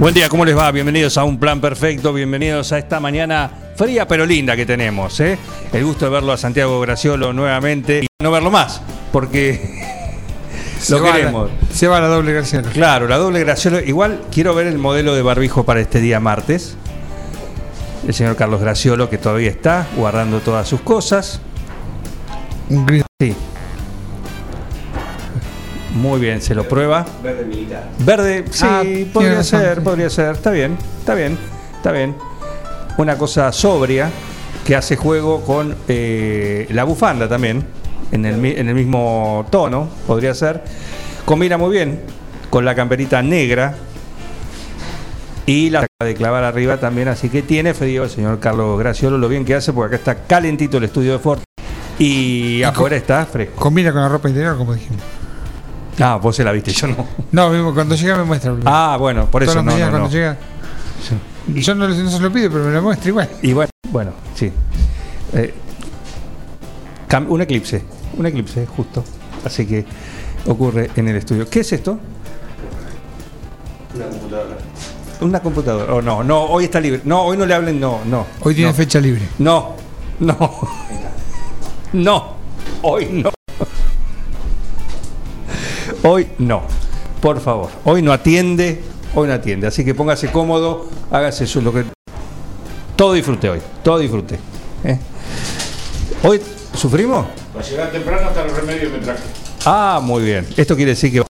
Buen día, ¿cómo les va? Bienvenidos a Un Plan Perfecto, bienvenidos a esta mañana fría pero linda que tenemos. ¿eh? El gusto de verlo a Santiago Graciolo nuevamente y no verlo más, porque Se lo va queremos. la- se va la doble Graciela. Claro, la doble Graciolo. Igual quiero ver el modelo de barbijo para este día martes. El señor Carlos Graciolo, que todavía está guardando todas sus cosas. Sí. Muy bien, se lo prueba. Verde militar. Verde, sí, Ah, podría razón, ser, sí. podría ser. Está bien, está bien, está bien. Una cosa sobria que hace juego con eh, la bufanda también, en el, en el mismo tono, podría ser. Combina muy bien con la camperita negra y la de clavar arriba también, así que tiene frío el señor Carlos Graciolo, lo bien que hace, porque acá está calentito el estudio de Ford y afuera está fresco. Combina con la ropa interior, como dijimos. Ah, vos se la viste, yo no. No, mismo cuando llega me muestra. Ah, bueno, por eso no, mañanas no, no. cuando llega. Yo no, no se lo pido, pero me lo muestra igual. Y bueno, bueno, sí. Eh, un eclipse, un eclipse, justo. Así que ocurre en el estudio. ¿Qué es esto? Una computadora. Una computadora. Oh, no, no, hoy está libre. No, hoy no le hablen, no, no. Hoy tiene no. fecha libre. No, no. No, hoy no. Hoy no. Por favor, hoy no atiende, hoy no atiende. Así que póngase cómodo, hágase su lo que. Todo disfrute hoy, todo disfrute. ¿eh? Hoy sufrimos. Para llegar temprano hasta los remedios me traje. Ah, muy bien. Esto quiere decir que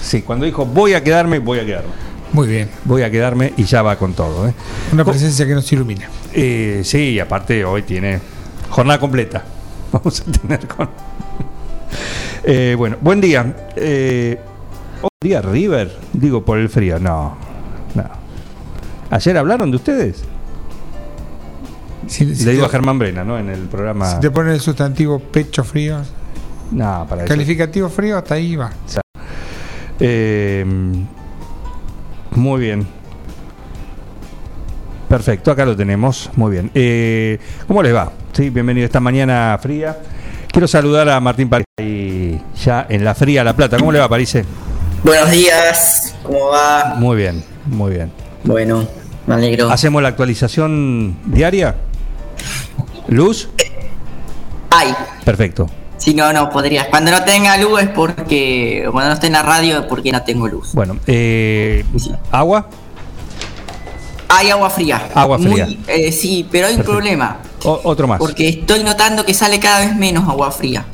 sí, cuando dijo voy a quedarme, voy a quedarme. Muy bien. Voy a quedarme y ya va con todo. ¿eh? Una presencia que nos ilumina. Eh, sí, y aparte hoy tiene jornada completa. Vamos a tener con. Eh, bueno, buen día. Eh, hoy día River, digo por el frío. No, no. Ayer hablaron de ustedes. Si, si Le digo a Germán Brena, ¿no? En el programa. si te pone el sustantivo pecho frío, No, para eso. calificativo frío, hasta ahí va. Eh, muy bien. Perfecto, acá lo tenemos. Muy bien. Eh, ¿Cómo les va? Sí, bienvenido esta mañana fría. Quiero saludar a Martín París y ya en la fría La Plata. ¿Cómo le va, París? Buenos días, ¿cómo va? Muy bien, muy bien. Bueno, me alegro. ¿Hacemos la actualización diaria? ¿Luz? Ay, Perfecto. si no, no podrías. Cuando no tenga luz es porque. Cuando no esté en la radio es porque no tengo luz. Bueno, eh. ¿agua? Hay agua fría. Agua fría. Muy- eh, sí, pero hay un Perfecto. problema. O- otro más. Porque estoy notando que sale cada vez menos agua fría.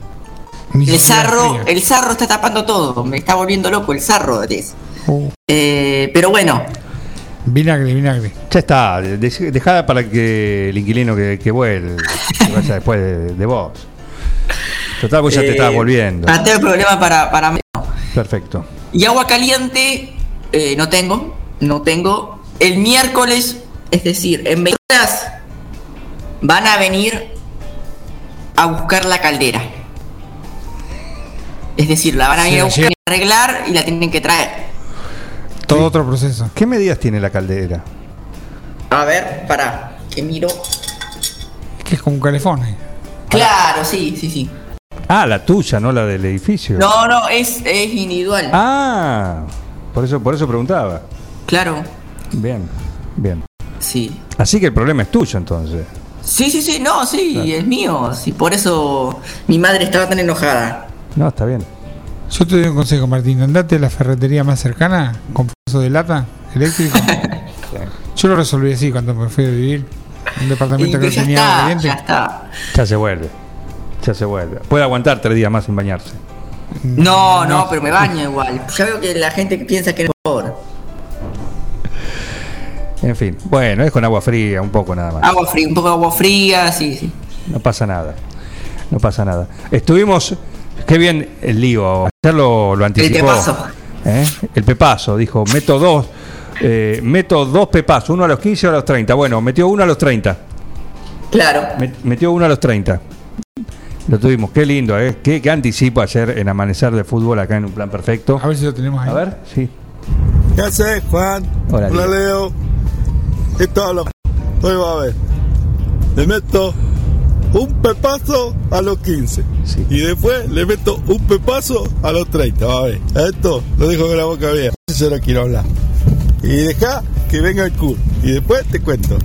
El sarro, el sarro está tapando todo. Me está volviendo loco el sarro es. Uh, Eh, pero bueno, vinagre, vinagre. Ya está, de- de- dejada para que el inquilino que, que vuelva, que vaya después de, de vos. Total, vos ya te eh, estabas volviendo. Para tener problema para, para mí. no. Perfecto. Y agua caliente eh, no tengo, no tengo. El miércoles, es decir, en 20 horas van a venir a buscar la caldera. Es decir, la van a venir a buscar, arreglar y la tienen que traer. Todo otro proceso. ¿Qué medidas tiene la caldera? A ver, para que miro. Que es como un calefón. eh. Claro, sí, sí, sí. Ah, la tuya, no la del edificio. No, no, es, es individual. Ah, por eso, por eso preguntaba. Claro, Bien, bien. sí. Así que el problema es tuyo entonces. Sí, sí, sí, no, sí, es mío. Sí, por eso mi madre estaba tan enojada. No, está bien. Yo te doy un consejo, Martín. Andate a la ferretería más cercana con vaso de lata eléctrico. Yo lo resolví así cuando me fui a vivir. Un departamento que no ya tenía está, caliente. ya está. Ya se vuelve. Ya se vuelve. Puede aguantar tres días más sin bañarse. No, no, pero me baño igual. Ya veo que la gente que piensa que es mejor. En fin. Bueno, es con agua fría, un poco nada más. Agua fría, un poco de agua fría, sí, sí. No pasa nada. No pasa nada. Estuvimos. Qué bien el lío. Ayer lo, lo anticipó. pepazo. ¿Eh? El pepazo. Dijo: meto dos. eh, meto dos pepazos. Uno a los 15 y a los 30. Bueno, metió uno a los 30. Claro. Me- metió uno a los 30. Lo tuvimos. Qué lindo, ¿eh? Qué, qué anticipo ayer en Amanecer de Fútbol acá en un plan perfecto. A ver si lo tenemos ahí. A ver, sí. ¿Qué haces, Juan? Hola, Hola, Leo. Esto habla. Hoy va a ver. Le meto un pepazo a los 15. Sí. Y después le meto un pepazo a los 30. Va a ver. A esto lo dejo con la boca abierta. Yo no quiero hablar. Y deja que venga el cool. Y después te cuento.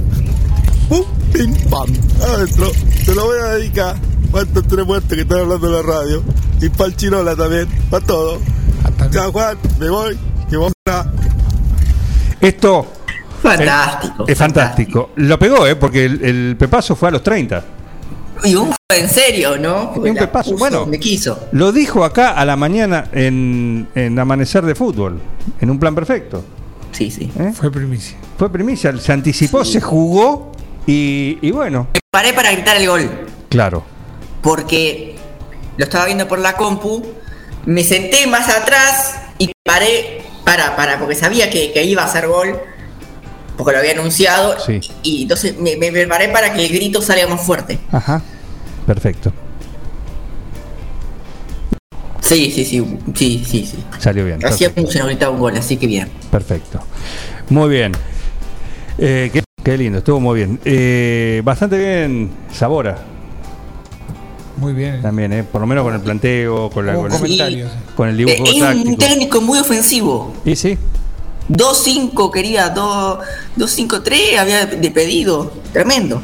Pum, pim, pam. Adentro. Te lo voy a dedicar. Para estos tres muertos que están hablando en la radio. Y para el chinola también. Para todo. Hasta Chao, Juan. Me voy. Que vos Esto Fantástico. es fantástico. Lo pegó, ¿eh? Porque el, el pepazo fue a los 30. Y un en serio, ¿no? Porque un pepazo, puso bueno. donde quiso. Lo dijo acá a la mañana en, en Amanecer de Fútbol, en un plan perfecto. Sí, sí. ¿eh? Fue primicia. Fue primicia, se anticipó, se jugó y, y bueno, Me paré para gritar el gol. claro. Porque lo estaba viendo por la compu. Me senté más atrás y paré para, para, porque sabía que, que iba a hacer gol. Porque lo había anunciado. Sí. Y entonces me, me preparé para que el grito salga más fuerte. Ajá, perfecto. Sí, sí, sí. Sí, sí, sí. Salió bien. Hacía mucho gritaba un gol, así que bien. perfecto. Muy bien. Eh, qué, qué lindo, estuvo muy bien. Eh, bastante bien Sabora Muy bien. también, ¿eh? por lo menos con el planteo, con, la, con, el, comentarios. con el Eh, dibujo es un técnico muy ofensivo. Y sí, 2-5 quería, 2-5-3 había de pedido. Tremendo.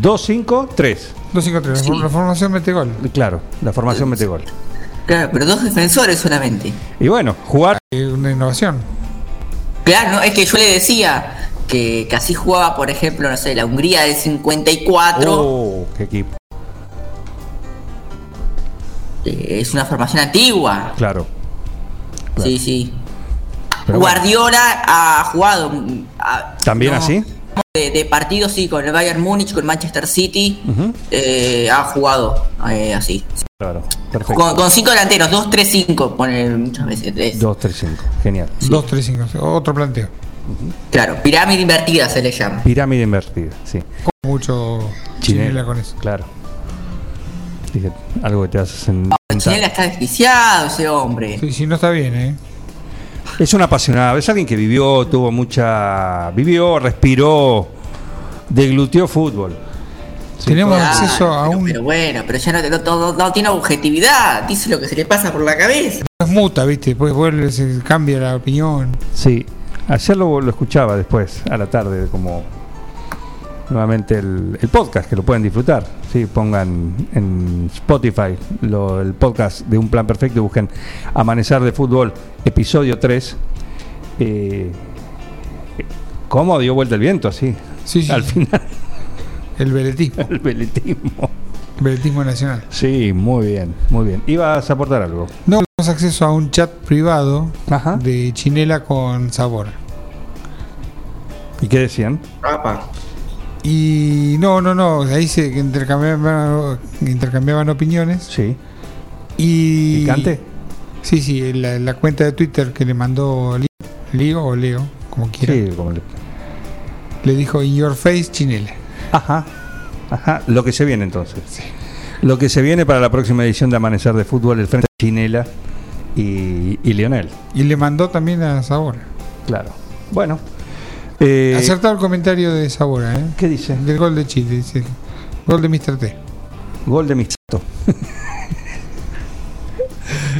2-5-3. 2-5-3. Sí. La formación mete gol. Claro, la formación mete gol. Claro, pero dos defensores solamente. Y bueno, jugar. Una innovación. Claro, no, es que yo le decía que, que así jugaba, por ejemplo, no sé, la Hungría del 54. Oh, qué equipo. eh, es una formación antigua. Claro. Claro. Sí, sí. Pero bueno. Guardiola ha jugado. a- ¿También no, así? De, de partidos, sí, con el Bayern Múnich, con Manchester City. Ujú. eh, ha jugado eh, así. Claro, perfecto. Con, con cinco delanteros, 2-3-5, pone muchas veces. tres. 2-3-5, genial. 2-3-5. Otro planteo. Claro, pirámide invertida se le llama. Pirámide invertida, sí. Mucho chinela con eso. Claro. Dije, algo que te hace sentar. Chinela está desquiciado ese hombre. Sí, sí, no está bien, ¿eh? Es un apasionado, es alguien que vivió, tuvo mucha. vivió, respiró, degluteó fútbol. Tenemos Claro, acceso a pero, un. pero bueno, pero ya no, no- no- no tiene objetividad, dice lo que se le pasa por la cabeza. Es muta, ¿viste? Después vuelve, se cambia la opinión. Sí, ayer lo, lo escuchaba después, a la tarde, como nuevamente el, el podcast, que lo pueden disfrutar. Sí, pongan en Spotify lo- el podcast de Un Plan Perfecto y busquen Amanecer de Fútbol, episodio 3. Eh, ¿Cómo dio vuelta el viento así? Sí, sí. Al final, El veletismo. el veletismo. Veletismo nacional. Sí, muy bien, muy bien. ¿Ibas a aportar algo? No tenemos acceso a un chat privado Ajá. de chinela con sabor. ¿Y qué decían? Y no, no, no. Ahí se intercambiaban, intercambiaban opiniones. Sí. Y. ¿Picante? Sí, sí. La, la cuenta de Twitter que le mandó Lío o Leo, como quiera, Sí, como le- le dijo In Your Face Chinela. Ajá, ajá, lo que se viene entonces. Lo que se viene para la próxima edición de Amanecer de Fútbol, el frente de Chinela y, y Lionel. Y le mandó también a Sabor. Claro. Bueno. Eh, Acertado el comentario de Sabora, ¿eh? ¿Qué dice? Del gol de Chile, dice. Gol de Mr. T. Gol de Misato.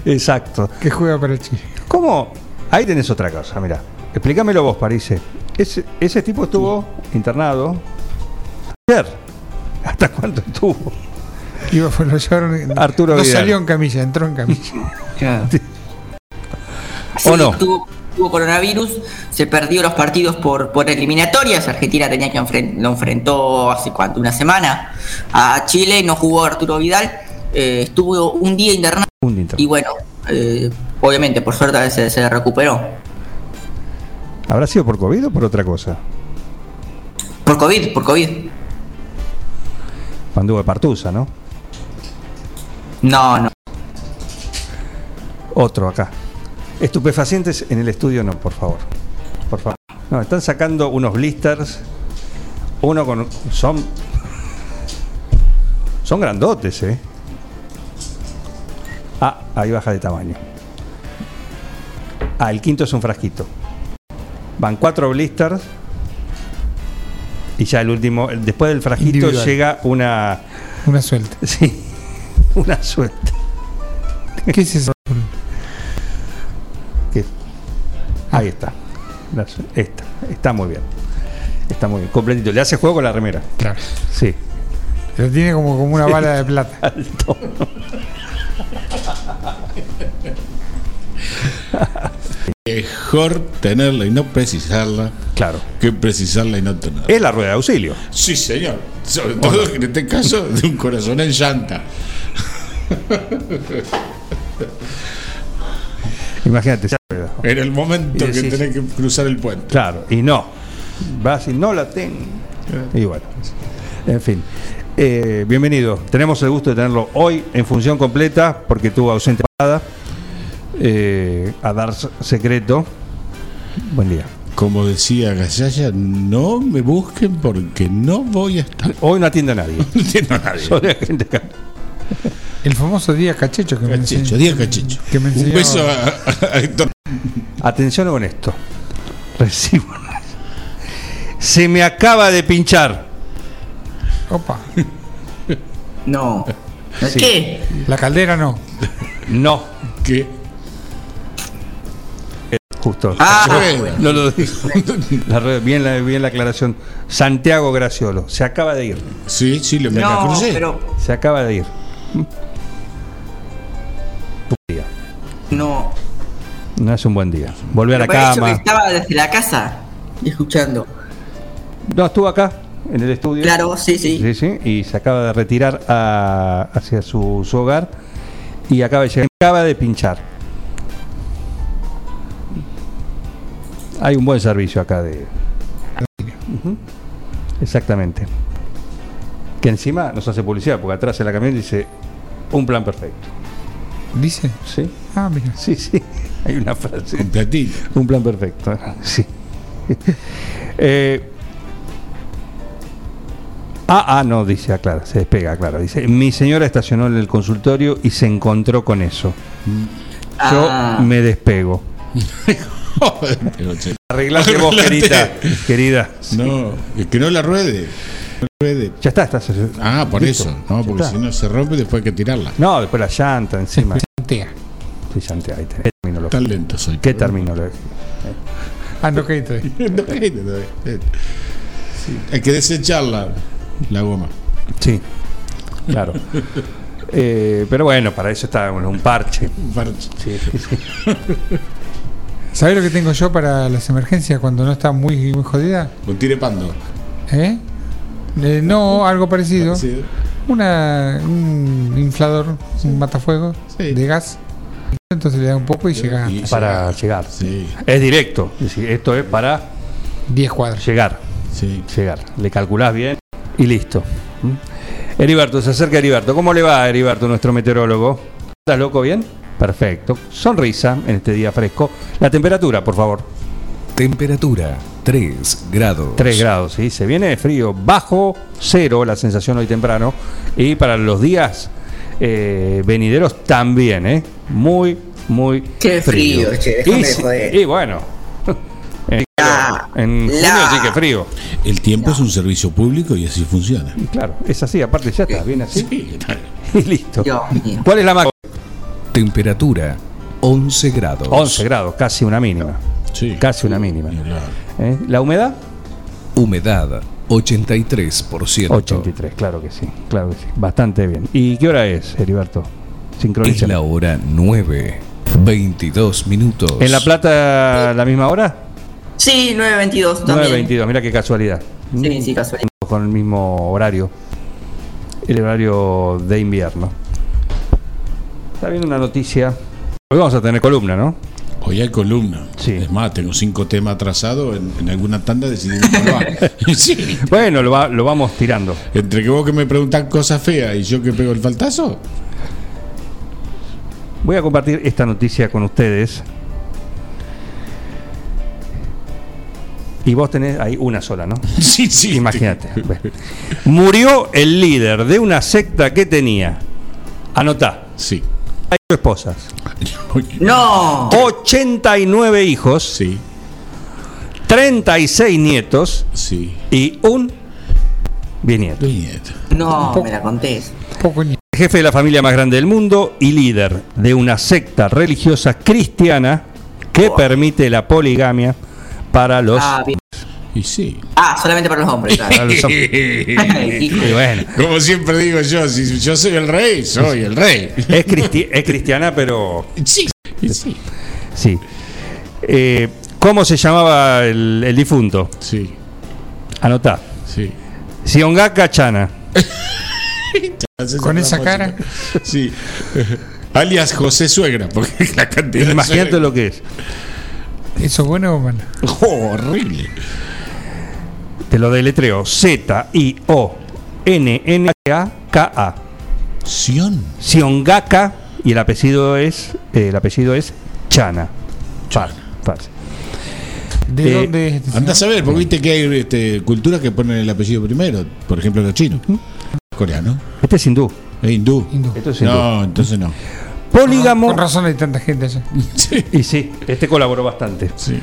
Exacto. Que juega para Chile. ¿Cómo? Ahí tenés otra cosa, mira. Explícamelo vos, Parise. Ese, ese tipo estuvo internado ayer. ¿Hasta cuánto estuvo? Iba, fue, lo llevaron, Arturo no Vidal. salió en camilla, entró en camilla. Sí, ¿O no? Tuvo coronavirus, se perdió los partidos por, por eliminatorias. Argentina tenía que enfren- lo enfrentó hace cuánto, una semana a Chile, no jugó Arturo Vidal, eh, estuvo un día internado y bueno, eh, obviamente por suerte se, se recuperó. ¿Habrá sido por COVID o por otra cosa? Por COVID, por COVID. Anduvo de Partusa, ¿no? No, no. Otro acá. Estupefacientes en el estudio no, por favor. Por favor. No, están sacando unos blisters. Uno con. Son. Son grandotes, ¿eh? Ah, ahí baja de tamaño. Ah, el quinto es un frasquito. Van cuatro blisters. Y ya el último. Después del frasquito Individual. llega una. Una suelta. Sí. Una suelta. ¿Qué es eso? Ahí está. Esta. Está muy bien. Está muy bien. Completito. Le hace juego con la remera. Claro. Sí. Lo tiene como, como una bala de plata. Alto. Mejor tenerla y no precisarla Claro. que precisarla y no tenerla. Es la rueda de auxilio. Sí, señor. Sobre todo en este caso de un corazón en llanta. Imagínate. En el momento que tenés que cruzar el puente. Claro. Y no. Vas y no la tengo. Y bueno. En fin. Eh, bienvenido. Tenemos el gusto de tenerlo hoy en función completa porque tuvo ausente. Eh, a dar secreto. Buen día. Como decía Gallaya, no me busquen porque no voy a estar. Hoy no atiende a nadie. No entiendo a nadie. Hay gente. El famoso día cachecho que me Cachecho, enseñó. día cachecho. Que me Un enseñó- beso a, a Héctor. Atención con esto. Recibo. Se me acaba de pinchar. Opa. No. Sí. ¿Qué? La caldera no. No, que justo. Ah, bueno. No lo dijo. La bien, la, bien la aclaración. Santiago Graciolo. Se acaba de ir. Sí, sí, le me la No, crucé. pero Se acaba de ir. No. No es un buen día. Volver a la cama. estaba desde la casa escuchando. No, estuvo acá, en el estudio. Claro, sí, sí. Sí, sí. Y se acaba de retirar a- hacia su, su hogar. Y acaba de llegar. Acaba de pinchar. Hay un buen servicio acá de. Exactamente. Que encima nos hace publicidad, porque atrás en la camioneta dice un plan perfecto. ¿Dice? ¿Sí? Ah, mira. Sí, sí. Hay una frase. Completito. Un plan perfecto. Sí. Eh, ah, ah, no, dice, aclara, se despega, claro. Dice, mi señora estacionó en el consultorio y se encontró con eso. Yo Ah. me despego. Joder, Arreglate vos, querida. Querida. No, es que no la ruede. Ya está, estás. Ah, por listo, eso. No, porque está. si no se rompe después hay que tirarla. No, después la llanta encima. Santea. Sí, llanta, ahí tenés. Terminología. Tan lento soy. Qué terminología. Ah, no, estoy. No, todavía. Sí, Hay que desecharla, la goma. Sí, claro. Eh, pero bueno, para eso está bueno, un parche. Un parche. Sí, sí, sí. ¿Sabes lo que tengo yo para las emergencias cuando no está muy, muy jodida? Un tire pando. ¿Eh? Eh, no, algo parecido. Una, un inflador, un matafuego Sí. de gas. Entonces le da un poco y llega Y- Para llegar. Sí, Es directo. Esto es para 10 cuadros. llegar. sí. Llegar. Le calculás bien y listo. ¿Mm? Heriberto, se acerca Heriberto. ¿Cómo le va Heriberto, nuestro meteorólogo? ¿Estás loco bien? Perfecto. Sonrisa en este día fresco. La temperatura, por favor. Temperatura 3 grados. 3 grados, ¿sí? Se viene frío. Bajo cero la sensación hoy temprano. Y para los días eh, venideros también, ¿eh? Muy, muy Qué frío, che, y, sí- joder. y bueno. En, La- en junio la- sí que frío. El tiempo es un servicio público y así funciona. Y claro, es así, aparte ya está, viene así Sí, y listo. Dios mío. ¿Cuál es la máxima? Temperatura 11 grados. 11 grados, casi una mínima. Sí. Casi una mínima. ¿Eh? ¿La humedad? Humedad 83%. 83, claro que sí, claro que sí. Bastante bien. ¿Y qué hora es, Heriberto? Es la hora 9. 22 minutos. ¿En La Plata la misma hora? Sí, 9.22 también. 9.22, mira qué casualidad. Sí, sí, casualidad. Con el mismo horario. El horario de invierno. Está viendo una noticia. Hoy vamos a tener columna, ¿no? Hoy hay columna. Sí. Es más, tengo cinco temas atrasados. En, en alguna tanda probar. sí. Bueno, lo, va- lo vamos tirando. Entre que vos que me preguntan cosas feas y yo que pego el faltazo. Voy a compartir esta noticia con ustedes. Y vos tenés ahí una sola, ¿no? Sí, sí. Imagínate. Murió el líder de una secta que tenía. Anotá. Sí. Hay esposas. No. 89 hijos. Sí, 36 nietos. sí. Y un bisnieto. Nieto. No, me la contés. Poco. Jefe de la familia más grande del mundo y líder de una secta religiosa cristiana que permite la poligamia para los. Ah. Y sí. Ah, solamente para los hombres, claro. para los hombres. Hijo. Y bueno, Como siempre digo yo, si yo soy el rey, soy el rey. es, cristi- es cristiana, pero Sí, y sí. sí. Eh, ¿Cómo se llamaba el, el difunto? Sí, Anotá. sí. Siongaka Chana. Con esa cara. Sí. Alias José Suegra, porque la cantidad de Imagínate suegra- lo que es. ¿Eso es bueno o malo? Oh, horrible. Te lo deletreo. Z-I-O-N-N-A-K-A. Sion. Siongaka y el apellido es eh, el apellido es Chana. Fácil, fácil. ¿De Eh, dónde este Anda a saber, porque viste que hay este, culturas que ponen el apellido primero. Por ejemplo, los chinos. Coreano. Este es hindú. Es hindú. Hindú. Esto es hindú. No, entonces no. Polígamo. Con razón hay tanta gente allá. Sí. Y sí, este colaboró bastante. Sí.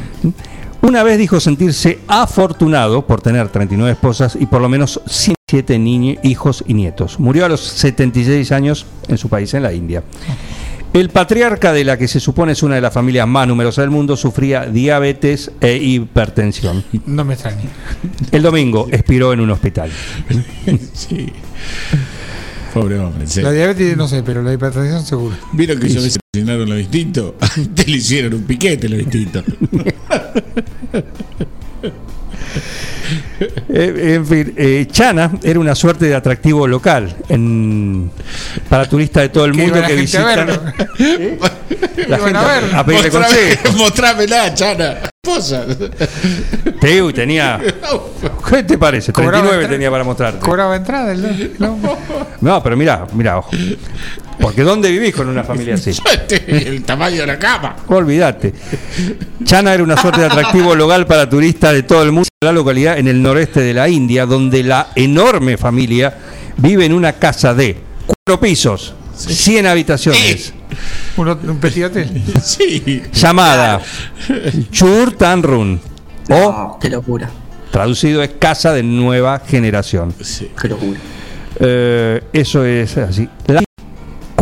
Una vez dijo sentirse afortunado por tener 39 esposas y por lo menos 107 niños, hijos y nietos. Murió a los 76 años en su país, en la India. El patriarca de la que se supone es una de las familias más numerosas del mundo sufría diabetes e hipertensión. No me extraña. El domingo expiró en un hospital. Sí. Pobre hombre. La diabetes no sé, pero la hipertensión seguro. Vieron que yo me asesinaron los distintos. Te le hicieron un piquete los distintos. Eh, en fin, eh, Chana era una suerte de atractivo local en- para turistas de todo el mundo que gente a visitan. verlo. La gente a verlo. a pedirle. Mostrámela, Chana. Esposa. Te- uy, tenía. ¿Qué te parece? Cobraba 39 entrada. tenía para mostrarte. Cobraba entrada el no. No, pero mira, mira, ojo. Porque ¿dónde vivís con una familia así? Este, el tamaño de la cama. Olvídate. Chana era una suerte de atractivo local para turistas de todo el mundo. La localidad en el noreste de la India, donde la enorme familia vive en una casa de cuatro pisos, 100 habitaciones, Un, un petit hotel. Sí. llamada Chur Tanrun, o No, qué locura. traducido es casa de nueva generación. Sí. Qué locura. Eh, eso es así.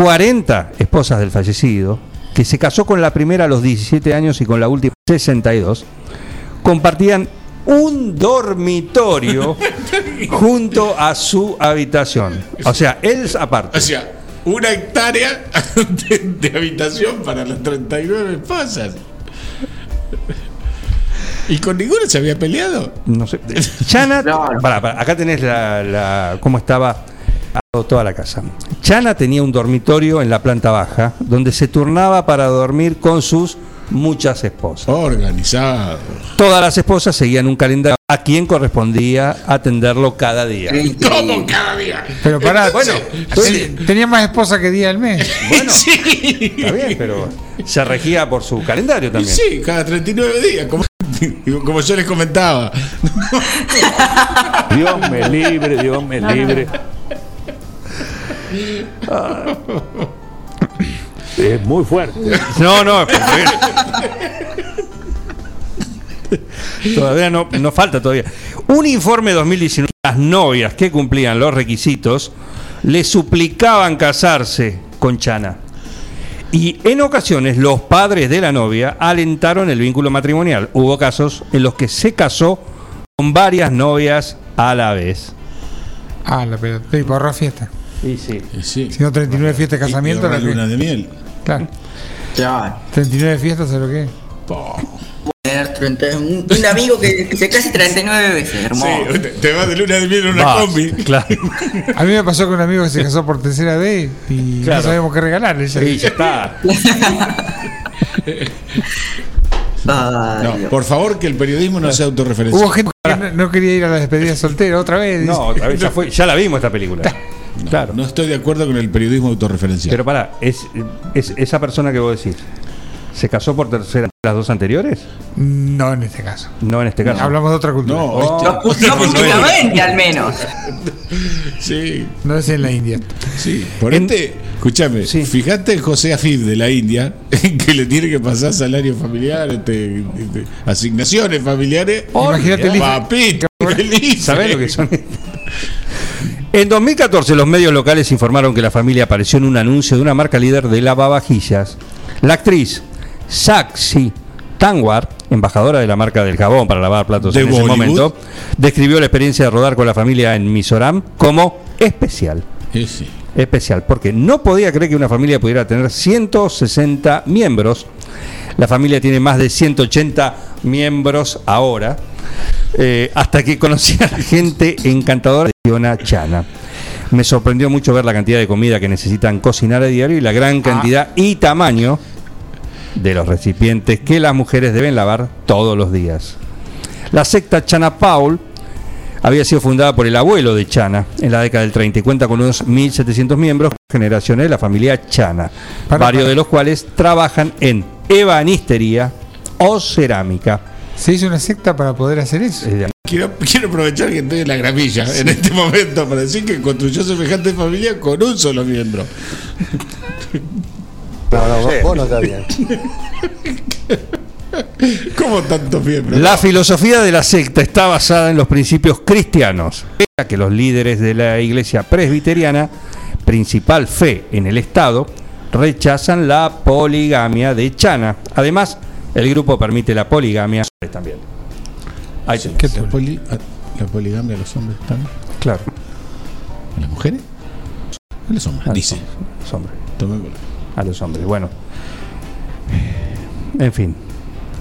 40 esposas del fallecido, que se casó con la primera a los 17 años y con la última a 62, compartían un dormitorio junto a su habitación. O sea, él O aparte. sea, una hectárea de, de habitación para las 39 esposas. ¿Y con ninguna se había peleado? No sé. Pará, pará, acá tenés la, la- cómo estaba toda la casa. Chana tenía un dormitorio en la planta baja donde se turnaba para dormir con sus muchas esposas. Organizado. Todas las esposas seguían un calendario a quien correspondía atenderlo cada día. Increíble. cada día. Pero pará, Bueno, ten- tenía más esposa que día del mes. Bueno, sí. está bien, pero se regía por su calendario también. sí, cada 39 días, como, como yo les comentaba. Dios me libre, Dios me libre. Es muy fuerte. No, no, todavía, todavía no, no falta todavía. Un informe 2019, las novias que cumplían los requisitos le suplicaban casarse con Chana. Y en ocasiones los padres de la novia alentaron el vínculo matrimonial. Hubo casos en los que se casó con varias novias a la vez. Ah, la pelota. Y porra fiesta. Y sí. Y sí. Si no, 39 fiestas de casamiento. Y ahora la que- luna de miel. Claro. Claro. 39 fiestas, ¿sabes lo que? es? Tener 30 un, un amigo que, que se case 39 veces, hermoso. Sí, te, te vas de luna de miel en una combi. Claro. A mí me pasó con un amigo que se casó por tercera vez y Claro. no sabíamos qué regalarle. ya. Sí, ya está. No, por favor, que el periodismo no sea autorreferencial. Hubo gente que no, no quería ir a la despedida soltera otra vez. No, otra vez ya fue, ya la vimos esta película. Claro. No estoy de acuerdo con el periodismo autorreferencial. Pero pará, es, es esa persona que vos decís, ¿se casó por tercera las dos anteriores? No en este caso. No en este caso. Hablamos de otra cultura. no, Oh. este- No, no públicamente, al menos. sí, No es en la India. sí. Por En- este, escúchame, Sí. fíjate en José Afid de la India, que le tiene que pasar salario familiar, este, este, asignaciones familiares. Imagínate el hijo. Papito, feliz. ¿Sabés lo que son? En 2014 los medios locales informaron que la familia apareció en un anuncio de una marca líder de lavavajillas. La actriz Saxi Tanwar, embajadora de la marca del jabón para lavar platos ¿De en ese momento, describió la experiencia de rodar con la familia en Mizoram como especial. Especial, porque no podía creer que una familia pudiera tener 160 miembros. La familia tiene más de 180 miembros ahora. eh, hasta que conocí a la gente encantadora Fiona Chana. Me sorprendió mucho ver la cantidad de comida que necesitan cocinar a diario y la gran cantidad y tamaño de los recipientes que las mujeres deben lavar todos los días. La secta Chana Paul había sido fundada por el abuelo de Chana en la década del 30 y cuenta con unos 1.700 miembros, generaciones de la familia Chana, Para, varios para. de los cuales trabajan en ebanistería o cerámica. Se hizo una secta para poder hacer eso. Quiero, quiero aprovechar que estoy en la gramilla en este momento para decir que construyó semejante familia con un solo miembro. No, no, vos no está bien. ¿Cómo tantos miembros? La filosofía de la secta está basada en los principios cristianos, ya que los líderes de la iglesia presbiteriana, principal fe en el Estado, rechazan la poligamia de Chana. Además, el grupo permite la poligamia también. Tenés. ¿Qué la, poli- la poligamia a los hombres también. Claro. ¿A las mujeres? A los hombres, A los dice. hombres, los hombres. Tomémoslo. A los hombres. Bueno. En fin.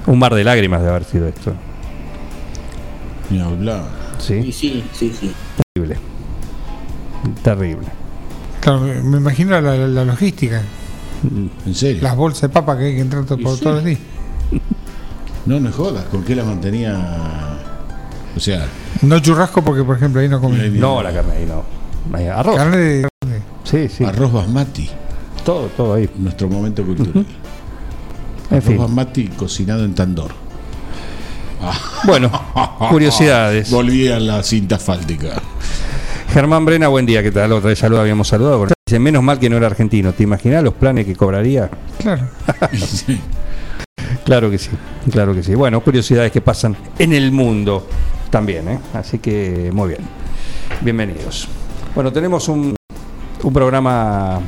Un mar de lágrimas de haber sido esto. Ni hablar. Sí, Sí. sí, sí, sí. Terrible. Terrible. Claro, me imagino la, la- la logística. ¿En serio? Las bolsas de papa que hay que entrar por sí. todos los días. No, no jodas. ¿Con qué la mantenía? O sea, No churrasco porque, por ejemplo, ahí no viene. No, la carne ahí no. Ahí, Arroz. Carne de... Sí, sí. arroz basmati. Todo, todo ahí. Nuestro momento cultural. En Arroz fin. basmati cocinado en tandor. Bueno, curiosidades. Volví a la cinta asfáltica. Germán Brena, buen día. ¿Qué tal? Otra vez saludo, habíamos saludado. Dice, menos mal que no era argentino. ¿Te imaginas los planes que cobraría? Claro. Sí. Claro que sí, claro que sí. Bueno, curiosidades que pasan en el mundo también, ¿eh? Así que muy bien. Bienvenidos. Bueno, tenemos un, un programa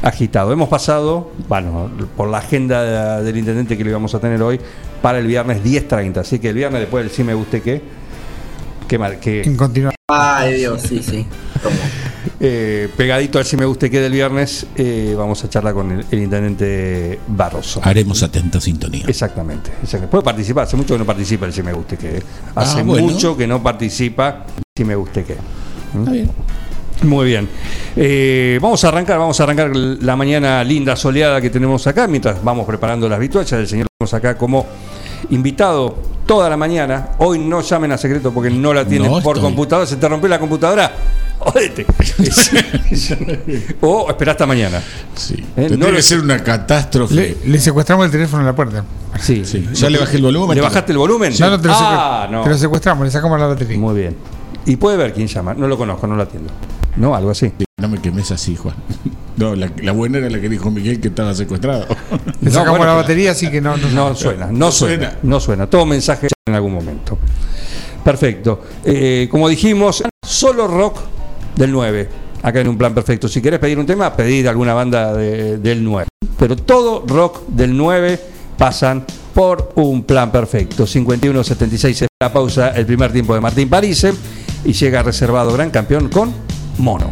agitado. Hemos pasado, bueno, por la agenda del intendente que lo íbamos a tener hoy para el viernes 10.30. Así que el viernes después del sí me guste qué. Qué mal, continuar. Ay, Dios, sí, sí. Eh, pegadito al si me guste qué del viernes, eh, vamos a charlar con el, el intendente Barroso. Haremos atenta sintonía. Exactamente, exactamente. Puede participar, hace mucho que no participa el Si Me Guste Que. Hace Ah, bueno. mucho que no participa Si Me Guste Que. Está bien. Muy bien. Eh, vamos a arrancar, vamos a arrancar la mañana linda soleada que tenemos acá, mientras vamos preparando las vituallas. El señor tenemos acá como invitado toda la mañana. Hoy no llamen a secreto porque no la tienen No por estoy. computadora. Se te rompió la computadora. Jódete. o espera hasta mañana. Sí. Eh, no lo- ser una catástrofe. Le, le secuestramos el teléfono en la puerta. Sí. Sí. Ya le bajé el volumen. ¿Le bajaste el volumen? No, no, te lo, ah, no. te lo secuestramos, le sacamos la batería. Muy bien. Y puede ver quién llama. No lo conozco, no lo atiendo. No, algo así. No me quemes así, Juan. No, la, la buena era la que dijo Miguel que estaba secuestrado. Le No, sacamos bueno, la batería, así que no. no, No suena, no suena, suena. no suena. Todo mensaje en algún momento. Perfecto. Eh, como dijimos, solo rock del 9. Acá en un plan perfecto. Si querés pedir un tema, pedid alguna banda de- del 9. Pero todo rock del 9 pasan por un plan perfecto. 51-76 es la pausa, el primer tiempo de Martín Parise. Y llega reservado gran campeón con Mono.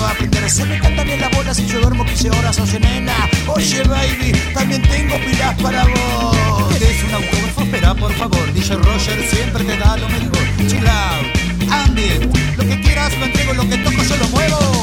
Quiero aprender. Se me canta bien la bola si yo duermo 15 horas, oye nena. Oye baby, también tengo pilas para vos. ¿Querés un autógrafo? Espera, por favor. DJ Roger siempre te da lo mejor. Chill out, ambient, lo que quieras lo entrego, lo que toco yo lo muevo.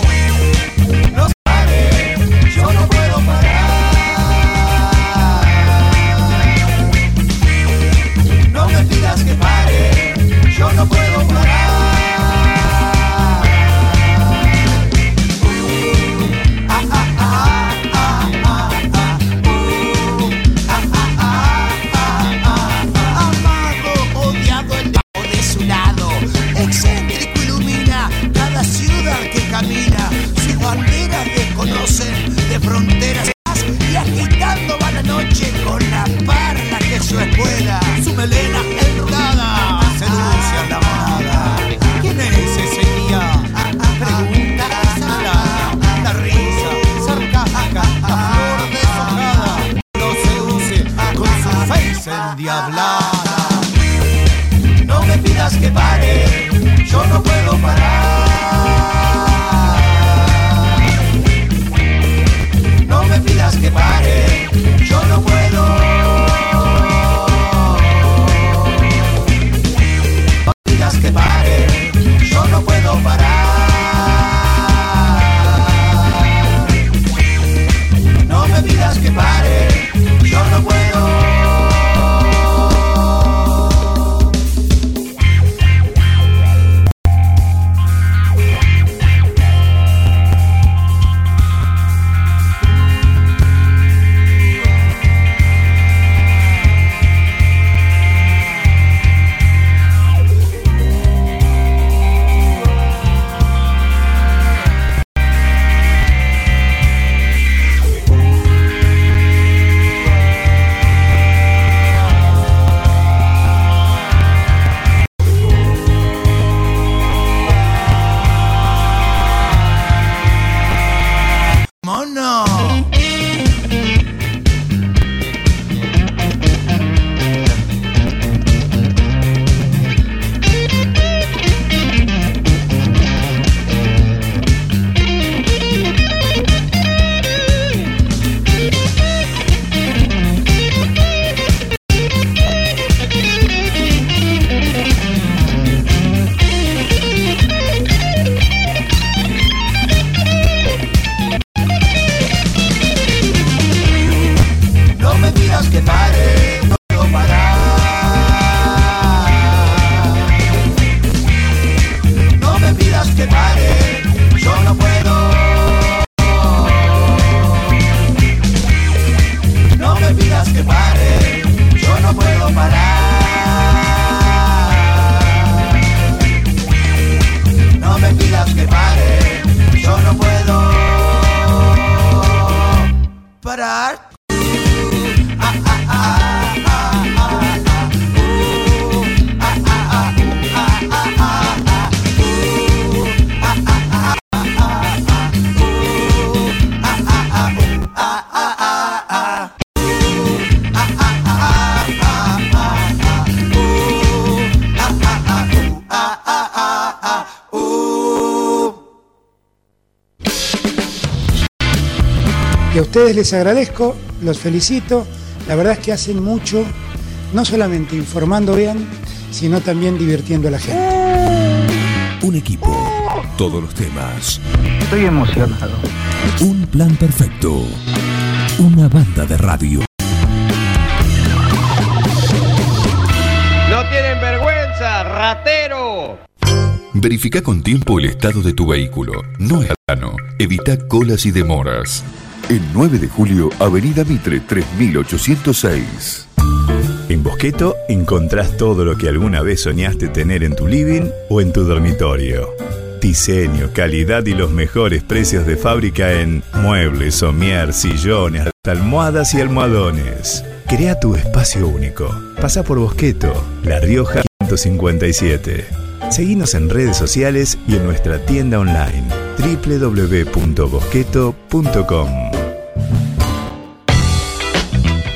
Les agradezco, los felicito. La verdad es que hacen mucho, no solamente informando bien, sino también divirtiendo a la gente. Un equipo, todos los temas, Estoy emocionado. un plan perfecto, una banda de radio. ¡No tienen vergüenza, ratero! Verifica con tiempo el estado de tu vehículo. No es plano. Evita colas y demoras. El 9 de julio, Avenida Mitre 3806. En Bosqueto encontrás todo lo que alguna vez soñaste tener en tu living o en tu dormitorio. Diseño, calidad y los mejores precios de fábrica en muebles, somier, sillones, almohadas y almohadones. Crea tu espacio único. Pasa por Bosqueto, La Rioja 157. Seguinos en redes sociales y en nuestra tienda online www.bosqueto.com.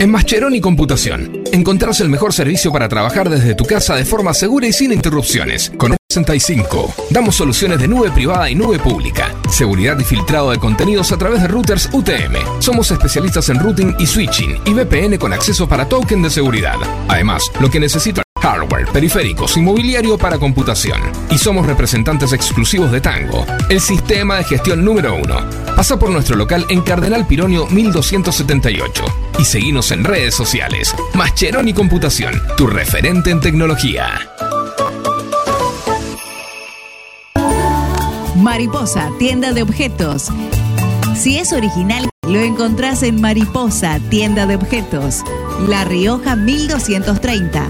En Mascheroni Computación, encontrás el mejor servicio para trabajar desde tu casa de forma segura y sin interrupciones. Con 65. Damos soluciones de nube privada y nube pública. Seguridad y filtrado de contenidos a través de routers UTM. Somos especialistas en routing y switching y VPN con acceso para token de seguridad. Además, lo que necesita hardware, periféricos y mobiliario para computación. Y somos representantes exclusivos de Tango, el sistema de gestión número uno. Pasa por nuestro local en Cardenal Pironio 1278 y seguinos en redes sociales. Mascheroni Computación, tu referente en tecnología. Mariposa, tienda de objetos. Si es original, lo encontrás en Mariposa, tienda de objetos. La Rioja 1230.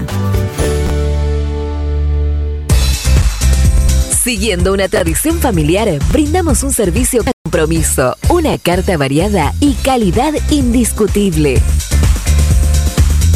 Siguiendo una tradición familiar, brindamos un servicio compromiso, una carta variada y calidad indiscutible.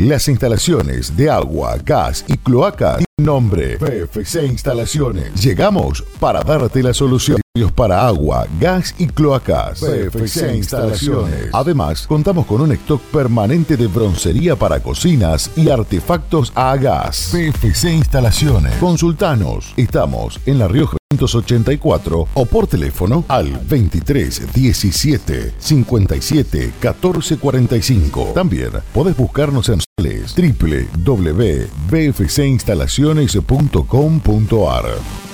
Las instalaciones de agua, gas y cloaca. Nombre PFC Instalaciones. Llegamos para darte la solución para agua, gas y cloacas. PFC Instalaciones. Además, contamos con un stock permanente de broncería para cocinas y artefactos a gas. PFC Instalaciones. Consultanos. Estamos en La Rioja 584 o por teléfono al 23 17 57 14 45. También podés buscarnos en www.bfcinstalaciones.com.ar.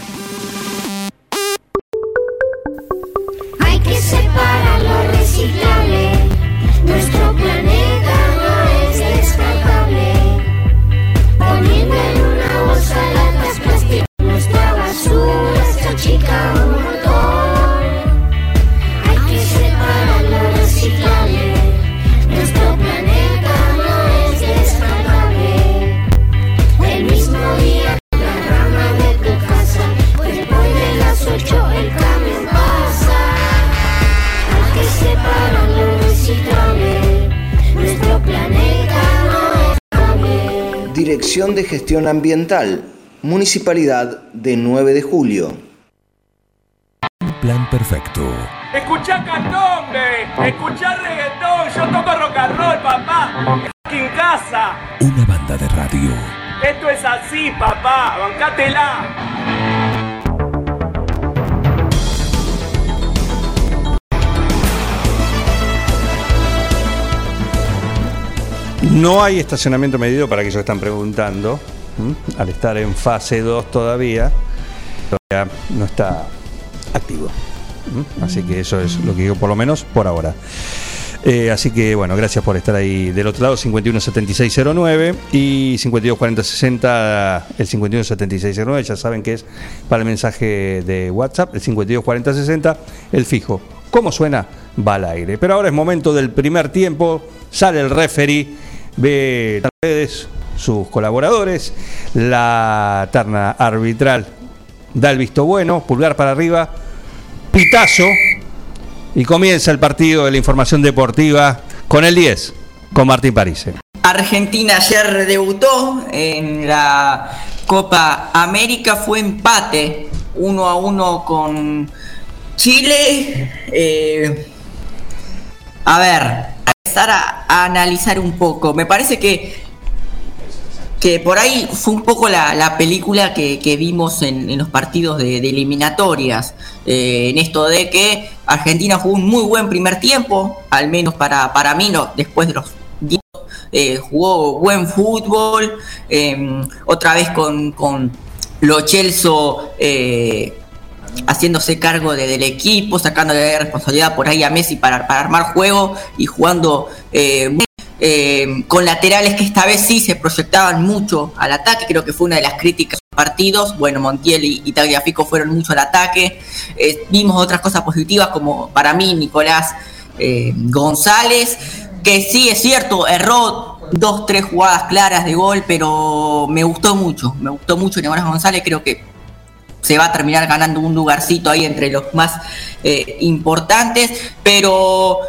Dirección de Gestión Ambiental, Municipalidad de 9 de Julio. Plan perfecto. Escuchá candombe, escuchá reggaetón, yo toco rock and roll, papá. En casa. Una banda de radio. Esto es así, papá, bancátela. No hay estacionamiento medido para aquellos que están preguntando. Al estar en fase 2 todavía, todavía no está activo. Así que eso es lo que digo, por lo menos por ahora. Eh, así que bueno, gracias por estar ahí del otro lado, 517609 y 524060, el 517609, ya saben que es para el mensaje de WhatsApp, el 524060, el fijo. ¿Cómo suena? Va al aire. Pero ahora es momento del primer tiempo, sale el referee, ve las redes, sus colaboradores, la terna arbitral da el visto bueno, pulgar para arriba, pitazo y comienza el partido de la información deportiva con el 10, con Martín Parise. Argentina ayer debutó en la Copa América, fue empate 1 a 1 con Chile. Eh, a ver, a, analizar un poco. Me parece que que por ahí fue un poco la, la película que, que vimos en, en los partidos de, eliminatorias, eh, en esto de que Argentina jugó un muy buen primer tiempo, al menos para, para mí, no, después de los 10, eh, jugó buen fútbol, eh, otra vez con, con Lo Celso eh, haciéndose cargo de- del equipo, sacándole responsabilidad por ahí a Messi para, para armar juego y jugando eh, eh, con laterales que esta vez sí se proyectaban mucho al ataque, creo que fue una de las críticas de los partidos, bueno, Montiel y, y Tagliafico fueron mucho al ataque, Eh, vimos otras cosas positivas como para mí Nicolás González, que sí es cierto, erró dos, tres jugadas claras de gol, pero me gustó mucho, me gustó mucho Nicolás González, creo que se va a terminar ganando un lugarcito ahí entre los más eh, importantes, pero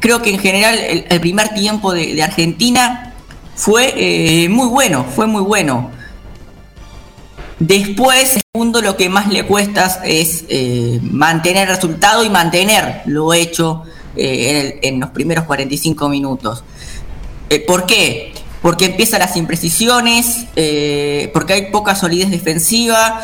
creo que en general el, primer tiempo de, Argentina fue eh, muy bueno, fue muy bueno. Después, segundo, lo que más le cuesta es eh, mantener el resultado y mantener lo hecho en, los primeros 45 minutos. ¿Por qué? Porque empiezan las imprecisiones, porque hay poca solidez defensiva,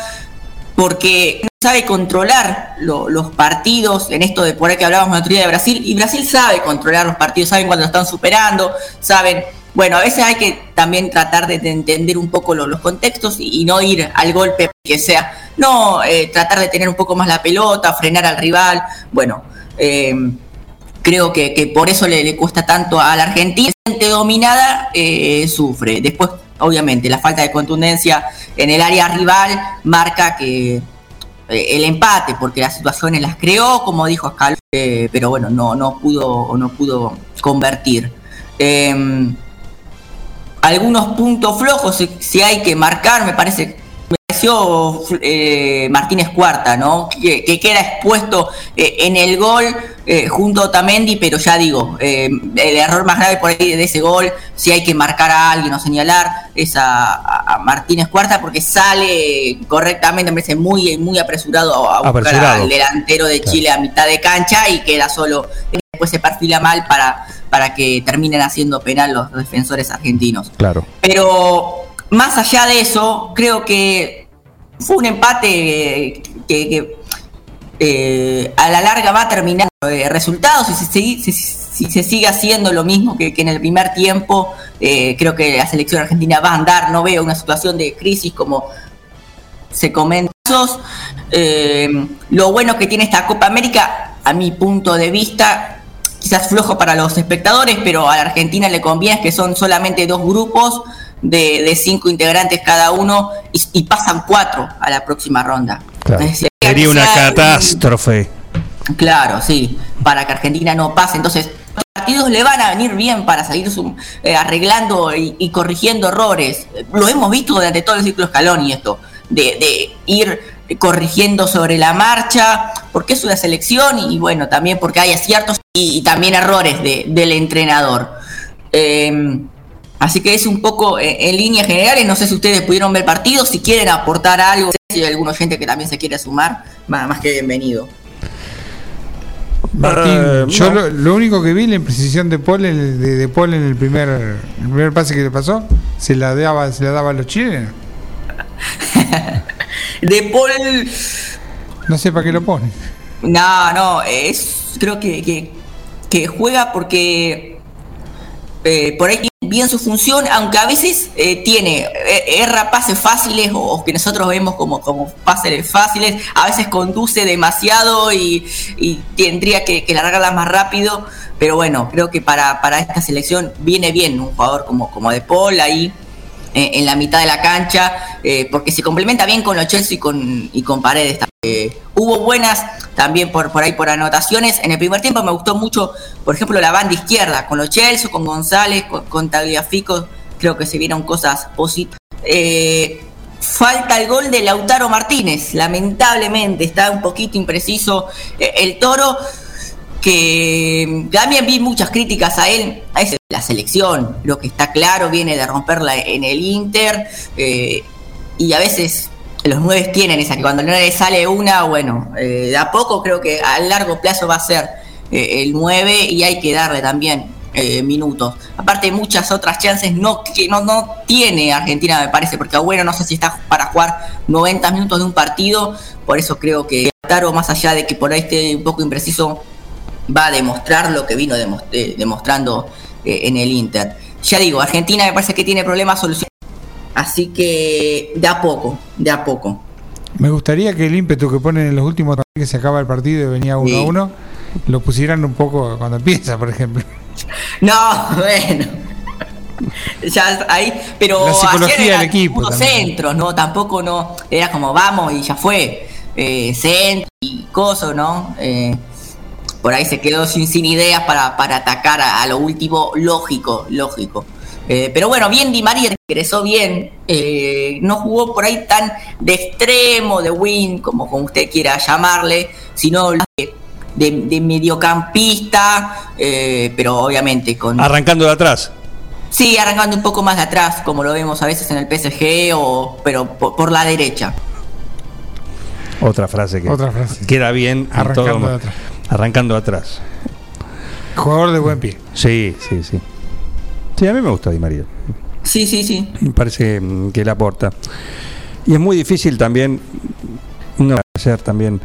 porque no sabe controlar lo- los partidos, en esto de por ahí que hablábamos el otro día de Brasil, y Brasil sabe controlar los partidos, saben cuando lo están superando, saben, bueno, a veces hay que también tratar de, de entender un poco lo- los contextos y, y no ir al golpe que sea, no eh, tratar de tener un poco más la pelota, frenar al rival, bueno, eh, creo que, que por eso le, le cuesta tanto a la Argentina. Gente dominada eh, sufre. Después, obviamente, la falta de contundencia en el área rival marca que eh, el empate, porque las situaciones las creó, como dijo Scaloni, eh, pero bueno, no, no pudo, no pudo convertir. Em, algunos puntos flojos, si hay que marcar, me parece, eh, Martínez Cuarta, ¿no? Que, que queda expuesto eh, en el gol eh, junto a Otamendi, pero ya digo, el error más grave por ahí de ese gol, si hay que marcar a alguien o señalar, es a, Martínez Cuarta, porque sale correctamente, me parece muy, muy apresurado a, buscar Apresurado. al delantero de Chile a mitad de cancha y queda solo, después se perfila mal para, para que terminen haciendo penal los defensores argentinos. Claro. Pero más allá de eso, creo que fue un empate que, que, eh, a la larga va a terminar eh, resultados. Sigue- si- se sigue haciendo lo mismo que, que en el primer tiempo, eh, creo que la selección argentina va a andar. No veo una situación de crisis como se comenta. Eh, lo bueno que tiene esta Copa América, a mi punto de vista, quizás flojo para los espectadores, pero a la Argentina le conviene que son solamente dos grupos de, de cinco integrantes cada uno y, y pasan cuatro a la próxima ronda. Claro. Sería una sea catástrofe. Claro, sí, para que Argentina no pase. Entonces, los partidos le van a venir bien para seguir su- eh, arreglando y, y corrigiendo errores. Lo hemos visto durante todo el ciclo Scaloni esto, de, de ir corrigiendo sobre la marcha, porque es una selección y bueno, también porque hay aciertos y, y también errores de- del entrenador. Eh, así que es un poco eh, en líneas generales, no sé si ustedes pudieron ver partidos, si quieren aportar algo, si hay algún oyente que también se quiere sumar, más, más que bienvenido. Martín, yo no. lo, lo único que vi, la imprecisión de Paul, en el- de, de Paul en el primer, el primer pase que le pasó, se la daba, se la daba a los chilenos. De Paul No sé para qué lo ponen. No, no, es creo que, que, que juega porque eh, por ahí bien su función, aunque a veces eh, tiene, eh, erra pases fáciles o, que nosotros vemos como, como pases fáciles, a veces conduce demasiado y, y tendría que, que largarla más rápido, pero bueno, creo que para, para esta selección viene bien un jugador como, como De Paul ahí eh, en la mitad de la cancha, eh, porque se complementa bien con los Chelsea y con, y con Paredes. Eh, hubo buenas también por, por ahí por anotaciones. En el primer tiempo me gustó mucho, por ejemplo, la banda izquierda, con Chelsea, con González, con, con Tagliafico, creo que se vieron cosas positivas. Eh, falta el gol de Lautaro Martínez, lamentablemente, está un poquito impreciso el toro que también vi muchas críticas a él, a ese- la selección, lo que está claro, viene de romperla en el Inter, eh, y a veces los nueve tienen esa, que cuando no le sale una, bueno, eh, de a poco creo que a largo plazo va a ser eh, el 9 y hay que darle también eh, minutos. Aparte muchas otras chances no, que no, no tiene Argentina, me parece, porque bueno, no sé si está para jugar 90 minutos de un partido, por eso creo que Taro, más allá de que por ahí esté un poco impreciso, va a demostrar lo que vino eh, demostrando eh, en el Inter. Ya digo, Argentina me parece que tiene problemas solucionados. Así que de a poco, de a poco. Me gustaría que el ímpetu que ponen en los últimos que se acaba el partido y venía uno a uno, lo pusieran un poco cuando empieza, por ejemplo. No, bueno. Ya ahí, pero La psicología del equipo centros, ¿no? Tampoco no, era como vamos y ya fue. Eh, centro y coso, ¿no? Eh, por ahí se quedó sin, sin ideas para, para atacar a, a lo último, lógico, lógico. Eh, pero bueno, bien Di María ingresó bien, eh, no jugó por ahí tan de extremo, de win, como, como usted quiera llamarle, sino de, de- de mediocampista, eh, pero obviamente con... Arrancando de atrás. Sí, arrancando un poco más de atrás, como lo vemos a veces en el PSG, o, pero por, por la derecha. Otra frase que Otra frase. queda bien. en Arrancando todo- de atrás. Arrancando atrás. Jugador de buen pie. Sí, sí, sí. Sí, a mí me gusta Di María. Sí, sí, sí. Me parece mm, que le aporta. Y es muy difícil también, no ser también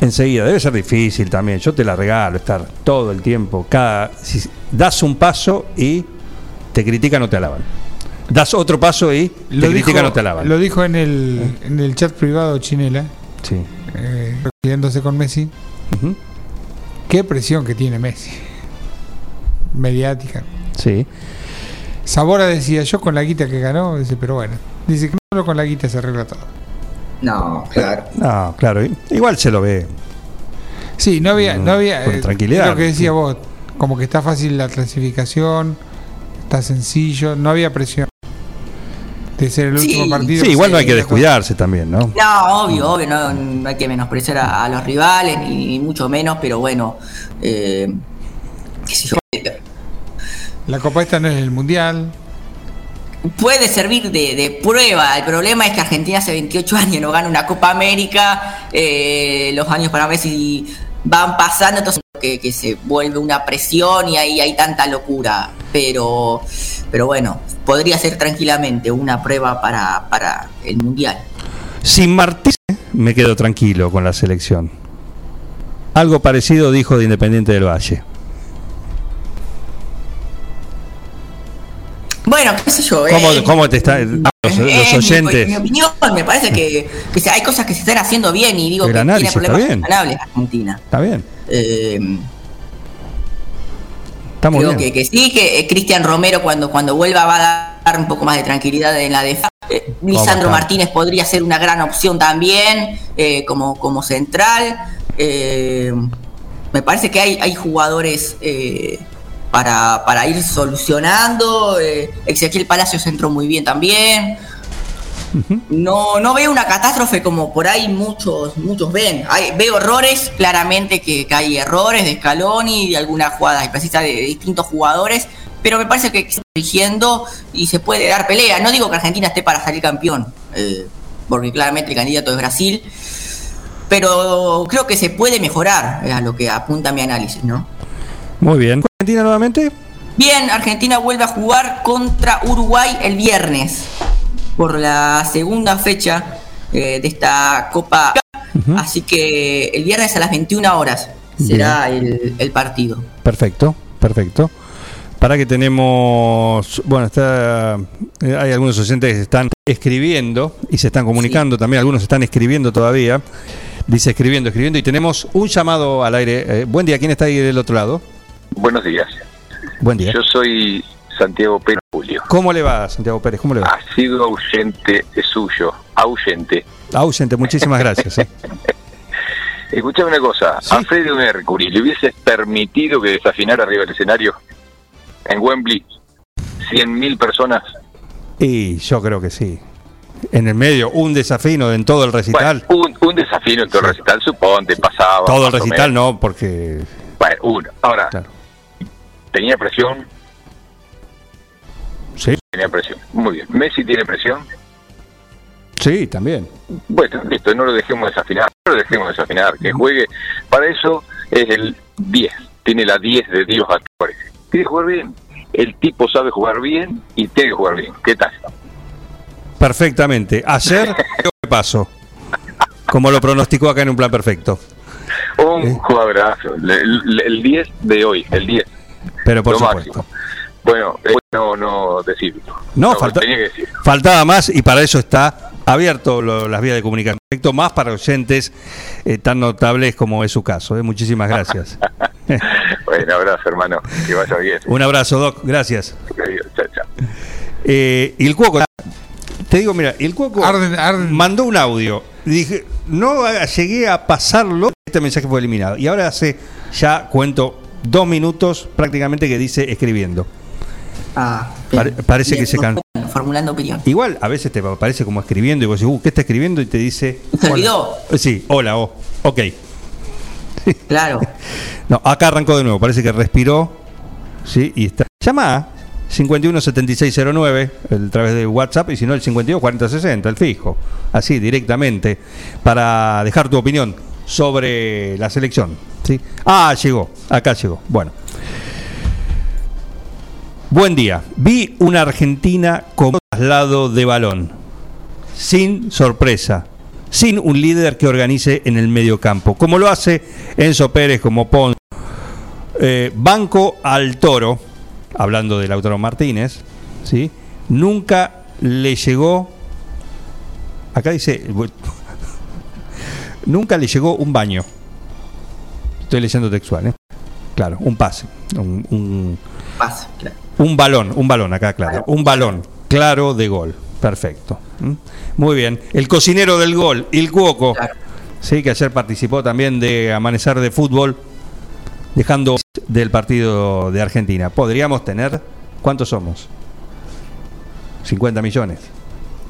enseguida, debe ser difícil también. Yo te la regalo, estar todo el tiempo, cada si das un paso y te critican o te alaban. Das otro paso y te Lo critican dijo, o te alaban. lo dijo en el, en el chat privado Chinela, Sí. eh, con Messi. Qué presión que tiene Messi. Mediática. Sí. Sabora decía, yo con la guita que ganó, dice, pero bueno. Dice que solo con la guita se arregla todo. No, claro. No, claro, igual se lo ve. Sí, no había, no había Con eh, tranquilidad. Lo que decía vos, como que está fácil la clasificación, está sencillo, no había presión de ser el Sí. último partido. Sí, igual no hay que descuidarse también, ¿no? No, obvio, obvio, no, no hay que menospreciar a, a los rivales, ni, ni mucho menos, pero bueno, eh, qué sé yo, La copa esta no es el mundial. puede servir de, de prueba. El problema es que Argentina hace 28 años no gana una Copa América, eh, los años para Messi van pasando, entonces que, que se vuelve una presión y ahí hay tanta locura. Pero, pero bueno, podría ser tranquilamente una prueba para, para el mundial. Sin Martínez me quedo tranquilo con la selección. Algo parecido dijo de Independiente del Valle. Bueno, qué sé yo, ¿Cómo, eh, cómo te están los, Eh, los mi- oyentes? Mi, opinión, me parece que, que hay cosas que se están haciendo bien y digo El que tiene está problemas bien. ganables Argentina. Está bien, Eh, estamos creo bien. que, que sí, que eh, Cristian Romero cuando, cuando vuelva va a dar un poco más de tranquilidad en la defensa. Eh, Lisandro? Martínez podría ser una gran opción también eh, como, como central. Eh, me parece que hay, hay jugadores para, para ir solucionando. Ezequiel Palacios entró muy bien también. No, no veo una catástrofe como por ahí muchos, muchos ven. Hay- veo errores, claramente que, que hay errores de Scaloni, de alguna jugada precisa de, de distintos jugadores, pero me parece que está corrigiendo y se puede dar pelea. No digo que Argentina esté para salir campeón, eh, porque claramente el candidato es Brasil, pero creo que se puede mejorar, es a lo que apunta mi análisis, ¿no? Muy bien. Argentina nuevamente. Bien, Argentina vuelve a jugar contra Uruguay el viernes por la segunda fecha eh, de esta Copa. Así que el viernes a las 21 horas será el, el partido. Perfecto, perfecto. Para que tenemos, bueno, está, eh, hay algunos oyentes que se están escribiendo y se están comunicando también, algunos están escribiendo todavía. Dice escribiendo, escribiendo y tenemos un llamado al aire. Eh, buen día, ¿quién está ahí del otro lado? Buenos días. Buen día. Yo soy Santiago Pérez Julio. ¿Cómo le va, Santiago Pérez? ¿Cómo le va? Ha sido ausente suyo, ausente. Ausente, muchísimas gracias. eh. Escuchame una cosa, a Freddy Mercury, ¿le hubieses permitido que desafinara arriba del escenario en Wembley 100.000 personas? Y yo creo que sí. En el medio, un desafino en todo el recital. Un, un desafío en todo el recital, suponte, pasaba. todo el recital no, porque Bueno, uno. Ahora, ¿tenía presión? Sí. Tenía presión. Muy bien. ¿Messi tiene presión? sí, también. Bueno, listo, no lo dejemos desafinar, no lo dejemos desafinar, que juegue. Para eso es el 10, tiene la 10 de Dios actores. Quiere jugar bien, el tipo sabe jugar bien y tiene que jugar bien. ¿Qué tal? Perfectamente. Ayer, ¿qué pasó? Como lo pronosticó acá en un plan perfecto. Un jugadorazo, el, el- el 10 de hoy, el 10. Pero por Lo supuesto. máximo. Bueno, eh, no, no decirlo. No, falta- tenía que decir. Faltaba más y para eso está abierto lo- las vías de comunicación directo, más para oyentes eh, tan notables como es su caso. eh. Muchísimas gracias. Bueno, abrazo, hermano. Que vaya bien. Un abrazo, Doc. Gracias. Chao, chao. Eh, y el Cuoco, te digo, mira, el Cuoco mandó un audio. Dije, no llegué a pasarlo. Este mensaje fue eliminado. Y ahora hace ya cuento dos minutos prácticamente que dice escribiendo. Ah, Pare- parece que se cansó. Formulando opinión. Igual a veces te aparece como escribiendo y vos decís, uh, ¿qué está escribiendo? Y te dice. ¿Se olvidó? Sí, hola, oh, ok. Claro. No, acá arrancó de nuevo, parece que respiró. Sí, y está. Llama 517609 a través de WhatsApp y si no el 524060, el fijo. Así, directamente, para dejar tu opinión sobre la selección. ¿sí? Ah, llegó, acá llegó. Bueno. Buen día. Vi una Argentina con traslado de balón. Sin sorpresa. Sin un líder que organice en el medio campo. Como lo hace Enzo Pérez, como Ponce. Eh, banco al toro, hablando de Lautaro Martínez, ¿sí? nunca le llegó. Acá dice. nunca le llegó un baño. Estoy leyendo textual, ¿eh? Claro, un pase. Un- Pase, claro. un balón, un balón, acá claro. Un balón, claro de gol. Perfecto. ¿Mm? Muy bien. El cocinero del gol, el Cuoco. Sí, que ayer participó también de Amanecer de Fútbol, dejando del partido de Argentina. Podríamos tener, ¿cuántos somos? 50 millones.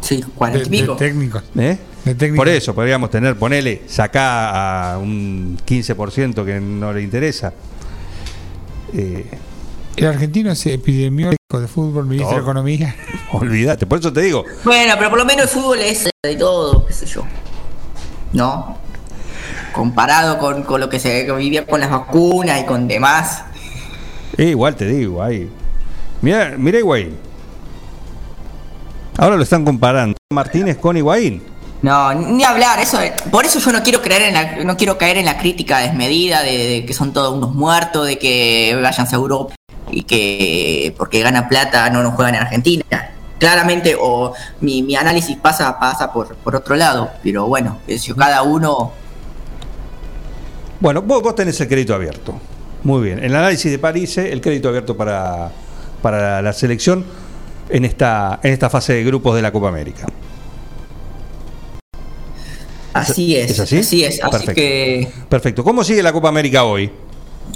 Sí, 40 y pico. técnicos. ¿Eh? De técnicos. Por eso podríamos tener, ponele, sacá a un 15% que no le interesa. Eh, El argentino es epidemiólogo de fútbol, ministro de. Economía. olvídate, por eso te digo, Bueno, pero por lo menos el fútbol es de todo, qué sé yo. ¿No? Comparado con, con lo que se vivía con las vacunas y con demás. Eh, igual te digo, ahí. Mira, mira Higuaín. Ahora lo están comparando Martínez con Higuaín. No, ni hablar, eso por eso yo no quiero creer en la, no quiero caer en la crítica desmedida de, de que son todos unos muertos, de que vayan a Europa y que porque ganan plata no nos juegan en Argentina. Claramente, o mi, mi análisis pasa, pasa por, por otro lado, pero bueno, yo, cada uno Bueno, vos, vos tenés el crédito abierto. Muy bien. El análisis de París, eh, el crédito abierto para, para la selección en esta, en esta fase de grupos de la Copa América. Así es, ¿Es así? así es, así que Perfecto. ¿Cómo sigue la Copa América hoy?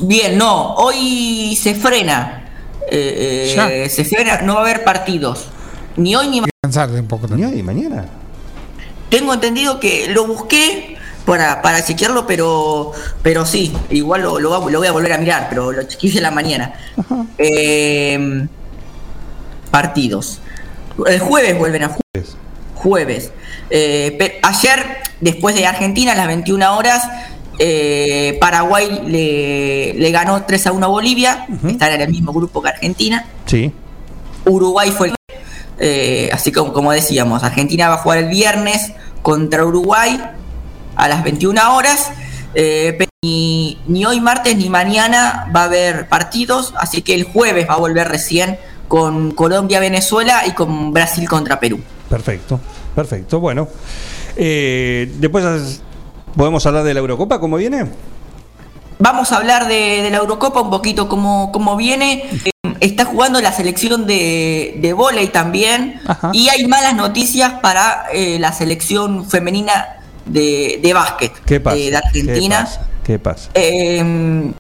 Bien, no, hoy se frena, eh, eh, se frena, no va a haber partidos, ni hoy ni mañana. Un poco Ni hoy, mañana. Tengo entendido que lo busqué para, para chequearlo, pero pero sí, igual lo, lo, voy a volver a mirar, pero lo chequeé en la mañana. Eh, partidos. El jueves vuelven a jueves. Jueves. Eh, ayer, después de Argentina, a las 21 horas, eh, Paraguay le, le ganó 3 a 1 a Bolivia. Están en el mismo grupo que Argentina. Sí. Uruguay fue el eh, así como, como decíamos, Argentina va a jugar el viernes contra Uruguay a las 21 horas. eh, pero ni, ni hoy martes ni mañana va a haber partidos, así que el jueves va a volver recién con Colombia, Venezuela y con Brasil contra Perú. Perfecto, perfecto. Bueno, eh, después podemos hablar de la Eurocopa, ¿cómo viene? Vamos a hablar de, de la Eurocopa un poquito cómo, cómo viene. Eh, está jugando la selección de, de vóley también. Y hay malas noticias para eh, la selección femenina de, de básquet ¿Qué pasa? eh, de Argentina. ¿Qué pasa? ¿Qué pasa? Eh,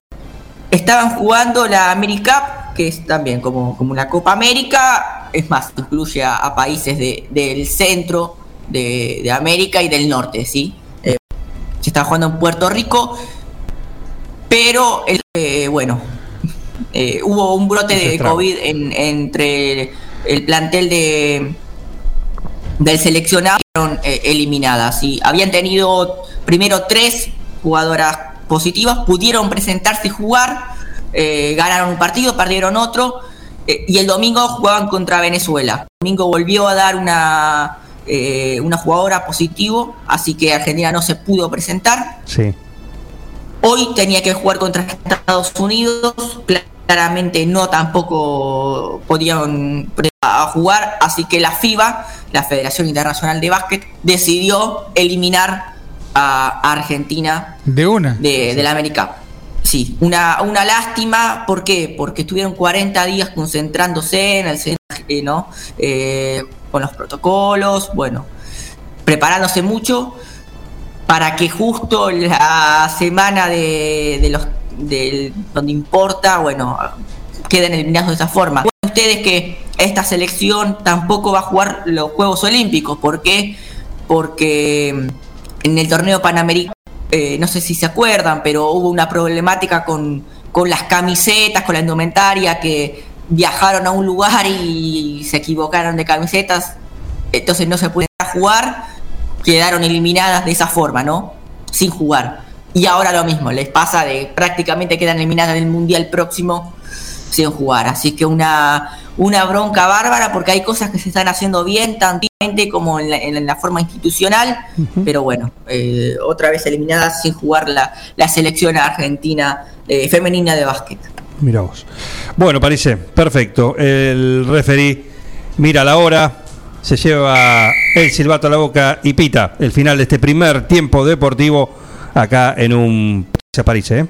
estaban jugando la AmeriCup, que es también como, como la Copa América, es más, incluye a, a países de- del centro de, de América y del norte, ¿sí? Eh, se está jugando en Puerto Rico, pero, el- eh, bueno, eh, hubo un brote de. COVID en- entre el plantel de del seleccionado fueron eh, eliminadas. ¿sí? Habían tenido primero tres jugadoras positivas, pudieron presentarse y jugar, eh, ganaron un partido, perdieron otro, eh, y el domingo jugaban contra Venezuela. El domingo volvió a dar una, eh, una jugadora positivo, así que Argentina no se pudo presentar. Sí. Hoy tenía que jugar contra Estados Unidos, claramente no tampoco podían a jugar, así que la FIBA, la Federación Internacional de Básquet, decidió eliminar a Argentina De una. de, de la América. Sí, una, una lástima, ¿por qué? Porque estuvieron 40 días concentrándose en el ¿no? Eh, con los protocolos, bueno, preparándose mucho para que justo la semana de, de los del- donde importa, bueno, queden eliminados de esa forma. Bueno, ustedes que esta selección tampoco va a jugar los Juegos Olímpicos, ¿por qué? Porque en el torneo panamericano, eh, no sé si se acuerdan, pero hubo una problemática con, con las camisetas, con la indumentaria, que viajaron a un lugar y se equivocaron de camisetas, entonces no se pueden jugar, quedaron eliminadas de esa forma, ¿no? Sin jugar. Y ahora lo mismo, les pasa de prácticamente quedan eliminadas del Mundial próximo sin jugar. Así que una, una bronca bárbara porque hay cosas que se están haciendo bien, tanto como en la, en la forma institucional, pero bueno, eh, otra vez eliminadas sin jugar la, la selección argentina eh, femenina de básquet. Mira vos. Bueno, parece perfecto. El referí mira la hora, se lleva el silbato a la boca y pita el final de este primer tiempo deportivo acá en un se ¿eh?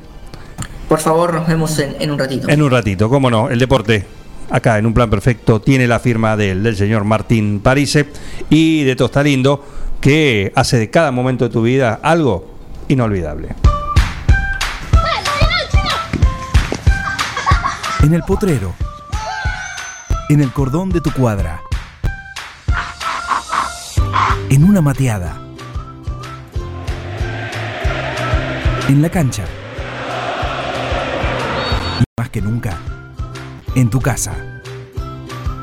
Por favor, nos vemos en, en un ratito. En un ratito, cómo no, el deporte acá en un plan perfecto tiene la firma del, del señor Martín Parise y de Tostalindo que hace de cada momento de tu vida algo inolvidable. En el potrero. En el cordón de tu cuadra. En una mateada. En la cancha. Y más que nunca, en tu casa.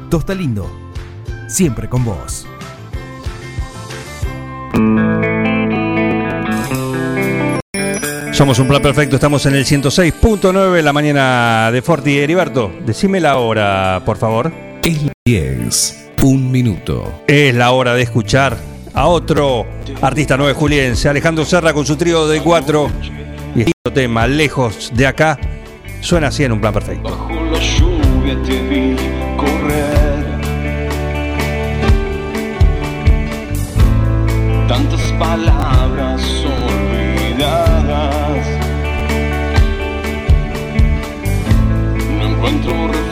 Tosta Lindo, siempre con vos. Somos un plan perfecto, estamos en el 106.9 la mañana de Forti. Heriberto, decime la hora, por favor. Es 10, un minuto. Es la hora de escuchar a otro artista nueve juliense, Alejandro Serra con su trío de cuatro. Y este tema, lejos de acá, suena así en un plan perfecto. Con la lluvia te vi correr. Tantas palabras olvidadas. No encuentro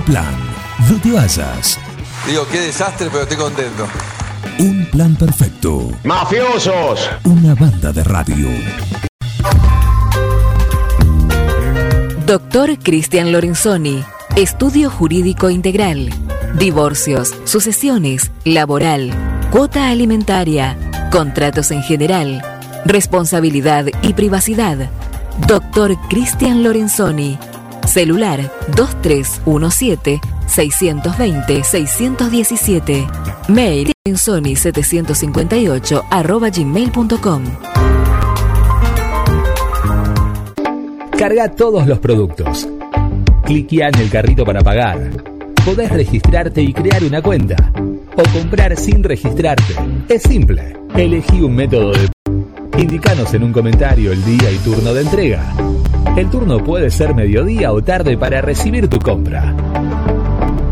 el plan. No te vayas. Digo, qué desastre, pero estoy contento. Un plan perfecto. ¡Mafiosos! Una banda de radio. Doctor Cristian Lorenzoni, Estudio Jurídico Integral, Divorcios, Sucesiones, Laboral, Cuota Alimentaria, Contratos en General, Responsabilidad y Privacidad. Doctor Cristian Lorenzoni, Celular 2317-620-617. Mail lorenzoni758 arroba gmail.com. Carga todos los productos. Cliquea en el carrito para pagar. Podés registrarte y crear una cuenta. O comprar sin registrarte. Es simple. Elegí un método de... Indicanos en un comentario el día y turno de entrega. El turno puede ser mediodía o tarde para recibir tu compra.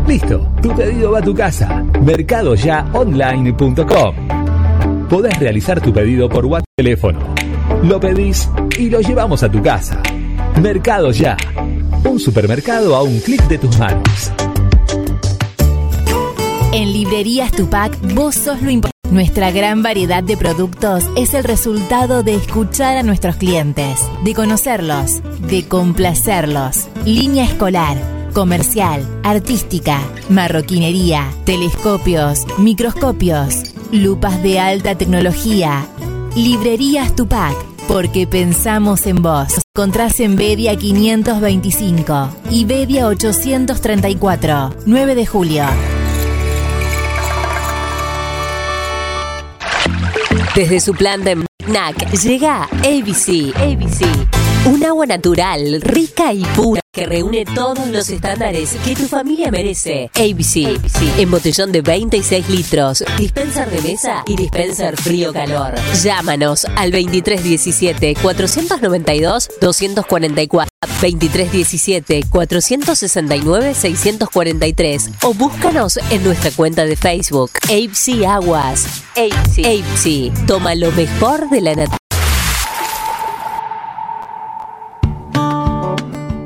Listo, tu pedido va a tu casa. Mercadoyaonline.com. Podés realizar tu pedido por WhatsApp teléfono. Lo pedís y lo llevamos a tu casa. Mercado Ya. Un supermercado a un clic de tus manos. En Librerías Tupac, vos sos lo importante. Nuestra gran variedad de productos es el resultado de escuchar a nuestros clientes, de conocerlos, de complacerlos. Línea escolar, comercial, artística, marroquinería, telescopios, microscopios, lupas de alta tecnología. Librerías Tupac, porque pensamos en vos. Encontrás en Bedia 525 y Bedia 834, 9 de julio. Desde su plan de NAC llega ABC. ABC. Un agua natural, rica y pura que reúne todos los estándares que tu familia merece. ABC. En botellón de 26 litros, dispenser de mesa y dispenser frío-calor. Llámanos al 2317 492 244 2317 469 643 o búscanos en nuestra cuenta de Facebook ABC Aguas. ABC. Toma lo mejor de la naturaleza.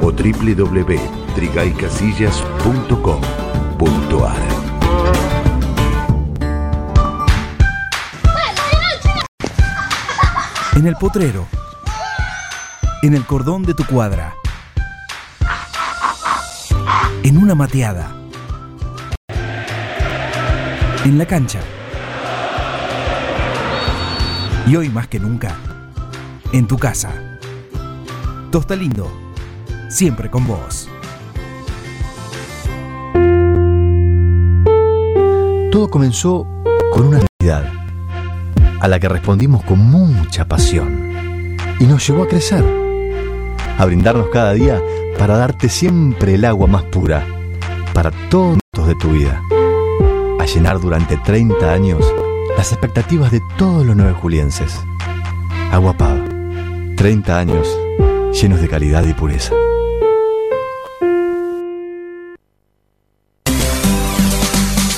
o www.trigaycasillas.com.ar En el potrero. En el cordón de tu cuadra. En una mateada. En la cancha. Y hoy más que nunca, en tu casa. Tosta Lindo, siempre con vos. Todo comenzó con una necesidad a la que respondimos con mucha pasión y nos llevó a crecer, a brindarnos cada día para darte siempre el agua más pura para todos de tu vida, a llenar durante 30 años las expectativas de todos los nueve julienses. Agua Pava, 30 años llenos de calidad y pureza.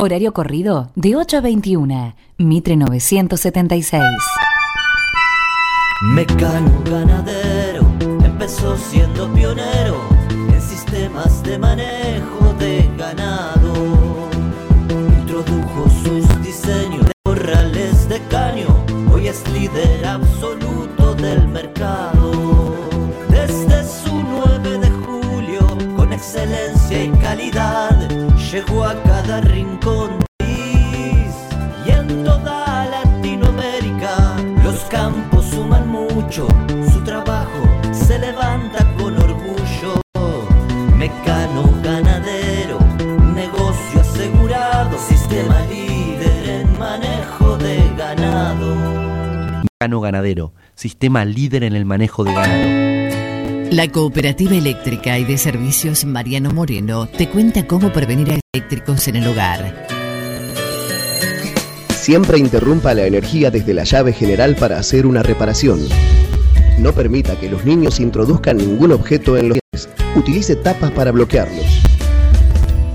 Horario corrido de 8 a 21. Mitre 976. Mecano ganadero empezó siendo pionero en sistemas de manejo de ganado. Introdujo sus diseños de corrales de caño, hoy es líder absoluto del mercado. Desde su 9 de julio, con excelencia y calidad, llegó a cada rincón y en toda Latinoamérica. Los campos suman mucho, su trabajo se levanta con orgullo. Mecano ganadero, negocio asegurado, sistema líder en manejo de ganado. Mecano Ganadero, sistema líder en el manejo de ganado. La Cooperativa Eléctrica y de Servicios Mariano Moreno te cuenta cómo prevenir a eléctricos en el hogar. Siempre interrumpa la energía desde la llave general para hacer una reparación. No permita que los niños introduzcan ningún objeto en los Utilice tapas para bloquearlos.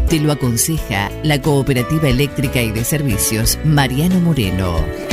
Te lo aconseja la Cooperativa Eléctrica y de Servicios Mariano Moreno.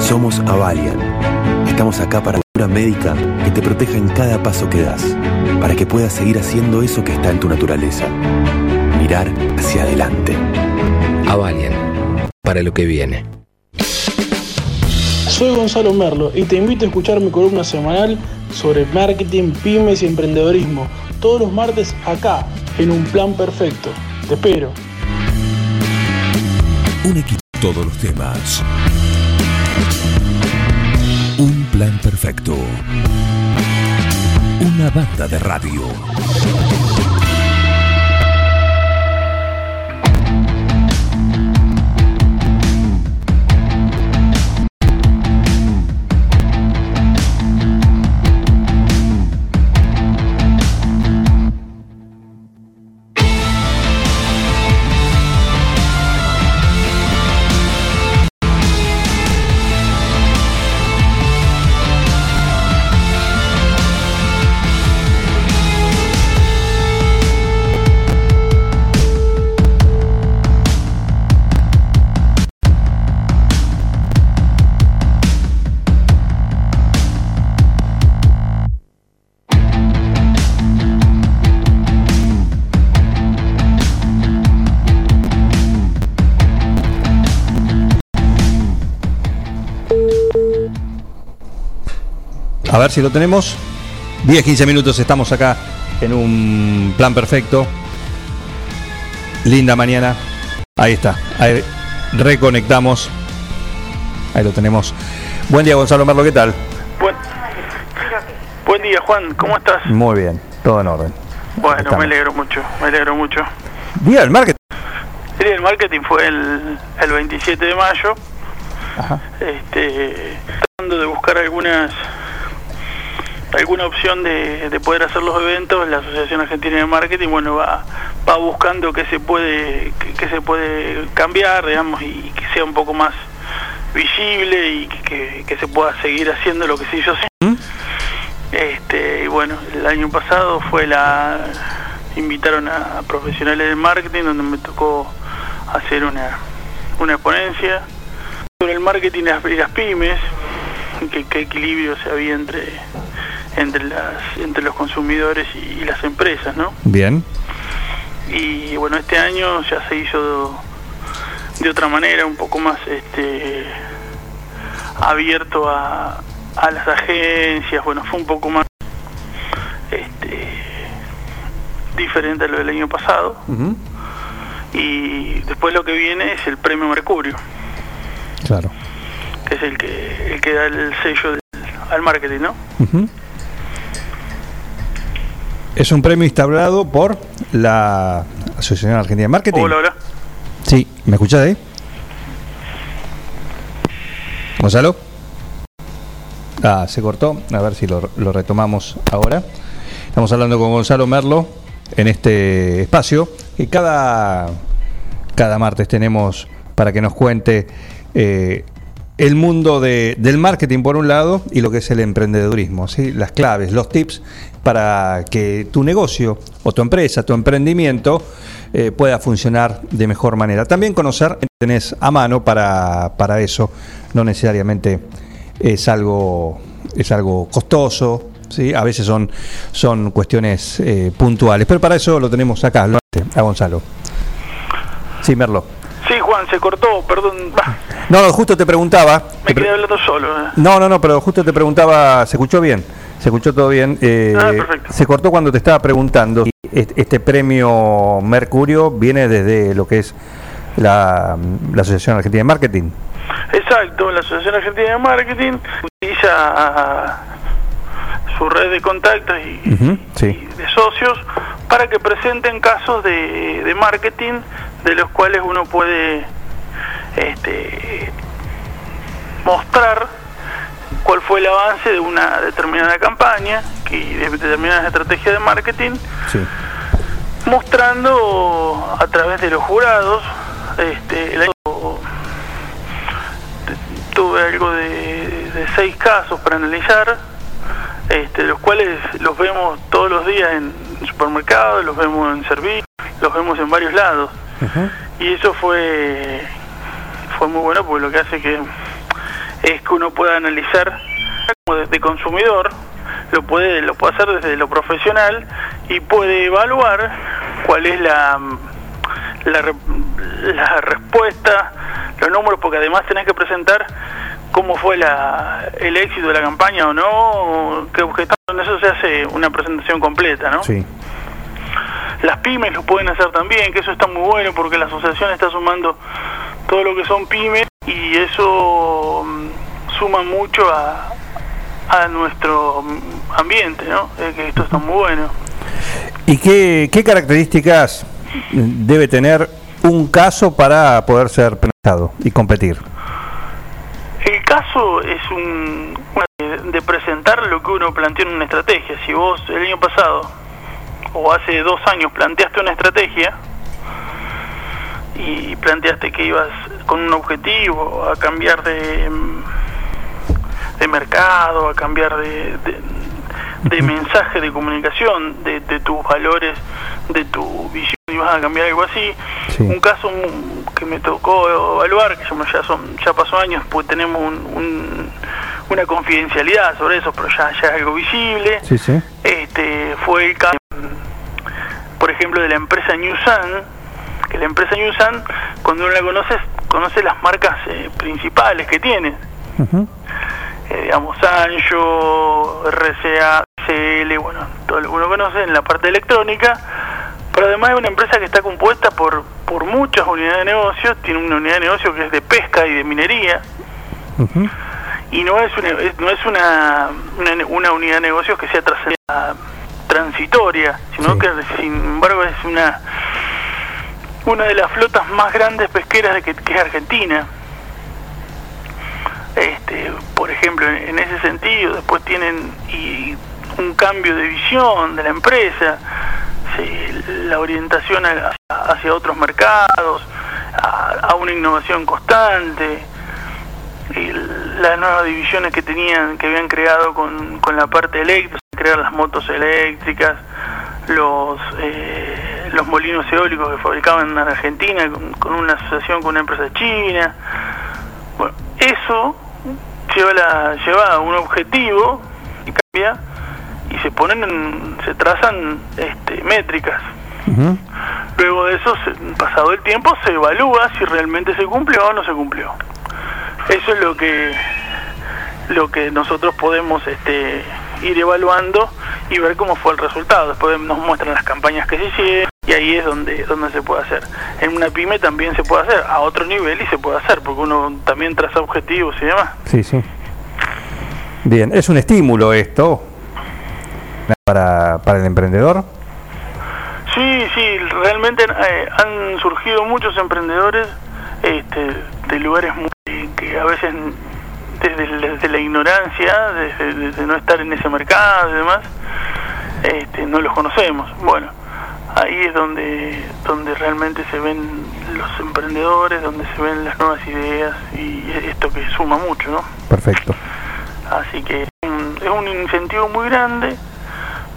Somos Avalian. Estamos acá para la médica que te proteja en cada paso que das, para que puedas seguir haciendo eso que está en tu naturaleza. Mirar hacia adelante. Avalian, para lo que viene. Soy Gonzalo Merlo y te invito a escuchar mi columna semanal sobre marketing, pymes y emprendedorismo, todos los martes acá, en Un Plan Perfecto. Te espero. Un equipo, todos los temas. Un plan perfecto. Una banda de radio. A ver si lo tenemos. 10, 15 minutos estamos acá en un plan perfecto. linda mañana. Ahí está, ahí reconectamos. Ahí lo tenemos. Buen día, Gonzalo Merlo, ¿qué tal? Buen, buen día, Juan, ¿cómo estás? Muy bien, todo en orden. Bueno, Estamos. me alegro mucho, me alegro mucho. Día del marketing. El día del marketing fue el, el 27 de mayo. Este, tratando de buscar algunas alguna opción de, de poder hacer los eventos, la Asociación Argentina de Marketing, bueno, va, va buscando que se puede que, que se puede cambiar, digamos, y que sea un poco más visible y que, que se pueda seguir haciendo lo que se hizo así. Este, y bueno, el año pasado fue la invitaron a profesionales de marketing donde me tocó hacer una, una ponencia sobre el marketing y las, pymes, que, qué equilibrio se había entre entre las entre los consumidores y, y las empresas, ¿no? Bien. Y bueno, este año ya se hizo de otra manera, un poco más este abierto a, a las agencias, bueno, fue un poco más este diferente a lo del año pasado. Y después lo que viene es el premio Mercurio, Claro. que es el que el que da el sello del- al marketing, ¿no? Ujú. Es un premio instaurado por la Asociación Argentina de Marketing. Hola, hola. Sí, ¿me escuchás ahí? Gonzalo. Ah, se cortó. A ver si lo, lo retomamos ahora. Estamos hablando con Gonzalo Merlo en este espacio que cada, cada martes tenemos para que nos cuente eh, el mundo de- del marketing por un lado y lo que es el emprendedurismo, ¿sí? las claves, los tips para que tu negocio o tu empresa, tu emprendimiento eh, pueda funcionar de mejor manera. También conocer, tenés a mano para, para eso, no necesariamente es algo, es algo costoso, ¿sí? a veces son, son cuestiones eh, puntuales, pero para eso lo tenemos acá, lo- a Gonzalo. Sí, Merlo. Sí, Juan, se cortó, perdón. Bah, no, justo te preguntaba. me quedé hablando solo. ¿eh? No, no, no, pero justo te preguntaba, ¿se escuchó bien? ¿Se escuchó todo bien? Eh, Ah. Se cortó cuando te estaba preguntando este, premio Mercurio viene desde lo que es la, la Asociación Argentina de Marketing. Exacto, la Asociación Argentina de Marketing utiliza su red de contactos y Sí. de socios para que presenten casos de, de marketing de los cuales uno puede este, mostrar cuál fue el avance de una determinada campaña y de determinadas estrategias de marketing Sí. mostrando a través de los jurados este, el año tuve algo de, de seis casos para analizar este, los cuales los vemos todos los días en supermercados los vemos en servicios los vemos en varios lados. Y eso fue fue muy bueno porque lo que hace que es que uno pueda analizar como de, de consumidor lo puede lo puede hacer desde lo profesional y puede evaluar cuál es la la, re- la respuesta los números porque además tenés que presentar cómo fue la, el éxito de la campaña o no que, que en eso se hace una presentación completa no Sí. las pymes lo pueden hacer también, que eso está muy bueno porque la asociación está sumando todo lo que son pymes y eso mm, suma mucho a, a nuestro ambiente, ¿no? Eh, que esto está muy bueno. ¿Y qué, qué características debe tener un caso para poder ser penalizado y competir? El caso es un de presentar lo que uno planteó en una estrategia. Si vos el año pasado o hace dos años planteaste una estrategia y planteaste que ibas con un objetivo a cambiar de, de mercado, a cambiar de, de- de mensaje de comunicación, de, de tus valores, de tu visión, y vas a cambiar algo así. Un caso que me tocó evaluar, que ya, son, ya pasó años, pues tenemos un- un- una confidencialidad sobre eso, pero ya, ya es algo visible. Sí, sí. Este fue el caso, por ejemplo, de la empresa Newsan, que la empresa Newsan, cuando uno la conoce, conoce las marcas eh, principales que tiene. Eh, digamos, Sancho, RCA, CL, bueno, todo lo que uno conoce en la parte electrónica, pero además es una empresa que está compuesta por por muchas unidades de negocios, tiene una unidad de negocio que es de pesca y de minería, y no es una, es- no es una, una, una unidad de negocios que sea transitoria, sino que sin embargo es una una de las flotas más grandes pesqueras de que, es Argentina. Este, por ejemplo, en, ese sentido, después tienen y un cambio de visión de la empresa, la orientación a- hacia otros mercados, a, a una innovación constante, las nuevas divisiones que tenían, que habían creado con, con la parte eléctrica, crear las motos eléctricas, los eh, los molinos eólicos que fabricaban en Argentina con, con una asociación con una empresa china. Bueno, eso lleva la lleva a un objetivo y cambia y se ponen en- se trazan este, métricas. Luego de eso, se- pasado el tiempo, se evalúa si realmente se cumplió o no se cumplió. Eso es lo que lo que nosotros podemos este, ir evaluando y ver cómo fue el resultado. Después nos muestran las campañas que se hicieron y ahí es donde, donde se puede hacer. En una pyme también se puede hacer, a otro nivel y se puede hacer, porque uno también traza objetivos y demás. Sí, sí. Bien, es un estímulo esto para, para el emprendedor. Sí, sí, realmente eh, han surgido muchos emprendedores este, de lugares muy, que a veces desde, desde la ignorancia, desde, desde no estar en ese mercado y demás, este, no los conocemos. Bueno, ahí es donde, donde realmente se ven los emprendedores, donde se ven las nuevas ideas y esto que suma mucho, ¿no? Perfecto. Así que es un- es un incentivo muy grande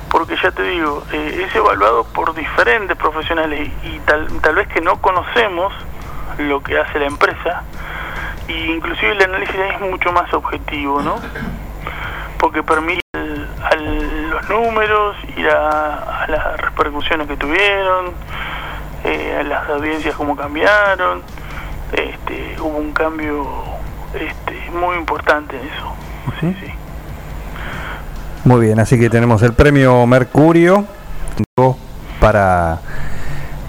porque ya te digo, eh, es evaluado por diferentes profesionales y, y tal, tal vez que no conocemos lo que hace la empresa y inclusive el análisis es mucho más objetivo, ¿no? Porque permite al- a los números, ir a, a las repercusiones que tuvieron, eh, a las audiencias cómo cambiaron, este, hubo un cambio este, muy importante en eso. Muy bien, así que tenemos el premio Mercurio para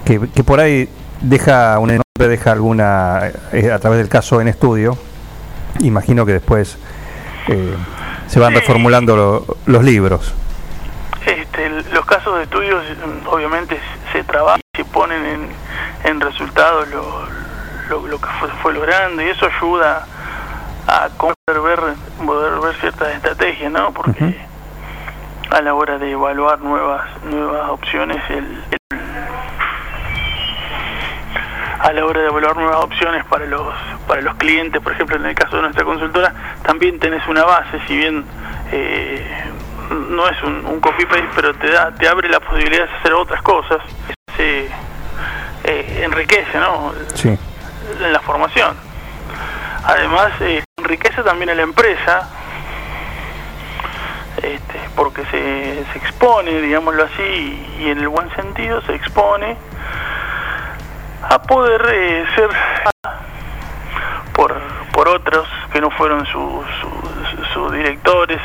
que, que por ahí deja una deja alguna eh, a través del caso en estudio. Imagino que después eh, se van reformulando lo- los libros. Este, los casos de estudios mm, obviamente se- trabajan y se ponen en, en resultados lo, lo, lo que fue, fue logrando y eso ayuda a poder ver, poder ver ciertas estrategias, ¿no? Porque a la hora de evaluar nuevas nuevas opciones, el, el- a la hora de evaluar nuevas opciones para los para los clientes, por ejemplo, en el caso de nuestra consultora, también tenés una base, si bien eh, no es un, un copy paste, pero te da te abre la posibilidad de hacer otras cosas, se eh, enriquece, ¿no? Sí. en la formación. Además, eh, enriquece también a la empresa, este, porque se, se expone, digámoslo así, y en el buen sentido se expone a poder eh, ser por, por otros que no fueron sus su, su- directores,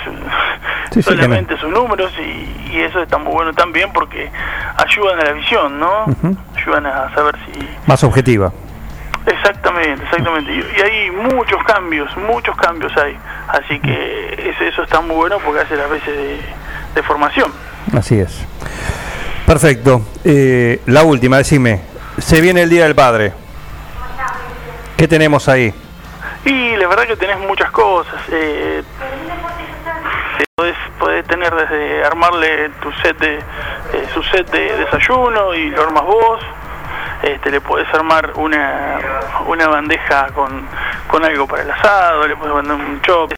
sí, solamente sus números, y, y eso está muy bueno también porque ayudan a la visión, ¿no? Ayudan a saber si Más objetiva. Exactamente, exactamente. Y, hay muchos cambios, muchos cambios hay. Así que eso, eso está muy bueno porque hace las veces de, de formación. Así es. Perfecto. Eh, la última, decime. Se viene el Día del Padre. ¿Qué tenemos ahí? Y la verdad que tenés muchas cosas. Eh, podés, podés tener desde armarle tu set de, eh, su set de desayuno y lo armas vos. Este, le podés armar una, una bandeja con, con algo para el asado, le podés mandar un chop.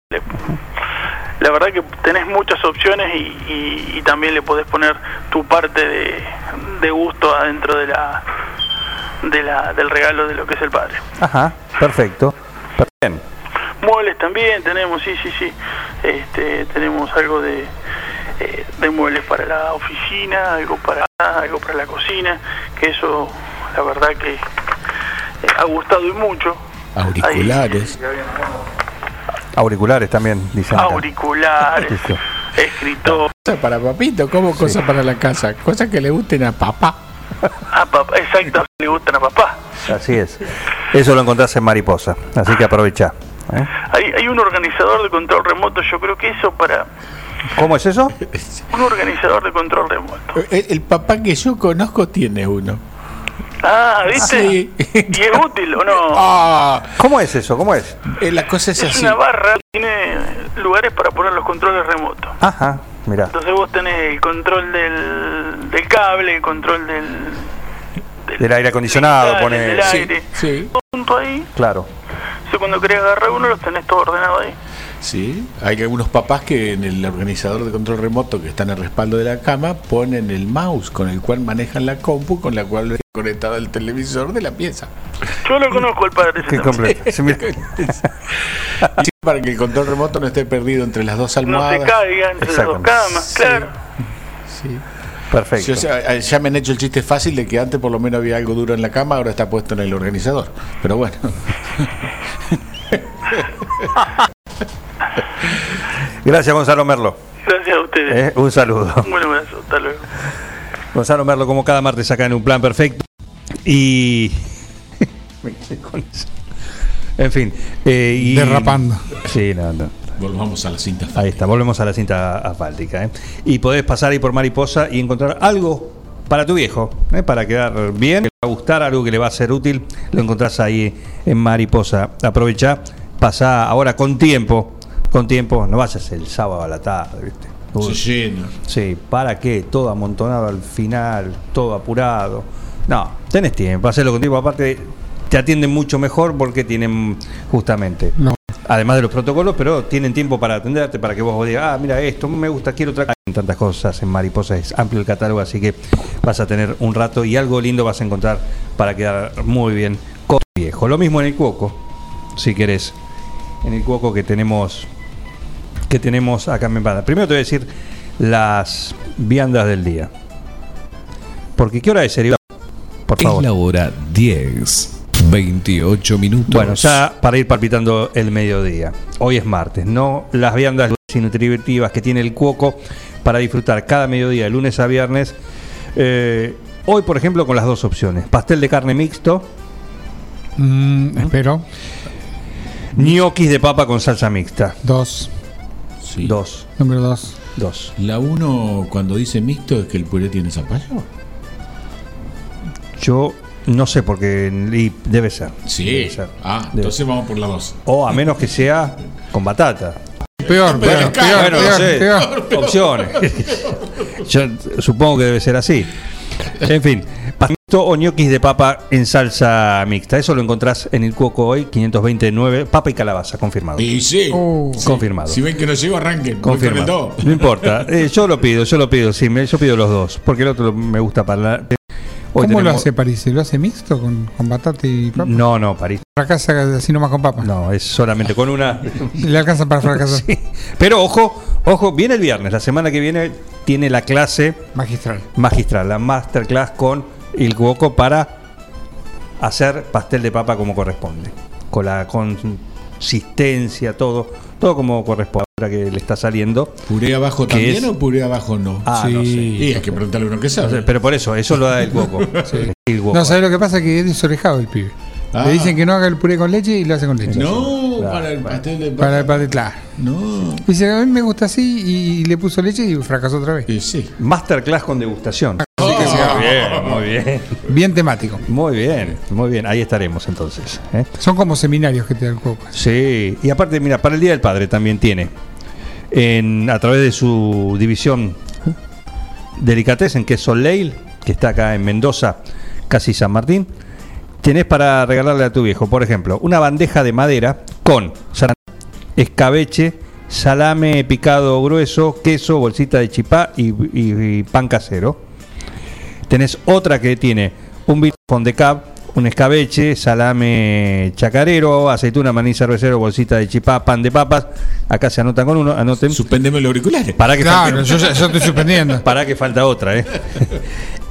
la verdad que tenés muchas opciones y, y- y también le podés poner tu parte de, de gusto adentro de la, de la, del regalo de lo que es el padre. Ajá, perfecto. Bien. Muebles también tenemos, sí, sí, sí. Este, tenemos algo de, eh, de muebles para la oficina, algo para algo para la cocina, que eso, la verdad que eh, ha gustado y mucho. Auriculares. Auriculares también, dicen. acá. Auriculares, escritor. Cosa para papito, como cosa para la casa. Cosas que le gusten a papá. A papá, exacto, le gustan a papá. Así es. Eso lo encontrás en Mariposa, así que aprovecha. ¿eh? Hay, hay un organizador de control remoto, yo creo que eso para... ¿Cómo es eso? Un organizador de control remoto. El, el papá que yo conozco tiene uno. Ah, ¿viste? Sí. ¿Y es útil o no? Ah, ¿Cómo es eso? ¿Cómo es? eh, la cosa es es así. una barra, tiene lugares para poner los controles remotos. Ajá, mira. Entonces vos tenés el control del, del cable, el control del, Del aire acondicionado, del pone. del Sí, aire. Sí, Todo junto ahí. claro. Entonces cuando querés agarrar uno los tenés todo ordenado ahí. Sí. Hay algunos papás que en el organizador de control remoto que está en el respaldo de la cama ponen el mouse con el cual manejan la compu con la cual es conectada al televisor de la pieza. Yo lo conozco el padre. Qué completo. Sí, para que el control remoto no esté perdido entre las dos No almohadas. se caiga entre las dos camas, claro. Sí. Perfecto. Sí, o sea, eh, ya me han hecho el chiste fácil de que antes por lo menos había algo duro en la cama, ahora está puesto en el organizador. Pero bueno. Gracias, Gonzalo Merlo. Gracias a ustedes. ¿eh? Un saludo. Un buen abrazo. Hasta luego. Gonzalo Merlo, como cada martes, acá en un plan perfecto. Y. Me quedé con eso. En fin. eh, y- Derrapando. Sí, no, no. Volvamos a la cinta. Ahí está, volvemos a la cinta asfáltica. ¿eh? Y podés pasar ahí por Mariposa y encontrar algo para tu viejo, ¿eh? para quedar bien, que le va a gustar, algo que le va a ser útil. Lo encontrás ahí en Mariposa. Aprovecha, pasá ahora con tiempo, con tiempo, no vayas el sábado a la tarde, ¿viste? Se llena. Sí, ¿para qué? Todo amontonado al final, todo apurado. No, tenés tiempo, hacerlo con tiempo. Aparte, te atienden mucho mejor porque tienen justamente, además de los protocolos, pero tienen tiempo para atenderte, para que vos digas, ah, mira, esto me gusta, quiero otra. Hay tantas cosas en Mariposa, es amplio el catálogo, así que vas a tener un rato y algo lindo vas a encontrar para quedar muy bien con viejo. Lo mismo en el Cuoco, si querés. En el Cuoco que tenemos que tenemos acá en Mempada. Primero te voy a decir las viandas del día. Porque ¿qué hora es, Iván? Por favor. Es la hora 10, 28 minutos. Bueno, ya para ir palpitando el mediodía. Hoy es martes, ¿no? Las viandas y nutritivas que tiene el Cuoco para disfrutar cada mediodía, de lunes a viernes. Eh, hoy, por ejemplo, con las dos opciones. Pastel de carne mixto, Mm, espero. ñoquis de papa con salsa mixta. Dos. Dos. Número dos. Dos. La uno, cuando dice mixto, es que el puré tiene zapallo. Yo no sé porque y debe ser. Sí. Debe ser. Ah, Debe entonces vamos por la dos. O a menos que sea con batata. Peor, peor, peor, peor, peor. Opciones. Yo supongo que debe ser así. En fin, pastelito o ñoquis de papa en salsa mixta. Eso lo encontrás en el Cuoco hoy, 529. Papa y calabaza, confirmado. Y sí. Sí. Confirmado. Si ven que no llego, arranquen. Confirmado. No importa. Eh, yo lo pido, yo lo pido. Sí, me- yo pido los dos. Porque el otro me gusta para. la- Hoy ¿Cómo lo hace París? ¿Lo hace mixto con, con batata y papa? No, no, París. Fracasa así nomás con papa. No, es solamente con una. Le alcanza para fracasar. Sí. Pero ojo, ojo, viene el viernes. La semana que viene tiene la clase Magistral. magistral, la masterclass con el Cuoco para hacer pastel de papa como corresponde. Con la consistencia, todo, todo como corresponde. Ahora que le está saliendo. ¿Puré abajo también es- o puré abajo no? Ah, no sé. Y hay que preguntarle a uno que No sabe. sé, pero por eso, eso lo da el Cuoco. El Cuoco. No, ¿sabes lo que pasa? Que es desorejado el pibe. Ah. Le dicen que no haga el puré con leche y lo hace con leche. No, para el pastel de Para el pastel, claro. No. Dice, a mí me gusta así y le puso leche y fracasó otra vez. sí. Masterclass con degustación. Así que Muy bien, muy bien. Bien temático. Muy bien, muy bien. Ahí estaremos entonces. ¿eh? Son como seminarios que te da el coco. Sí, y aparte, mira, para el Día del Padre también tiene, en, a través de su división Delicatessen, que es Soleil, que está acá en Mendoza, casi San Martín, tenés para regalarle a tu viejo, por ejemplo, una bandeja de madera con escabeche, salame picado grueso, queso, bolsita de chipá y, y- y pan casero. Tenés otra que tiene un bitfón de cab, un escabeche, salame chacarero, aceituna, maní cervecero, bolsita de chipá, pan de papas. Acá se anotan con uno, anoten. Suspendeme los auriculares. Para que Claro, falta- yo, ya- yo estoy suspendiendo. para que falta otra, ¿eh?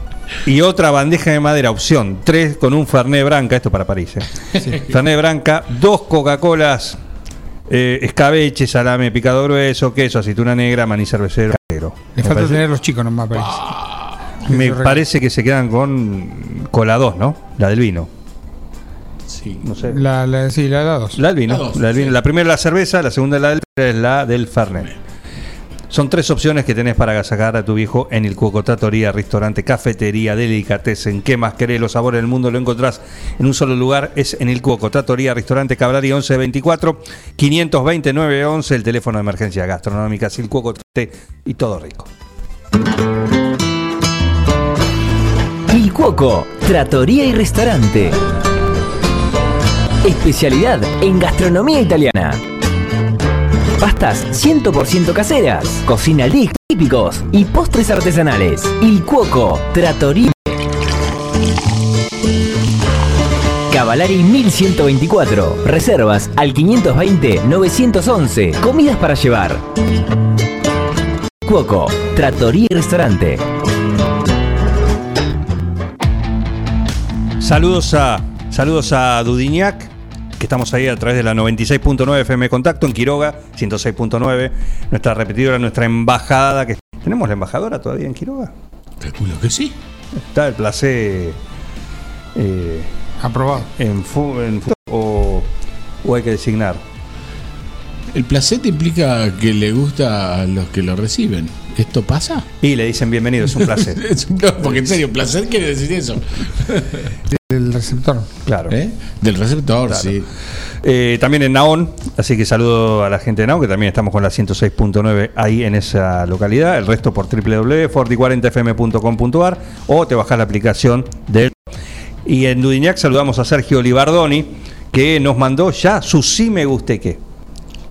Y otra bandeja de madera, opción 3 con un Fernet Branca, esto para París, ¿eh? Fernet Branca, dos Coca-Colas, eh, escabeche, salame picado grueso, queso, aceituna negra, maní cervecero. casero. Le Me falta parece- tener los chicos nomás, parece. Me Eso parece que se quedan con, con la 2, ¿no? La del vino. Sí. No sé. La, la, sí, la, la dos. La del vino. La dos, la, del vino. sí. La primera es la cerveza, la segunda es la del es la del Fernet. Son tres opciones que tenés para agasajar a tu viejo en el Cuoco Trattoria, restaurante, cafetería, delicatessen. ¿Qué más querés? Los sabores del mundo lo encontrás en un solo lugar. Es en el Cuoco Trattoria, restaurante Cabrari 1124 529 11, el teléfono de emergencia gastronómica, el Cuoco Té y todo rico. Il Cuoco, Trattoria y Restaurante. Especialidad en gastronomía italiana. Pastas 100% caseras, cocina día típicos y postres artesanales. Il Cuoco, Trattoria. Cavalari 1124. Reservas al 520-911. Comidas para llevar. Cuoco, Trattoria y Restaurante. Saludos a, saludos a Dudignac, que estamos ahí a través de la 96.9 FM Contacto en Quiroga, 106.9. Nuestra repetidora, nuestra embajada. que ¿Tenemos la embajadora todavía en Quiroga? Calculo que sí. Está el placer. eh, Aprobado. En, fu- en fu- o, o hay que designar. El placer implica que le gusta a los que lo reciben. ¿Esto pasa? Y le dicen bienvenido, es un placer. No, porque en serio, placer quiere decir eso. Del receptor. Claro. ¿Eh? Del receptor, Claro. sí. Eh, también en Naón, así que saludo a la gente de Naón, que también estamos con la 106.9 ahí en esa localidad. El resto por www.forti40fm.com.ar o te bajás la aplicación de Y en Dudignac saludamos a Sergio Libardoni, que nos mandó ya su sí me guste que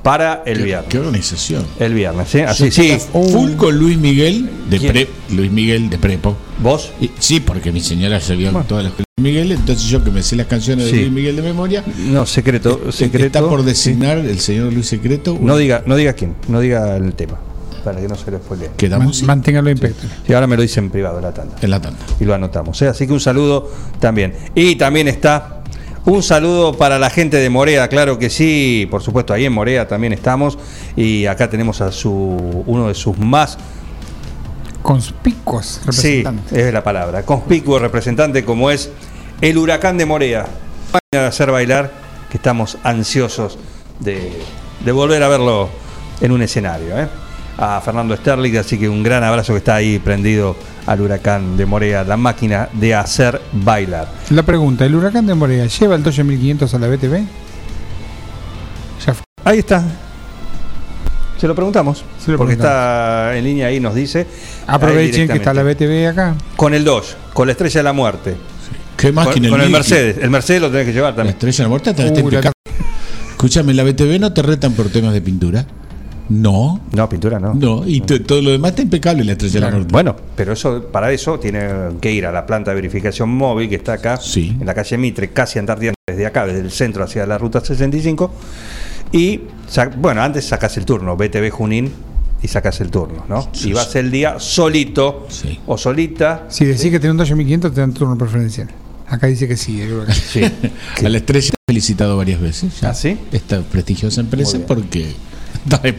para el viernes. Qué organización. El viernes, ¿sí? Así, sí. Full con Luis Miguel de ¿Quién? Pre- Luis Miguel de Prepo. ¿Vos? Y- sí, porque mi señora se vio todas las Luis Miguel, entonces yo que me sé las canciones Sí. de Luis Miguel de memoria. No, secreto, eh, secreto. Está por designar el señor Luis Secreto. No diga, no diga quién, no diga el tema, para que no se lo spoilee. Quedamos Man- Manténgalo impecable. Sí, ahora me lo dice en privado en la tanda. en la tanda. y lo anotamos. ¿eh? Así que un saludo también. Y también está un saludo para la gente de Morea, claro que sí, por supuesto, ahí en Morea también estamos. Y acá tenemos a su uno de sus más, Conspicuos sí, representantes. es la palabra, conspicuo representante como es el huracán de Morea. Van a hacer bailar, que estamos ansiosos de, de volver a verlo en un escenario. ¿eh? A Fernando Sterling, así que un gran abrazo que está ahí prendido al huracán de Morea, la máquina de hacer bailar. La pregunta, ¿el huracán de Morea lleva el Dodge 1500 a la BTV? Ya. Ahí está. Se lo preguntamos. Se lo porque preguntamos. está en línea ahí, nos dice. Aprovechen que está la. BTV acá. Con el Dodge, con la estrella de la muerte. ¿Qué Con, máquina? con el? Mercedes. El Mercedes lo tenés que llevar La también. estrella de la muerte está, Uh, la-. Escúchame, ¿en la BTV no te retan por temas de pintura? No. No, pintura no. No, y to- todo lo demás está impecable la estrella de la muerte. Bueno, pero eso para eso tiene que ir a la planta de verificación móvil que está acá, Sí. en la calle Mitre, casi Antártida, desde acá, desde el centro hacia la ruta 65. Y, bueno, antes sacas el turno, BTV Junín, y sacas el turno, ¿no? Sí, y vas sí. el día solito Sí. o solita. Si decís que tenés un Dodge 1500 te dan turno preferencial. Acá dice que sí, el huracán. Sí. A la estrella he felicitado varias veces. ya. ¿Ah, sí? Esta prestigiosa empresa porque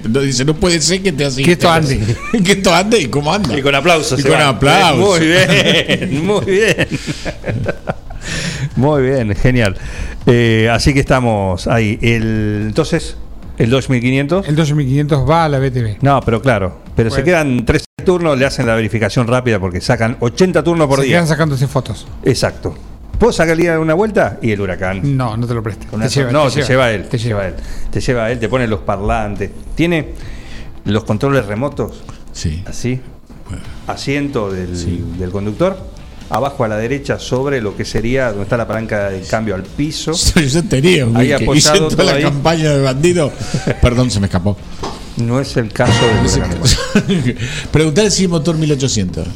no, dice, no puede ser que te así. Que esto ande. que esto ande y cómo anda. Y con aplausos. Y se con aplausos. Muy bien, muy bien. Muy bien, genial. Eh, así que estamos ahí. El, entonces, el 2500. El Dodge 1500 va a la BTV. No, pero claro. Pero se quedan tres turnos, le hacen la verificación rápida porque sacan 80 turnos por Se día. quedan sacándose fotos. Exacto. ¿Puedo sacar el día de una vuelta? Y el huracán. No, no te lo Te lleva, no, te te, lleva, él. Te lleva. él. Te lleva él, te pone los parlantes. Tiene los controles remotos, Sí. así. Asiento del, del conductor. Abajo a la derecha, sobre lo que sería donde está la palanca de cambio al piso. Yo tenía un Ahí apoyado toda la ahí. campaña de bandido. Perdón, se me escapó. No es el caso del No Preguntar si motor 1800.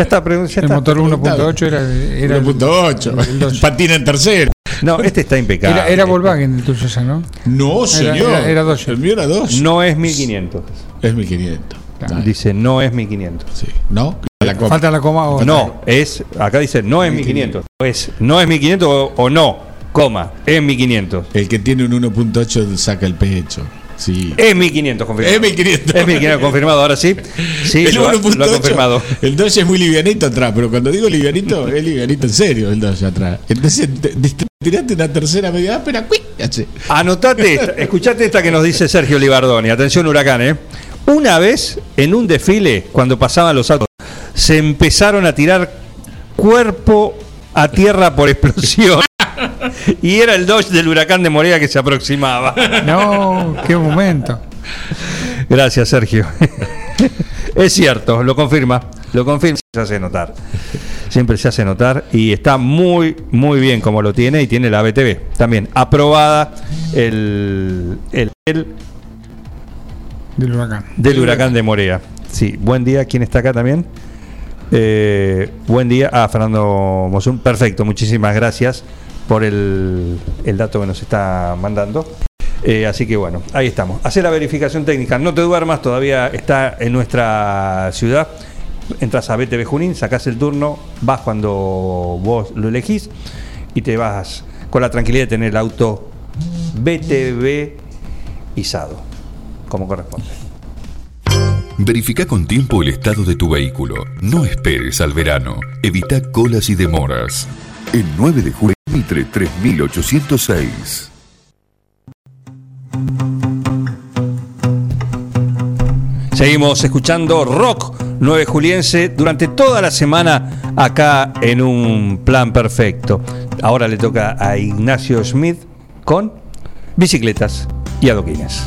Ya está, ya El está. motor 1.8 era, era, el- 1.8. el Dodge. Patina en tercero. No, este está impecable. era, era Volkswagen el tuyo ya, ¿no? No, señor. era- era. El mío era 2. No es 1500. Es 1500. Ah, Dice, no es 1500. Sí. ¿No? La copa. Falta la coma o No, es, acá dice, no es 1500. Es, no es 1500 o, o no, coma, es 1500. El que tiene un 1.8 saca el pecho. Sí. Es 1500 confirmado. Es 1500. Es 1500 confirmado, ahora sí. Sí, el lo, ha- 1.8, lo ha confirmado. El Dodge es muy livianito atrás, pero cuando digo livianito, es livianito en serio el Dodge atrás. Entonces, te- te- tirate una tercera media áspera, hace. Anotate esta, escuchate esta que nos dice Sergio Libardoni. Atención, huracán, ¿eh? Una vez en un desfile, cuando pasaban los autos, se empezaron a tirar cuerpo a tierra por explosión. y era el Dodge del huracán de Morea que se aproximaba. No, qué momento. Gracias, Sergio. es cierto, lo confirma. Lo confirma, se hace notar. Siempre se hace notar y está muy, muy bien como lo tiene y tiene la BTV. También aprobada el, el, el Del huracán. del huracán de Morea. Sí, buen día. ¿Quién está acá también? Eh, buen día a Fernando Mosun. Perfecto, muchísimas gracias por el, el dato que nos está mandando. Eh, así que bueno, ahí estamos. Hacer la verificación técnica. No te duermas, todavía está en nuestra ciudad. Entras a BTV Junín, sacás el turno, vas cuando vos lo elegís y te vas con la tranquilidad de tener el auto BTV izado, como corresponde. Verifica con tiempo el estado de tu vehículo. No esperes al verano. Evita colas y demoras. El 9 de julio, Mitre 3806. Seguimos escuchando rock 9 juliense durante toda la semana acá en un plan perfecto. Ahora le toca a Ignacio Schmidt con bicicletas y adoquines.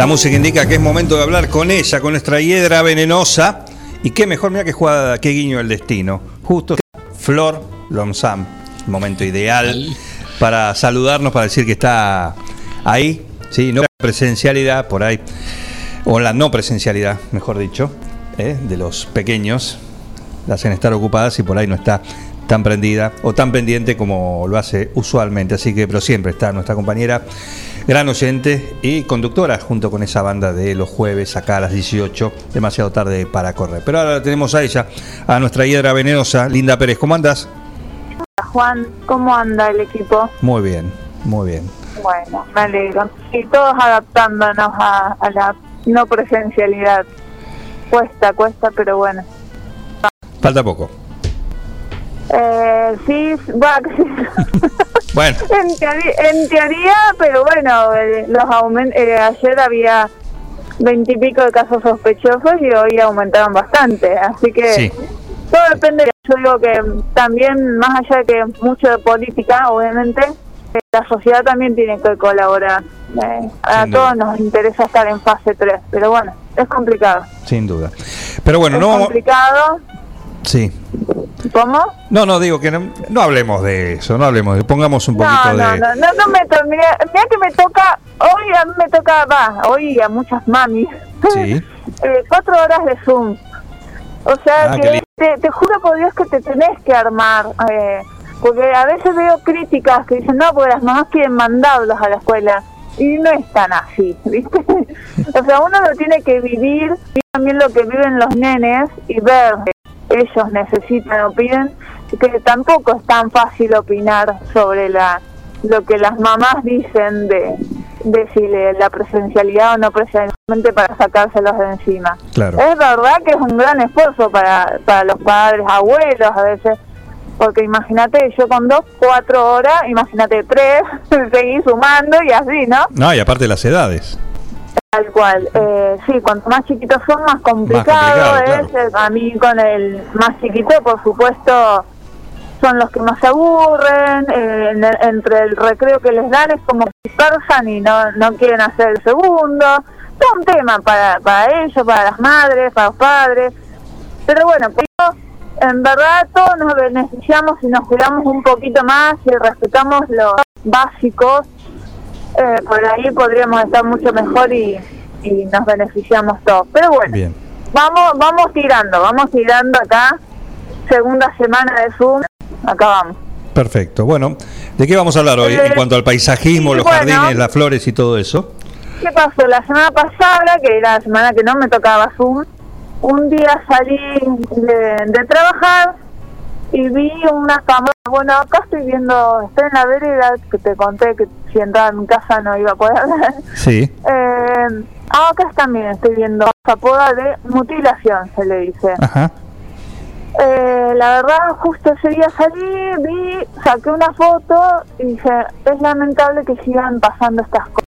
La música indica que es momento de hablar con ella, con nuestra hiedra venenosa. Y qué mejor, mira qué jugada, qué guiño el destino. Justo Flor Lomsam, momento ideal para saludarnos, para decir que está ahí, sí, no la presencialidad por ahí, o la no presencialidad, mejor dicho, ¿eh? de los pequeños, la hacen estar ocupadas y por ahí no está tan prendida o tan pendiente como lo hace usualmente. Así que, pero siempre está nuestra compañera, gran oyente y conductora, junto con esa banda de los jueves acá a las 18, demasiado tarde para correr. Pero ahora tenemos a ella, a nuestra hiedra venenosa, Linda Pérez. ¿Cómo andas? Juan, ¿cómo anda el equipo? Muy bien, muy bien. Bueno, me alegro. Y todos adaptándonos a, a la no presencialidad. Cuesta, cuesta, pero bueno. Falta poco. Eh, sí, va, Bueno, en, teoría, en teoría, pero bueno, eh, los aumen- eh, ayer había veintipico de casos sospechosos y hoy aumentaron bastante, así que Sí. todo depende. Yo digo que también, más allá de que mucho de política, obviamente, eh, la sociedad también tiene que colaborar. Eh, a Sin duda. todos nos interesa estar en fase 3, pero bueno, es complicado. sin duda. Pero bueno, es no complicado. Sí. ¿Cómo? No, no, digo que no, no hablemos de eso, no hablemos, de, pongamos un poquito No, no, de. no, no, no me to- mira, mira que me toca, hoy a mí me toca, va, hoy a muchas mamis, Sí. eh, cuatro horas de Zoom. O sea Ah, que te, te juro por Dios que te tenés que armar, eh, porque a veces veo críticas que dicen, no, porque las mamás quieren mandarlos a la escuela. Y no es tan así, ¿viste? o sea, uno lo tiene que vivir, y también lo que viven los nenes y ver ellos necesitan o piden, que tampoco es tan fácil opinar sobre la lo que las mamás dicen de, de si le- la presencialidad o no presencialmente para sacárselos de encima. Claro. Es verdad que es un gran esfuerzo para, para los padres, abuelos a veces, porque imagínate, yo con dos, cuatro horas, imagínate tres, seguí sumando y así, ¿no? No, y aparte las edades. Tal cual. Eh, sí, cuanto más chiquitos son, más complicado, complicado, es. Eh, A mí con el más chiquito, por supuesto, son los que más se aburren. eh, en el- entre el recreo que les dan es como que dispersan y no, no quieren hacer el segundo. Es un tema para, para ellos, para las madres, para los padres. Pero bueno, pero en verdad todos nos beneficiamos si nos cuidamos un poquito más y respetamos los básicos eh, por ahí podríamos estar mucho mejor y, y nos beneficiamos todos. Pero bueno, Bien. vamos vamos tirando, vamos tirando acá. Segunda semana de Zoom, acá vamos. Perfecto. Bueno, ¿de qué vamos a hablar hoy? Eh, En cuanto al paisajismo, los bueno. jardines, las flores y todo eso. ¿Qué pasó? La semana pasada, que era la semana que no me tocaba Zoom, un día salí de, de trabajar y vi unas cámaras. Bueno, acá estoy viendo, estoy en la vereda, que te conté que si entraba en mi casa no iba a poder hablar. Sí. Eh, ah, acá también estoy viendo esa poda de mutilación, se le dice. Ajá. Eh, la verdad, justo ese día salí, vi, saqué una foto y dije, es lamentable que sigan pasando estas cosas.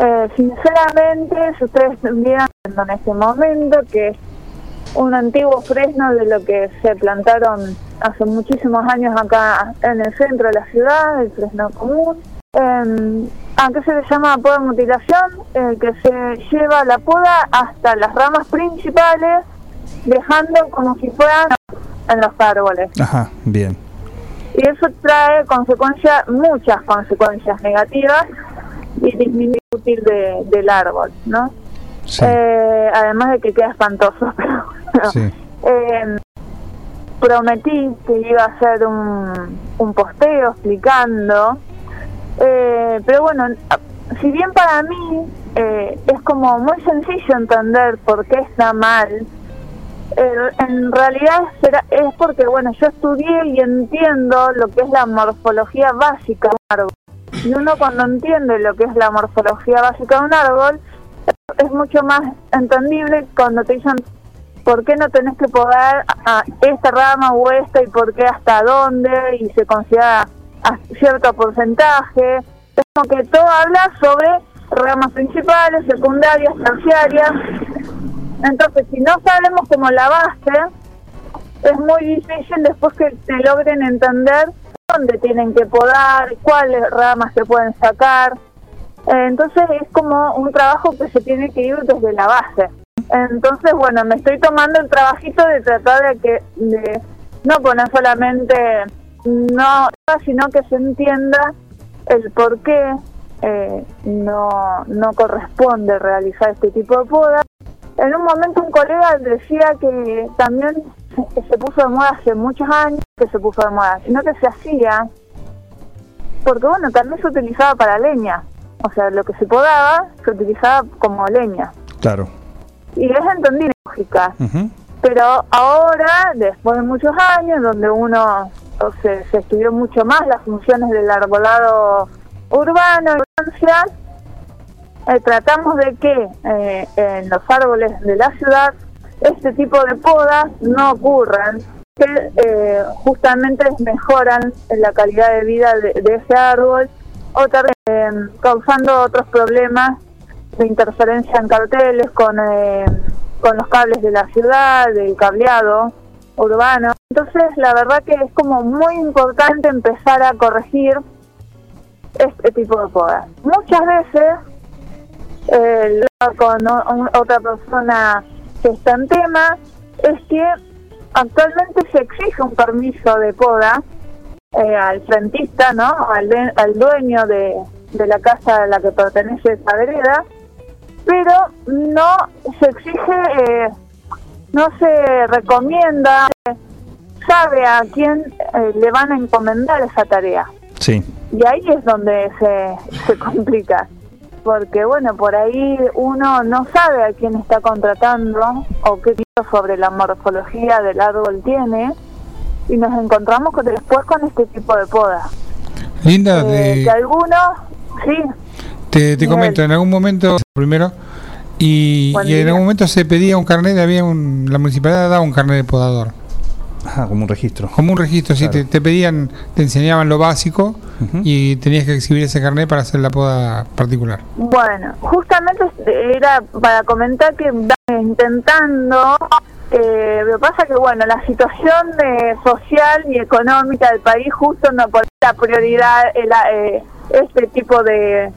Eh, sinceramente, si ustedes vieran en este momento que un antiguo fresno de lo que se plantaron hace muchísimos años acá en el centro de la ciudad, el fresno común. Eh, ¿A qué se le llama poda mutilación? Eh, que se lleva la poda hasta las ramas principales, dejando como si fueran en los árboles. Ajá, bien. Y eso trae consecuencias, muchas consecuencias negativas y disminuye el útil de, del árbol, ¿no? Eh, además de que queda espantoso. pero bueno. Sí. Eh, prometí que iba a hacer un, un posteo explicando, eh, pero bueno, si bien para mí eh, es como muy sencillo entender por qué está mal, en realidad será- es porque, bueno, yo estudié y entiendo lo que es la morfología básica de un árbol. Y uno cuando entiende lo que es la morfología básica de un árbol, es mucho más entendible cuando te dicen por qué no tenés que podar a esta rama o esta y por qué hasta dónde y se considera a cierto porcentaje. Es como que todo habla sobre ramas principales, secundarias, terciarias. Entonces, si no sabemos como la base, es muy difícil después que te logren entender dónde tienen que podar, cuáles ramas se pueden sacar. Entonces es como un trabajo que se tiene que ir desde la base. Entonces, bueno, me estoy tomando el trabajito de tratar de que de no poner solamente no, sino que se entienda el por qué eh, no, no corresponde realizar este tipo de poda. En un momento un colega decía que también se puso de moda hace muchos años, que se puso de moda, sino que se hacía, porque bueno, también se utilizaba para leña, o sea, lo que se podaba se utilizaba como leña, Claro. y es entendible lógica, pero ahora, después de muchos años, donde uno o se, se estudió mucho más las funciones del arbolado urbano, urbancia, eh, tratamos de que eh, en los árboles de la ciudad este tipo de podas no ocurran, que eh, justamente mejoran la calidad de vida de, de ese árbol o eh, causando otros problemas de interferencia en carteles con, eh, con los cables de la ciudad, del cableado urbano. Entonces, la verdad que es como muy importante empezar a corregir este tipo de podas. Muchas veces, eh, con o- otra persona que está en tema, es que actualmente se exige un permiso de poda eh, al frentista, ¿no? Al, de- al dueño de, de la casa a la que pertenece esa vereda, pero no se exige, eh, no se recomienda, sabe a quién eh, le van a encomendar esa tarea. Sí. Y ahí es donde se, se complica. Porque, bueno, por ahí uno no sabe a quién está contratando o qué tipo sobre la morfología del árbol tiene. Y nos encontramos con- después con este tipo de poda. Linda, Eh, te- que algunos, sí, te, te comento, en algún momento, primero, y, en algún momento se pedía un carnet, había un, la municipalidad daba un carnet de podador. Ah, como un registro. Como un registro, sí, te, te pedían, te enseñaban lo básico y tenías que exhibir ese carnet para hacer la poda particular. Bueno, justamente era para comentar que intentando, eh, lo que pasa que bueno, la situación eh, social y económica del país justo no pone la prioridad el, eh, este tipo de,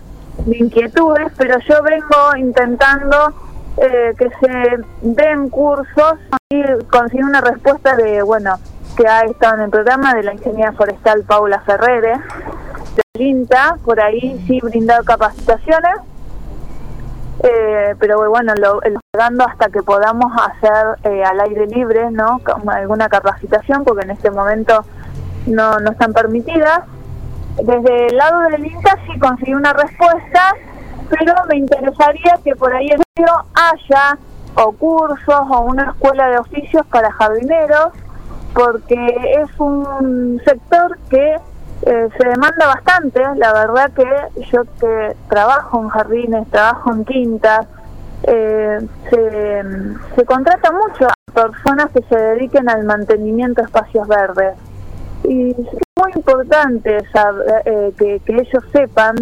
de inquietudes, pero yo vengo intentando eh, que se den cursos y conseguir una respuesta de, bueno, que ha estado en el programa de la ingeniera forestal Paula Ferrere, del INTA, por ahí sí brindar capacitaciones, eh, pero bueno, lo, lo- dando hasta que podamos hacer eh, al aire libre, ¿no? Alguna capacitación, porque en este momento no, no están permitidas. Desde el lado del INTA sí conseguí una respuesta, pero me interesaría que por ahí en medio haya o cursos o una escuela de oficios para jardineros, porque es un sector que eh, se demanda bastante. La verdad que yo que trabajo en jardines, trabajo en quintas, eh, se, contrata mucho a personas que se dediquen al mantenimiento de espacios verdes. Y es muy importante saber, eh, que, ellos sepan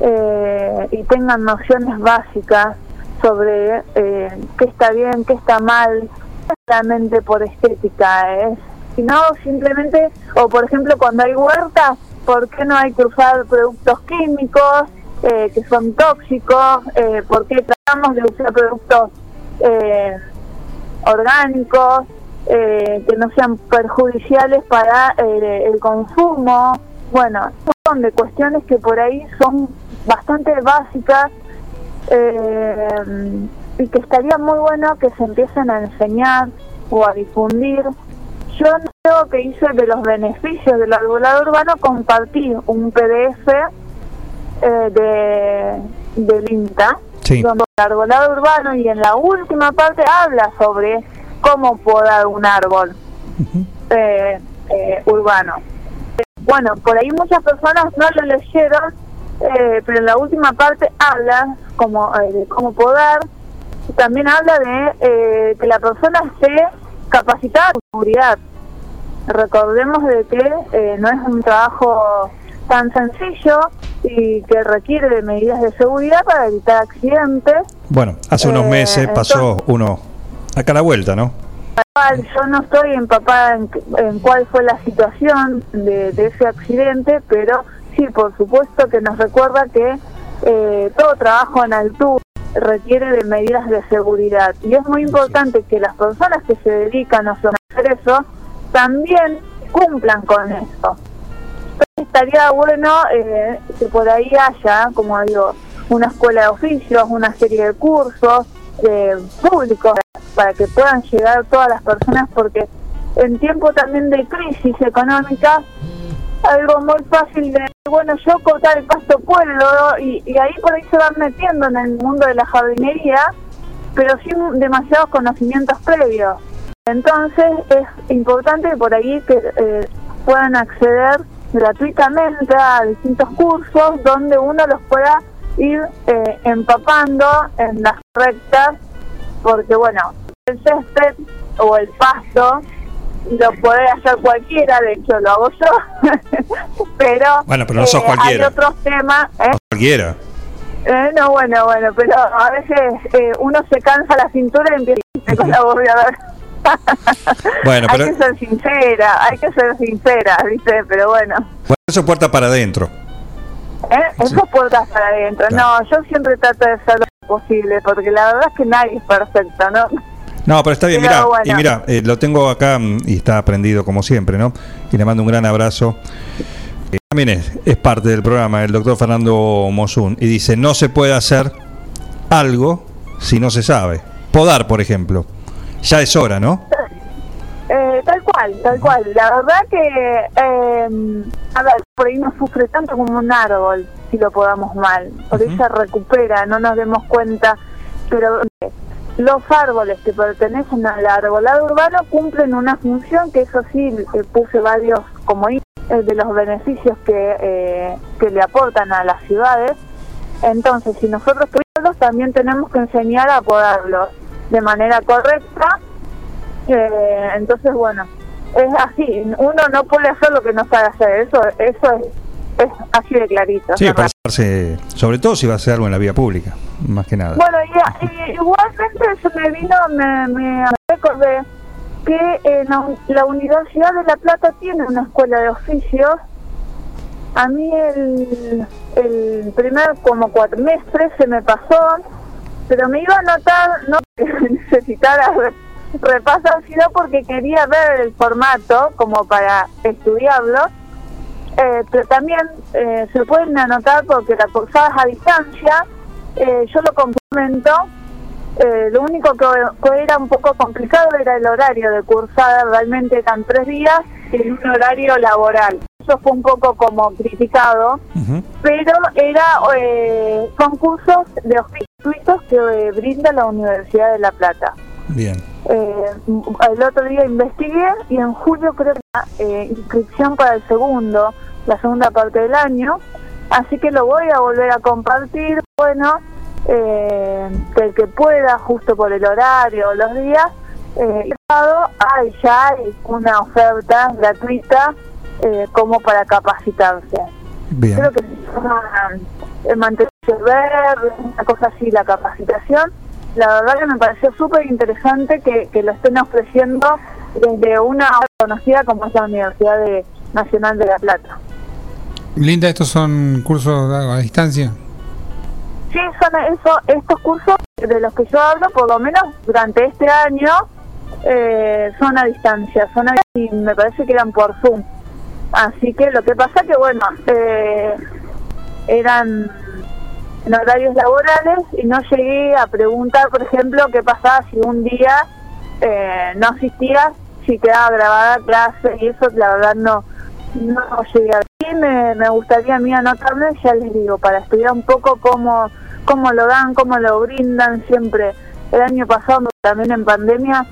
eh, y tengan nociones básicas sobre eh, qué está bien, qué está mal, solamente por estética, ¿eh? Sino simplemente, o por ejemplo cuando hay huertas, ¿por qué no hay que usar productos químicos eh, que son tóxicos? Eh, ¿Por qué tratamos de usar productos eh, orgánicos eh, que no sean perjudiciales para eh, el consumo? Bueno, son de cuestiones que por ahí son bastante básicas y que estaría muy bueno que se empiecen a enseñar o a difundir. Yo creo que hice de los beneficios del arbolado urbano compartí un PDF eh, de, del INTA, Sí. donde el arbolado urbano y en la última parte habla sobre cómo podar un árbol eh, eh, urbano. Bueno, por ahí muchas personas no lo leyeron, eh, pero en la última parte habla como, eh, de cómo podar. También habla de eh, que la persona esté capacitada en seguridad. Recordemos de que eh, no es un trabajo tan sencillo y que requiere de medidas de seguridad para evitar accidentes. Bueno, hace unos Eh, meses pasó uno acá a la vuelta, ¿no? Yo no estoy empapada en, en cuál fue la situación de, de ese accidente, pero sí, por supuesto que nos recuerda que eh, todo trabajo en altura requiere de medidas de seguridad. Y es muy importante que las personas que se dedican a hacer eso también cumplan con eso. Estaría bueno eh, que por ahí haya, como digo, una escuela de oficios, una serie de cursos eh, públicos para que puedan llegar todas las personas, porque en tiempo también de crisis económica, algo muy fácil de, bueno, yo cortar el pasto puedo, y, y ahí por ahí se van metiendo en el mundo de la jardinería, pero sin demasiados conocimientos previos. Entonces es importante por ahí que eh, puedan acceder gratuitamente a distintos cursos donde uno los pueda ir eh, empapando en las rectas, porque bueno, el césped o el pasto lo puede hacer cualquiera, de hecho lo hago yo, pero, Bueno, pero no sos eh, cualquiera. hay otros temas, ¿eh? Cualquiera. Eh, no, bueno, bueno, pero a veces eh, uno se cansa la cintura y empieza con la bobeadora. Bueno, hay pero que ser sincera, hay que ser sincera, ¿viste? Pero bueno, bueno, eso puerta para adentro. ¿eh? Eso puertas para adentro. No, yo siempre trato de hacer lo posible, porque la verdad es que nadie es perfecto, ¿no? No, pero está bien, mira, bueno. y mira, eh, lo tengo acá mm, y está aprendido como siempre, ¿no? Y le mando un gran abrazo. Eh, también es, es parte del programa, el doctor Fernando Mosun, y dice, no se puede hacer algo si no se sabe. Podar, por ejemplo. Ya es hora, ¿no? Eh, tal cual, tal cual. La verdad que, eh, a ver, por ahí no sufre tanto como un árbol si lo podamos mal. Por ahí se recupera, no nos demos cuenta. Pero los árboles que pertenecen al arbolado urbano cumplen una función que eso sí eh, puse varios como eh, de los beneficios que, eh, que le aportan a las ciudades. Entonces, si nosotros queremos, también tenemos que enseñar a podarlos de manera correcta eh, entonces, bueno, es así. Uno no puede hacer lo que no sabe hacer. Eso, eso es, es así de clarito. Sí, para hacerse- sobre todo si va a hacer algo en la vía pública, más que nada. Bueno, y, y igualmente se me vino, me, me recordé que en la, la Universidad de La Plata tiene una escuela de oficios. A mí el, el primer como cuatrimestre se me pasó, pero me iba a anotar, no necesitara re- repasar, sino porque quería ver el formato como para estudiarlo. Eh, pero también eh, se pueden anotar porque la cursada es a distancia. Eh, yo lo complemento. Eh, lo único que, que era un poco complicado era el horario de cursada. Realmente eran tres días en un horario laboral. Eso fue un poco como criticado, pero era eh, concursos de oficios que eh, brinda la Universidad de La Plata. Bien. Eh, el otro día investigué y en julio creo que la eh, inscripción para el segundo, la segunda parte del año, así que lo voy a volver a compartir. Bueno, eh, que el que pueda, justo por el horario o los días, eh, hay ya hay una oferta gratuita eh, como para capacitarse. Bien. Creo que se llama eh, mantenerse verde, una cosa así, la capacitación. La verdad que me pareció súper interesante que, que lo estén ofreciendo desde una conocida como es la Universidad de- Nacional de La Plata. Linda, estos son cursos a, a distancia. Sí, son eso, estos cursos de los que yo hablo, por lo menos durante este año, eh, son a distancia, son a, y me parece que eran por Zoom. Así que lo que pasa que, bueno, eh, eran en horarios laborales y no llegué a preguntar, por ejemplo, qué pasaba si un día eh, no asistía, si quedaba grabada clase y eso, la verdad no no llegué a sí me, me gustaría a mí anotarme, ya les digo, para estudiar un poco cómo, cómo lo dan, cómo lo brindan siempre. El año pasado, también en pandemia,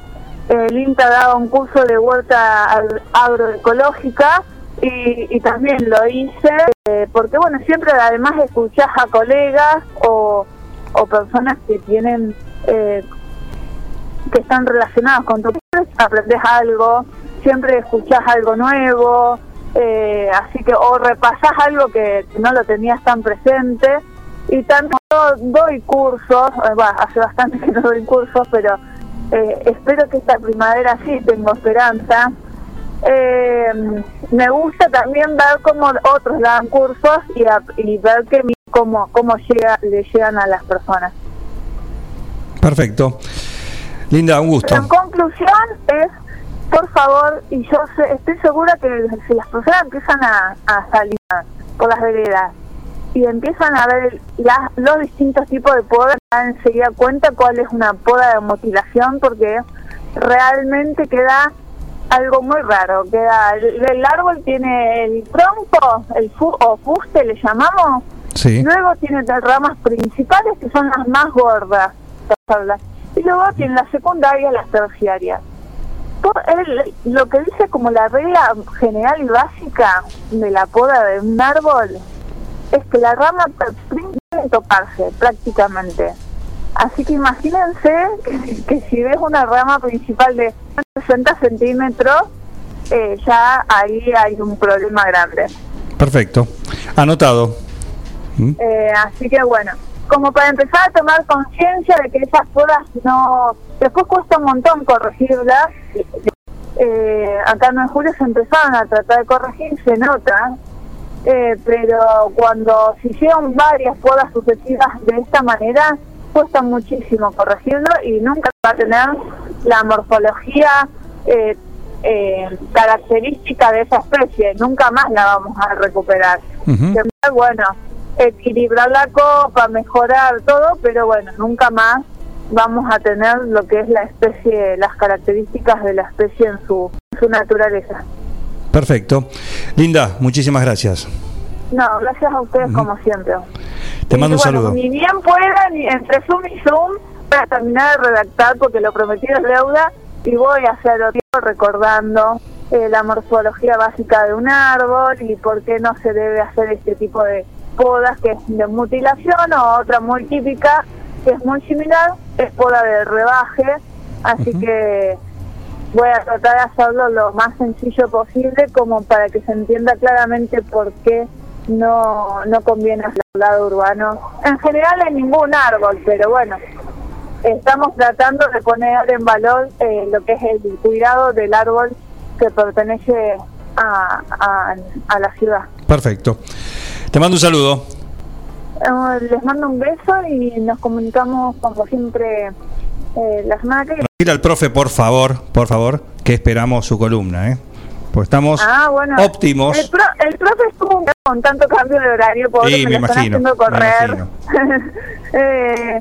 el INTA daba un curso de huerta ag- agroecológica y, y también lo hice eh, porque, bueno, siempre además escuchás a colegas o, o personas que tienen... Eh, que están relacionados con tu aprendes algo, siempre escuchás algo nuevo, eh, así que o repasás algo que no lo tenías tan presente y do- doy cursos, eh, bah, hace bastante que no doy cursos, pero eh, espero que esta primavera sí tengo esperanza. Eh, me gusta también ver cómo otros dan cursos y, a- y ver que mi- cómo, cómo llega, le llegan a las personas. Perfecto. Linda, un gusto. En conclusión es, por favor, y yo estoy segura que si las personas empiezan a, a salir por las veredas y empiezan a ver las- los distintos tipos de podas, se dan enseguida cuenta cuál es una poda de mutilación porque realmente queda algo muy raro. Queda el, el árbol tiene el tronco, el fu- o fuste le llamamos, Sí. Luego tiene las ramas principales que son las más gordas. Y luego tiene las secundarias, las terciarias. El- lo que dice como la regla general y básica de la poda de un árbol es que la rama principal debe tocarse prácticamente. Así que imagínense que, que si ves una rama principal de 60 centímetros, eh, ya ahí hay un problema grande. Perfecto. Anotado. ¿Mm? Eh, así que bueno, como para empezar a tomar conciencia de que esas podas no... Después cuesta un montón corregirlas. Eh, acá en Julio se empezaron a tratar de corregir, se nota, eh, pero cuando se hicieron varias podas sucesivas de esta manera, cuesta muchísimo corregirlo y nunca va a tener la morfología eh, eh, característica de esa especie, nunca más la vamos a recuperar. Ujú. Que, bueno, equilibrar la copa, mejorar todo, pero bueno, nunca más vamos a tener lo que es la especie, las características de la especie en su, su naturaleza. Perfecto. Linda, muchísimas gracias. No, gracias a ustedes como siempre. Te mando un bueno, saludo. Ni bien puedan, y entre Zoom y Zoom, para terminar de redactar, porque lo prometido es deuda, y voy a hacer otro recordando eh, la morfología básica de un árbol y por qué no se debe hacer este tipo de podas que es de mutilación o otra muy típica que es muy similar, es poda de rebaje, así que voy a tratar de hacerlo lo más sencillo posible como para que se entienda claramente por qué no, no conviene hacer el lado urbano. En general en ningún árbol, pero bueno, estamos tratando de poner en valor eh, lo que es el cuidado del árbol que pertenece a, a, a la ciudad. Perfecto. Te mando un saludo. Eh, les mando un beso y nos comunicamos como siempre eh, la semana que viene. Al profe, por favor, por favor, que esperamos su columna, ¿eh? Pues estamos Ah, bueno. óptimos. El, pro- el profe estuvo un con tanto cambio de horario, pobre, Sí, me, están haciendo correr. eh,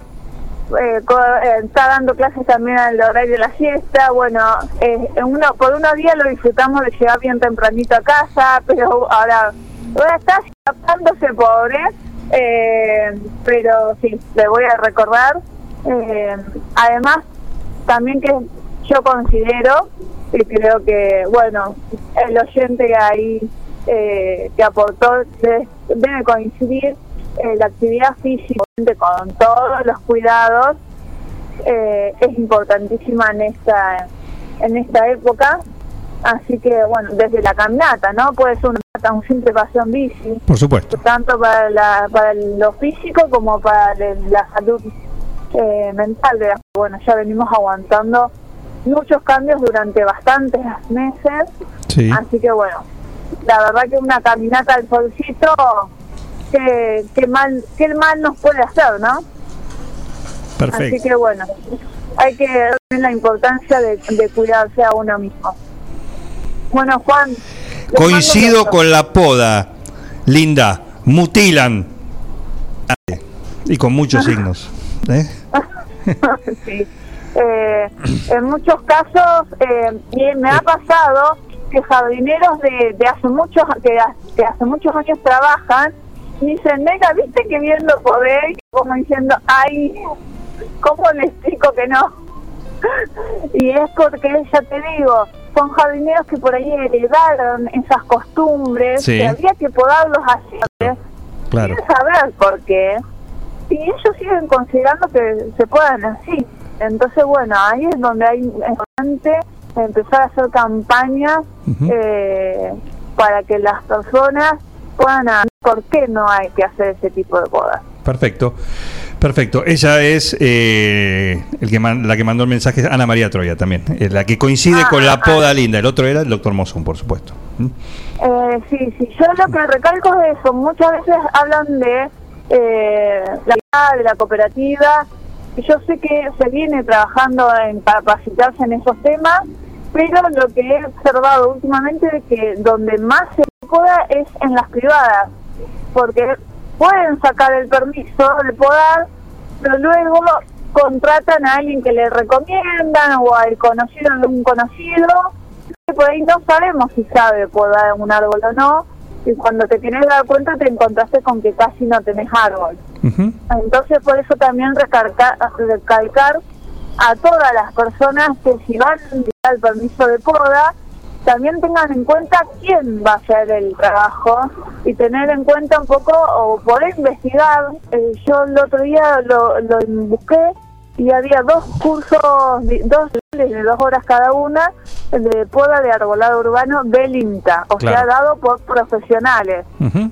eh, co- eh, está dando clases también al horario de la siesta. Bueno, eh, uno, por unos días lo disfrutamos de llegar bien tempranito a casa, pero ahora, ahora está escapándose, pobre. Eh, pero sí, le voy a recordar. Eh, además, también que yo considero y creo que, bueno, el oyente ahí eh, que aportó debe, debe coincidir eh, la actividad física con todos los cuidados es importantísima en esta en esta época así que bueno desde la caminata no puede ser un simple paseo en bici Por supuesto. tanto para la, para lo físico como para la salud eh, mental de bueno ya venimos aguantando muchos cambios durante bastantes meses Sí. así que bueno la verdad que una caminata al solcito que, que mal qué mal nos puede hacer no así Perfecto. que bueno hay que ver la importancia de, de cuidarse a uno mismo bueno Juan Coincido con la poda. Linda, mutilan. Y con muchos signos. ¿eh? sí. Eh, en muchos casos eh, y me ha pasado que jardineros de, de hace muchos que, que hace muchos años trabajan y dicen nena viste que bien lo podés como diciendo ay cómo le explico que no y es porque ya te digo son jardineros que por ahí heredaron esas costumbres Sí. que había que podarlos así Claro. sin saber por qué. Y ellos siguen considerando que se puedan así. Entonces, bueno, ahí es donde hay importante empezar a hacer campañas eh, para que las personas puedan ver por qué no hay que hacer ese tipo de podas. Perfecto, perfecto. Ella es eh, el que man- la que mandó el mensaje, Ana María Troya también, eh, la que coincide con la poda linda. El otro era el doctor Mozón, por supuesto. ¿Mm? Eh, sí, sí, yo lo que recalco es eso. Muchas veces hablan de eh, la de la cooperativa. Yo sé que se viene trabajando en capacitarse en esos temas, pero lo que he observado últimamente es que donde más se poda es en las privadas, porque pueden sacar el permiso de podar, pero luego contratan a alguien que le recomiendan o al conocido de un conocido que por ahí no sabemos si sabe podar un árbol o no, y cuando te tienes que dar cuenta te encontraste con que casi no tenés árbol. Entonces por eso también recalcar, recalcar a todas las personas que si van a el permiso de poda, también tengan en cuenta quién va a hacer el trabajo y tener en cuenta un poco o poder investigar. Eh, yo el otro día lo, lo busqué y había dos cursos, dos de dos horas cada una de poda de arbolado urbano del INTA, o sea, dado por profesionales.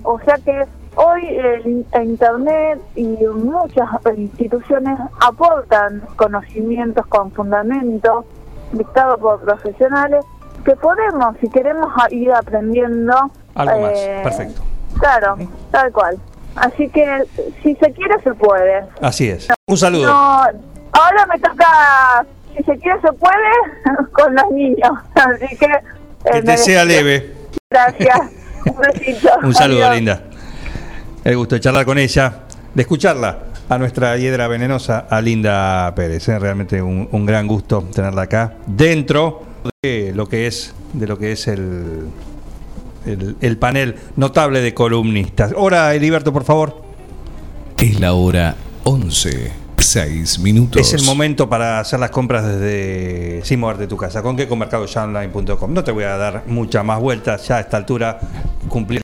O sea que hoy el in- Internet y muchas instituciones aportan conocimientos con fundamentos dictados por profesionales que podemos, si queremos, ir aprendiendo. Algo más, eh, perfecto. Claro, tal cual. Así que si se quiere, se puede. Así es. Un saludo. No, ahora me toca, si se quiere, se puede, con los niños. Así que... eh, Que me te sea leve. Gracias. Un besito. Un saludo, Adiós. linda. El gusto de charlar con ella, de escucharla, a nuestra hiedra venenosa, a Linda Pérez. ¿eh? Realmente un, un gran gusto tenerla acá, dentro de lo que es, de lo que es el, el, el panel notable de columnistas. Ahora, Heriberto, por favor. Es la hora 11, 6 minutos. Es el momento para hacer las compras desde sin moverte de tu casa. ¿Con qué? Con mercadoyaonline.com. No te voy a dar muchas más vueltas. Ya a esta altura cumplir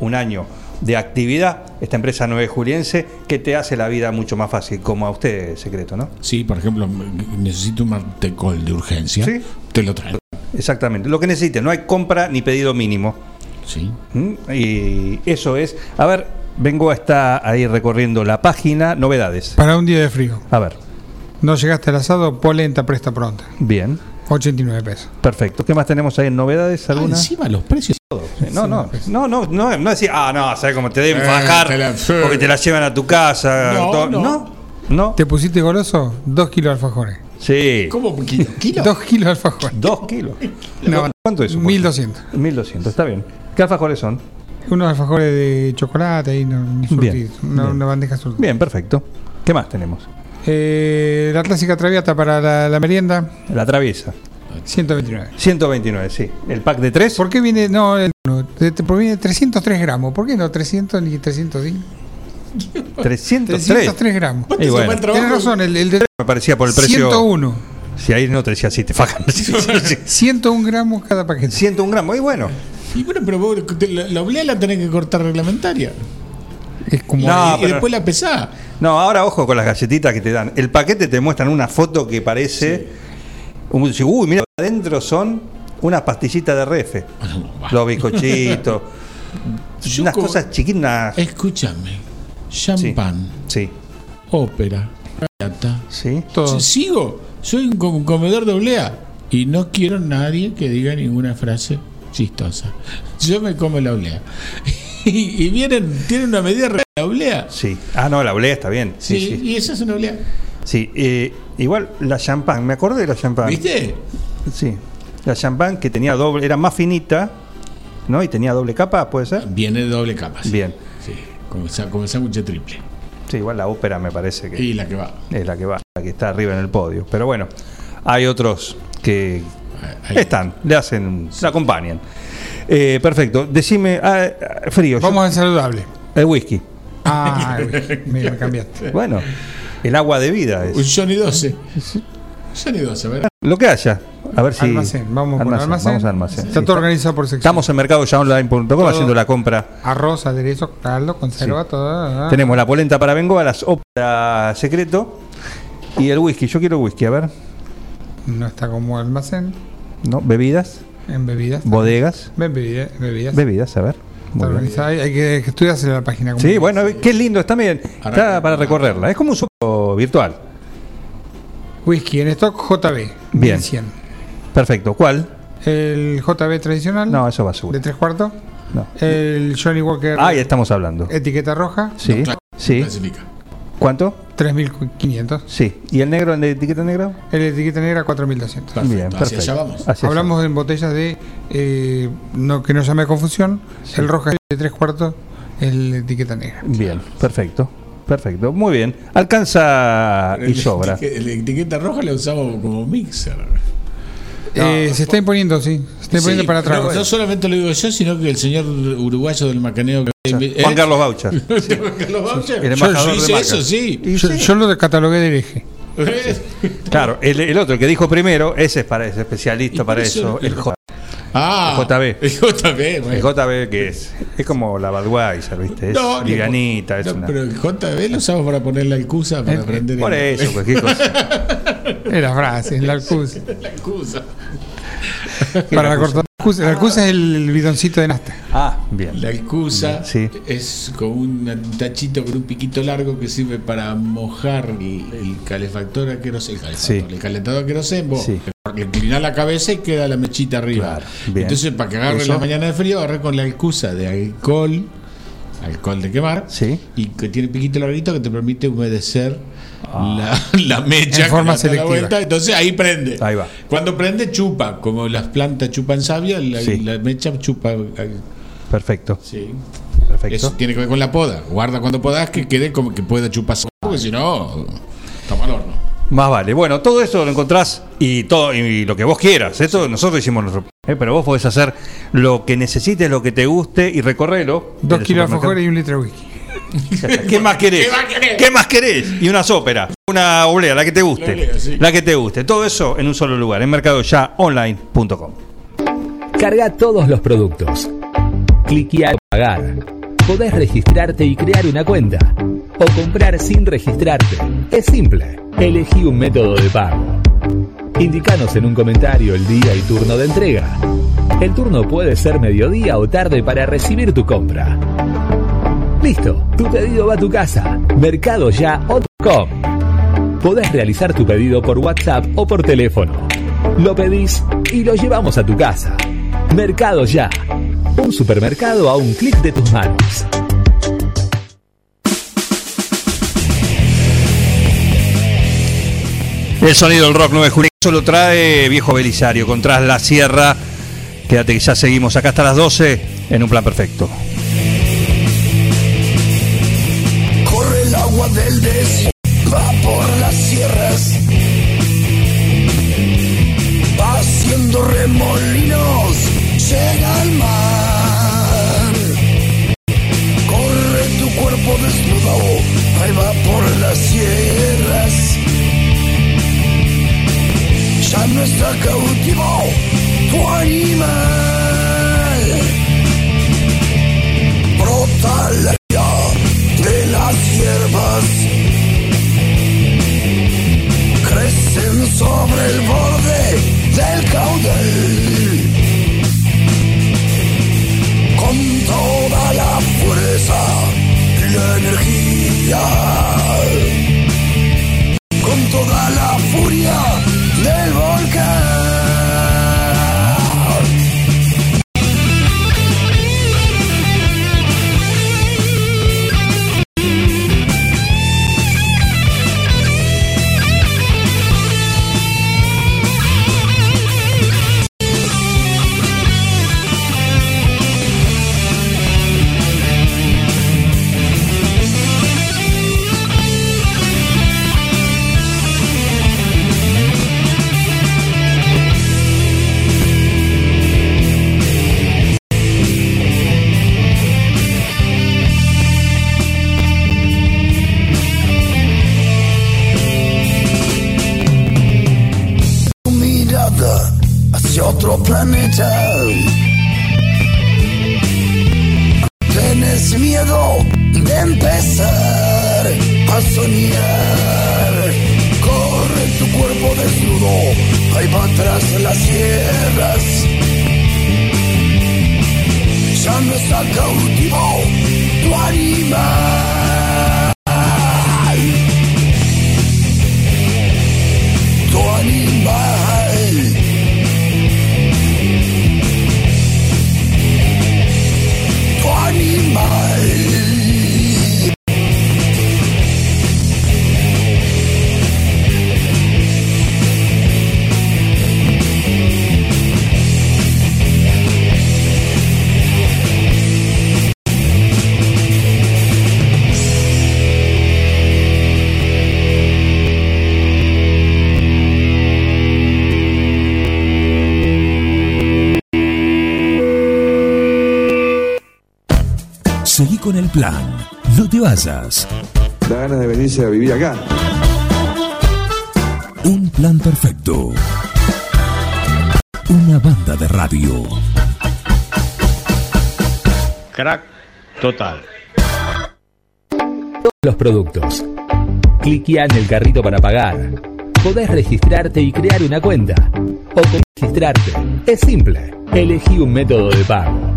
un año de actividad. Esta empresa nueve juliense que te hace la vida mucho más fácil, como a usted, secreto, ¿no? Sí, por ejemplo, necesito un mantecol de urgencia. Sí. Te lo traigo. Exactamente. Lo que necesite. No hay compra ni pedido mínimo. Sí. Y eso es. A ver, vengo a estar ahí recorriendo la página. Novedades. Para un día de frío. A ver. No llegaste al asado, polenta presta pronta. Bien. 89 pesos. Perfecto. ¿Qué más tenemos ahí en novedades? ¿Alguna? encima los precios. No, no, no, no, no, no decir, ah, no, ¿sabes cómo te deben Eh, fajar? te la- porque te la llevan a tu casa. No, todo- no. no, no. ¿Te pusiste goloso? Dos kilos de alfajores. Sí. ¿Cómo kilo? ¿Kilo? Dos kilos de alfajores. Dos kilos. No, ¿Cuánto es eso? 1200. 1200, está bien. ¿Qué alfajores son? Unos alfajores de chocolate y no, Bien. Una, bien. una bandeja surtida. Bien, perfecto. ¿Qué más tenemos? Eh, la clásica traviata para la, la merienda. La traviesa. 129. 129, sí. ¿El pack de 3? ¿Por qué viene? No, el, no, te, te proviene de 303 gramos. ¿Por qué no 300 ni 305? 303. 303 gramos. Y bueno, Tienes razón, el, el de me parecía por el precio. 101. Si ahí no te decía así, te fajan. 101 gramos cada paquete. 101 gramos, y bueno. Y bueno, pero vos, la, la oblea la tenés que cortar reglamentaria. Es como. No, y, después la pesá. No, ahora ojo con las galletitas que te dan. El paquete te muestran una foto que parece. un- uy, mira, adentro son unas pastillitas de refe. Los bizcochitos. Unas cosas chiquitas. Escúchame. Champán. Sí. Ópera. Traviata. Sí. Todo. Sigo. Soy un com- comedor de oblea. Y no quiero nadie que diga ninguna frase chistosa. Yo me como la oblea. Y, y vienen, tienen una medida de la oblea. Sí. Ah, no, la oblea está bien. Sí, Sí, sí. y esa es una oblea. Sí, eh, igual la champán, me acordé de la champán. ¿Viste? Sí. La champán que tenía doble, era más finita, ¿no? Y tenía doble capa, ¿puede ser? Viene de doble capa. sí. Bien. Sí, con el sándwich triple. Sí, igual la ópera me parece que Y la que va. es la que va, la que está arriba en el podio. Pero bueno, hay otros que Ahí. están, le hacen, le acompañan. Eh, perfecto. Decime, ah, ah, frío. Vamos al saludable. el whisky. Ah, me, me cambiaste. Bueno, el agua de vida Un es. Johnny 12. Johnny 12, ¿verdad? Lo que haya. A ver si. Almacén, vamos por almacén. Vamos a almacén. Está todo organizado por sección. Estamos en mercadoyaonline.com haciendo la compra. Arroz, aderezo, caldo, conserva, Sí. todo. ah. Tenemos la polenta para Bengoa, las ópera secreto y el whisky. Yo quiero whisky, a ver. No está como almacén. ¿No? ¿Bebidas? En bebidas. Bodegas. Ven bebida- bebidas. Bebidas, a ver. Bien. Hay, hay que, estudiarse la página. como Sí, es. bueno, qué lindo, está bien. Está para recorrerla. Es como un sopo virtual. Whisky en stock JB. Bien. 1100. Perfecto. ¿Cuál? El JB tradicional. No, eso basura. De tres cuartos. No. El Johnny Walker. Ahí estamos hablando. Etiqueta roja. Sí. Sí. ¿Cuánto? 3.500. Sí. ¿Y el negro, el de etiqueta negra? El de etiqueta negra 4.200. Bien, perfecto. Hacia allá. Hablamos en botellas de. eh, no, que no llame confusión. El roja es de tres cuartos. El de etiqueta negra. Bien, perfecto. Perfecto. Muy bien. Alcanza y El sobra. La etiqueta roja la usamos como mixer. Eh, se está imponiendo, sí. Se está imponiendo Sí, para atrás. No, no solamente lo digo yo, sino que el señor uruguayo del macaneo. Juan ¿Eh? Carlos Baucher. Juan Carlos Baucher. El Yo, embajador yo de hice marca. eso, sí. Yo, yo lo catalogué de hereje. Claro, el, el otro, el que dijo primero, ese es para ese especialista para eso- eso. El, J, Ah, el JB. El JB, El bueno. JB que es. Es como la Budweiser, ¿viste? Es No, ni- livianita, es no, una. Pero el JB lo usamos para ponerle al CUSA para aprender. Por el- eso, cualquier cosa. Era frase, la alcusa. La CUSA. Para la La alcusa es el bidoncito de nasta. Ah, bien. La alcusa Sí. es como un tachito con un piquito largo que sirve para mojar el, el calefactor a queroseno. El, Sí. el calentador a queroseno. Sí. Le inclinás la cabeza y queda la mechita arriba. Claro, bien. Entonces, para que agarre Eso. la mañana de frío, agarré con la alcusa de alcohol, alcohol de quemar, Sí. y que tiene piquito larguito que te permite humedecer la, la mecha En forma que le da la selectiva. vuelta. Entonces ahí prende. Ahí va. Cuando prende, chupa. Como las plantas chupan savia, la, Sí. la mecha chupa. eh, Perfecto. Sí. Perfecto. Eso tiene que ver con la poda. Guarda cuando podas que quede como que pueda chupar. Porque si no, está mal horno. Más vale. Bueno, todo eso lo encontrás y todo y lo que vos quieras. Esto nosotros hicimos nuestro. eh, pero vos podés hacer lo que necesites, lo que te guste y recorrerlo. Dos kilos de y un litro de whisky. ¿Qué más querés? ¿Qué más querés? Y una sópera, una oblea, la que te guste. La oblea, sí. La que te guste. Todo eso en un solo lugar, en mercadoyaonline.com. Carga todos los productos. Cliquea pagar. Podés registrarte y crear una cuenta. O comprar sin registrarte. Es simple. Elegí un método de pago. Indicanos en un comentario el día y turno de entrega. El turno puede ser mediodía o tarde para recibir tu compra. Listo, tu pedido va a tu casa. Mercadoya.com. Podés realizar tu pedido por WhatsApp o por teléfono. Lo pedís y lo llevamos a tu casa. Mercado Ya. Un supermercado a un clic de tus manos. El sonido del rock 9 junio solo trae Viejo Belisario con Tras la Sierra. Quédate que ya seguimos acá hasta las 12 en un plan perfecto. Desierto, va por las sierras, va haciendo remolinos, llega al mar. Corre tu cuerpo desnudo, ahí va por las sierras. Ya no está cautivo tu animal. Plan. No te vayas. Da ganas de venirse a vivir acá. Un plan perfecto. Una banda de radio. Crack total. Los productos. Cliquea en el carrito para pagar. Podés registrarte y crear una cuenta. O registrarte. Es simple. Elegí un método de pago.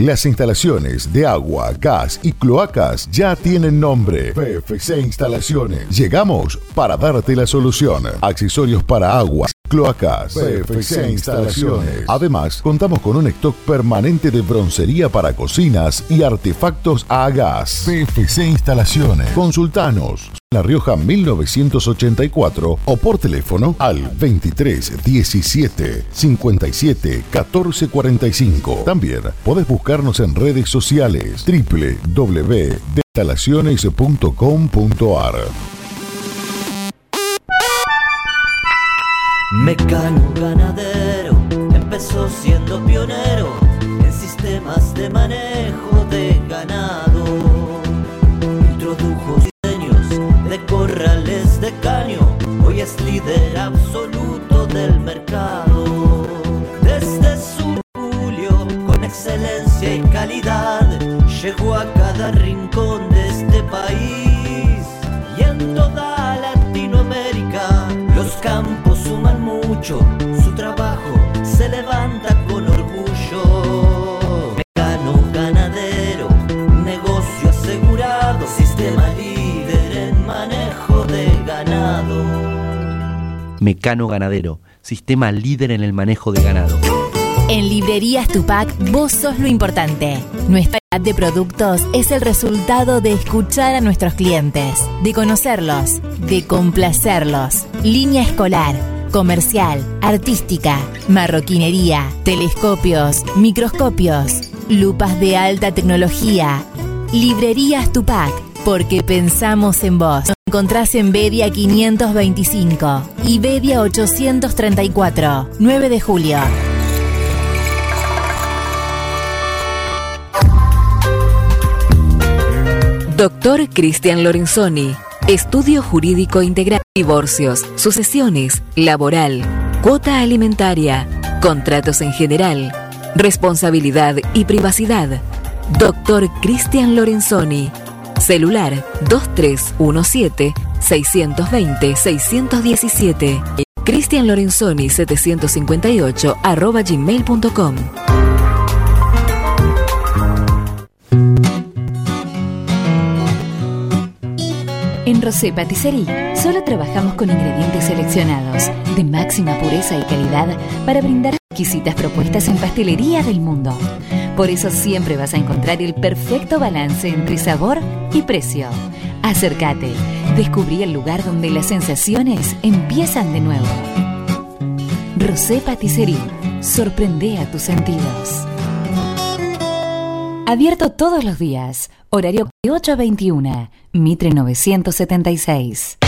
Las instalaciones de agua, gas y cloacas ya tienen nombre. PFC Instalaciones. Llegamos para darte la solución. Accesorios para aguas, cloacas. PFC Instalaciones. Además, contamos con un stock permanente de broncería para cocinas y artefactos a gas. PFC Instalaciones. Consultanos. La Rioja 1984 o por teléfono al 23 17 57 14 45. También podés buscarnos en redes sociales www.instalaciones.com.ar. Mecano ganadero empezó siendo pionero en sistemas de manejo de ganado. Introdujo diseños de corrales de caño, hoy es líder absoluto del mercado. Desde su julio, con excelencia y calidad, mucho, su trabajo se levanta con orgullo. Mecano ganadero, negocio asegurado, sistema líder en manejo de ganado. Mecano Ganadero, sistema líder en el manejo de ganado. En Librerías Tupac, vos sos lo importante. Nuestra variedad de productos es el resultado de escuchar a nuestros clientes, de conocerlos, de complacerlos. Línea escolar, comercial, artística, marroquinería, telescopios, microscopios, lupas de alta tecnología. Librerías Tupac, porque pensamos en vos. Encontrás en Bedia 525 y Bedia 834, 9 de julio. Doctor Cristian Lorenzoni. Estudio Jurídico Integral. Divorcios, sucesiones, laboral, cuota alimentaria, contratos en general, responsabilidad y privacidad. Doctor Cristian Lorenzoni. Celular 2317 620 617. Cristian Lorenzoni 758 arroba gmail.com. En Rosé Patisserie solo trabajamos con ingredientes seleccionados de máxima pureza y calidad para brindar exquisitas propuestas en pastelería del mundo. Por eso siempre vas a encontrar el perfecto balance entre sabor y precio. Acércate, descubrí el lugar donde las sensaciones empiezan de nuevo. Rosé Patisserie, sorprende a tus sentidos. Abierto todos los días, horario de 8 a 21, Mitre 976.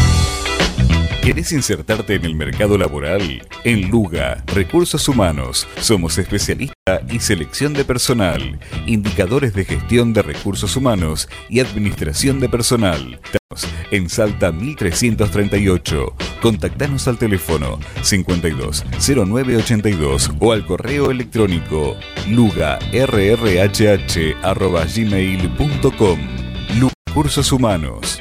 ¿Querés insertarte en el mercado laboral? En Luga, Recursos Humanos, somos especialistas y selección de personal, indicadores de gestión de recursos humanos y administración de personal. Estamos En Salta 1338. Contactanos al teléfono 52 0982 o al correo electrónico lugarrhh@gmail.com. Luga Recursos Humanos.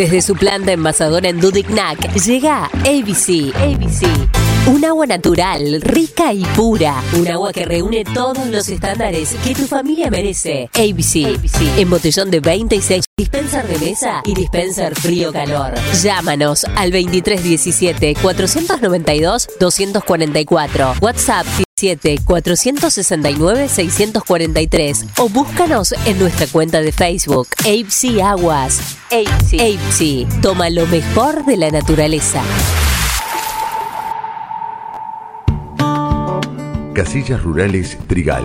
Desde su planta envasadora en Dudignac llega ABC. ABC. Un agua natural, rica y pura. Un agua que reúne todos los estándares que tu familia merece. ABC. En botellón de 26. Dispenser de mesa y dispenser frío-calor. Llámanos al 2317-492-244. WhatsApp 469-643 o búscanos en nuestra cuenta de Facebook ABC Aguas. ABC. ABC. Toma lo mejor de la naturaleza. Casillas Rurales Trigal,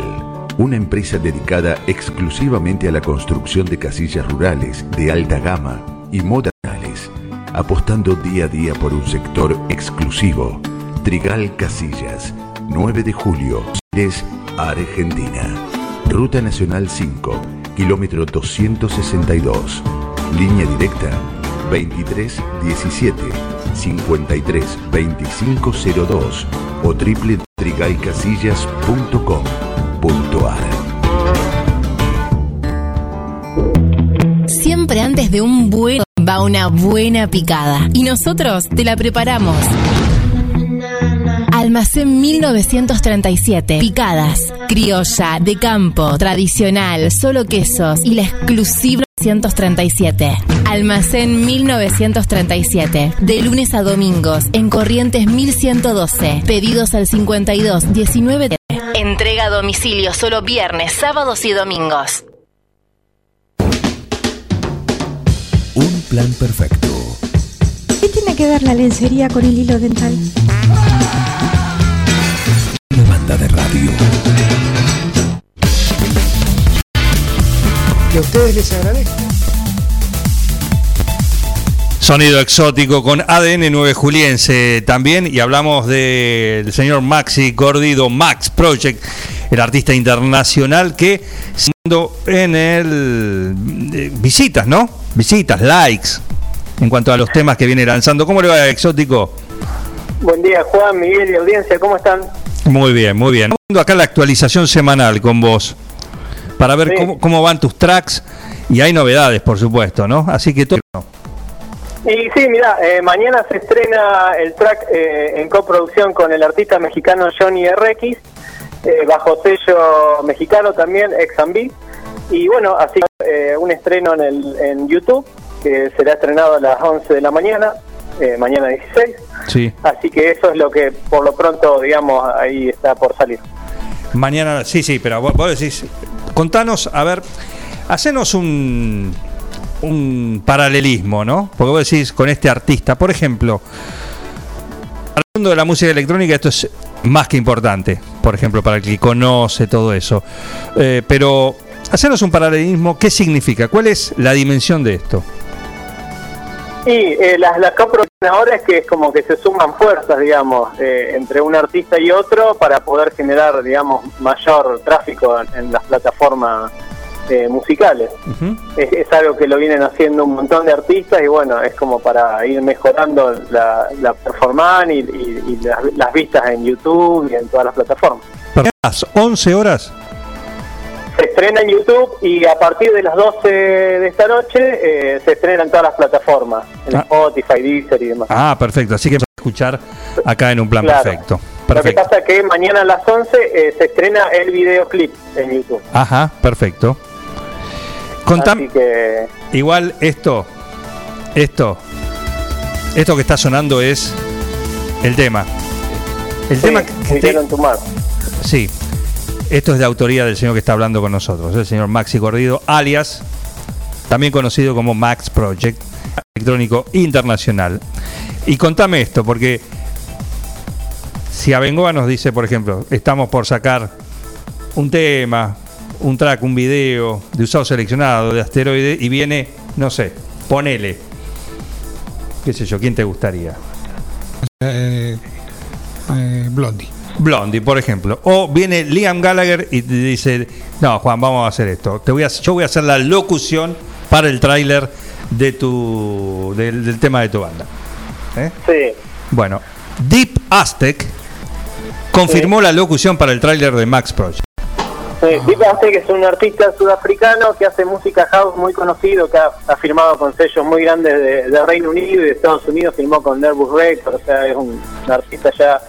una empresa dedicada exclusivamente a la construcción de casillas rurales de alta gama y modernales, apostando día a día por un sector exclusivo. Trigal Casillas, 9 de julio, es Argentina. Ruta Nacional 5, kilómetro 262. Línea directa 23 17 53 25 02 o www.trigaycasillas.com.ar Siempre antes de un buen va una buena picada. Y nosotros te la preparamos. Almacén 1937. Picadas. Criolla, de campo, tradicional, solo quesos y la exclusiva 1937. Almacén 1937. De lunes a domingos en Corrientes 1112. Pedidos al 52 19. Entrega a domicilio solo viernes, sábados y domingos. Un plan perfecto. ¿Qué tiene que ver la lencería con el hilo dental? Banda de radio. Que a ustedes les agradezco. Sonido exótico con ADN 9 Juliense también y hablamos del señor Maxi Gordido, Max Project, el artista internacional que siendo en el eh, visitas, ¿no? Visitas, likes en cuanto a los temas que viene lanzando. ¿Cómo le va exótico? Buen día, Juan, Miguel y audiencia, ¿cómo están? Muy bien, muy bien. Estamos acá la actualización semanal con vos para ver Sí. cómo, cómo van tus tracks y hay novedades, por supuesto, ¿no? Así que todo. Y sí, mira, eh, mañana se estrena el track eh, en coproducción con el artista mexicano Johnny RX, eh, bajo sello mexicano también, Exambi. Y bueno, así eh, un estreno en, el, en YouTube, que será estrenado a las 11 de la mañana, eh, mañana 16. Sí. Así que eso es lo que por lo pronto, digamos, ahí está por salir. Mañana, sí, sí, pero vos, vos decís, contanos, a ver, hacenos un, un paralelismo, ¿no? Porque vos decís con este artista, por ejemplo, para el mundo de la música electrónica esto es más que importante, por ejemplo, para el que conoce todo eso. Eh, pero, hacenos un paralelismo, ¿qué significa? ¿Cuál es la dimensión de esto? Y eh, las, las coproducciones ahora es que es como que se suman fuerzas, digamos, eh, entre un artista y otro para poder generar, digamos, mayor tráfico en, en las plataformas eh, musicales. es, es algo que lo vienen haciendo un montón de artistas y bueno, es como para ir mejorando la, la performance y, y- y las, las vistas en YouTube y en todas las plataformas. Las 11 horas. Estrena en YouTube y a partir de las 12 de esta noche eh, se estrena en todas las plataformas, en Ah. Spotify, Deezer y demás. Ah, perfecto. Así que para escuchar acá en un plan Claro. perfecto. Lo que Perfecto. pasa es que mañana a las 11 eh, se estrena el videoclip en YouTube. Ajá, perfecto. Contame, que igual esto, esto, esto que está sonando es el tema. El tema que te- Miguel Tumar. Sí, esto es de autoría del señor que está hablando con nosotros, el señor Maxi Cordido, alias, también conocido como Max Project, electrónico internacional. Y contame esto, porque si Abengoa nos dice, por ejemplo, estamos por sacar un tema, un track, un video de usado seleccionado, de asteroide, y viene, no sé, ponele, qué sé yo, ¿quién te gustaría? Eh, eh, Blondie. Blondie, por ejemplo. O viene Liam Gallagher y te dice, no, Juan, vamos a hacer esto. Te voy a, yo voy a hacer la locución para el tráiler de tu del, del tema de tu banda. ¿Eh? Sí. Bueno, Deep Aztec confirmó la locución para el tráiler de Max Project. Sí, Deep Aztec es un artista sudafricano que hace música house muy conocido, que ha, ha firmado con sellos muy grandes de, de Reino Unido y de Estados Unidos, firmó con Nervous Records, o sea, es un, un artista ya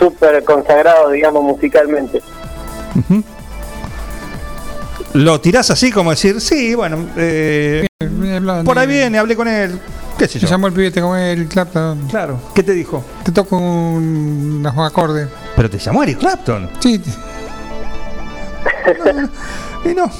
súper consagrado, digamos, musicalmente. Lo tirás así como decir, sí, bueno, eh, por ahí viene, hablé con él, qué sé yo. Me llamó el pibete con el Clapton. Claro. ¿Qué te dijo? Te toco un, unos acordes. Pero te llamó Eric Clapton. Sí. Y no,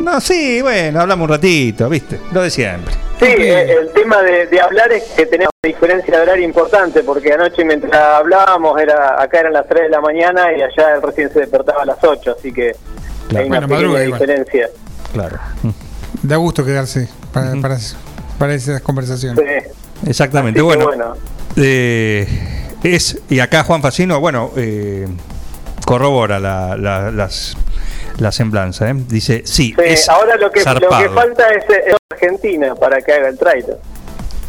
no, sí, bueno, hablamos un ratito, ¿viste? Lo de siempre. Sí, eh, el tema de, de hablar es que tenemos una diferencia de horario importante, porque anoche mientras hablábamos, era acá eran las 3 de la mañana y allá él recién se despertaba a las 8, así que Claro. hay una Bueno, pequeña madruga igual. diferencia. Claro. Da gusto quedarse para, para, para esas conversaciones. Exactamente, Así bueno. bueno. eh, es, y acá Juan Facino, bueno, eh, corrobora la, la, las, la semblanza, ¿eh? Dice, sí, Sí, es ahora lo que, lo que falta es, es Argentina para que haga el trailer.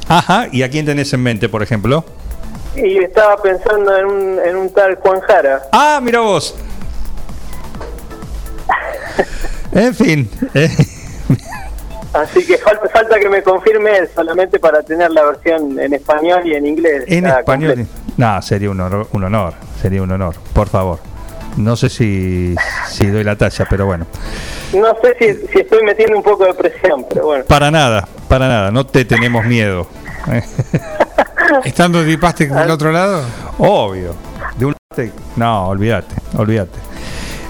Ajá, ¿y a quién tenés en mente, por ejemplo? Y estaba pensando en un, en un tal Juan Jara. Ah, mira vos. En fin, eh, Así que falta, falta que me confirme él solamente para tener la versión en español y en inglés. en ya español. No, sería un honor, un honor, sería un honor, por favor. No sé si, si doy la talla, pero bueno. No sé si, si estoy metiendo un poco de presión, pero bueno. Para nada, para nada, no te tenemos miedo. Estando Deep Aztec del otro lado. Obvio. De un No, olvídate, olvídate.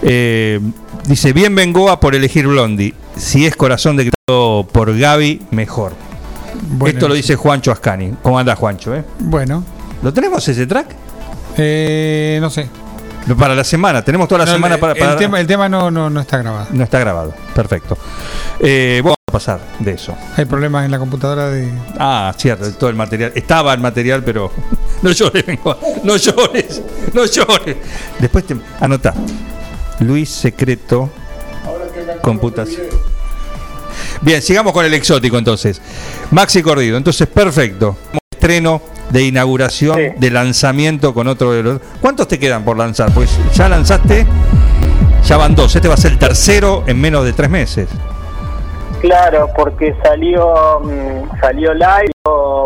Eh, dice, bien Bengoa por elegir Blondie. Si es corazón de por Gaby, mejor. Bueno. Esto lo dice Juancho Ascani. ¿Cómo anda Juancho? Eh? Bueno. ¿Lo tenemos ese track? Eh, no sé. Para la semana, tenemos toda la No, semana para... el tema, el tema no, no, no está grabado. No está grabado, perfecto. Eh, vamos a pasar de eso. Hay problemas en la computadora de. Ah, cierto, todo el material. Estaba el material, pero no llores, no llores, no llores. Después te anota. Luis Secreto Computación. Bien, sigamos con el exótico entonces. Maxi Cordido, entonces perfecto. Estreno de inauguración, de lanzamiento con otro de los. ¿Cuántos te quedan por lanzar? Pues ya lanzaste, ya van dos. Este va a ser el tercero en menos de tres meses. Claro, porque salió mm, salió live,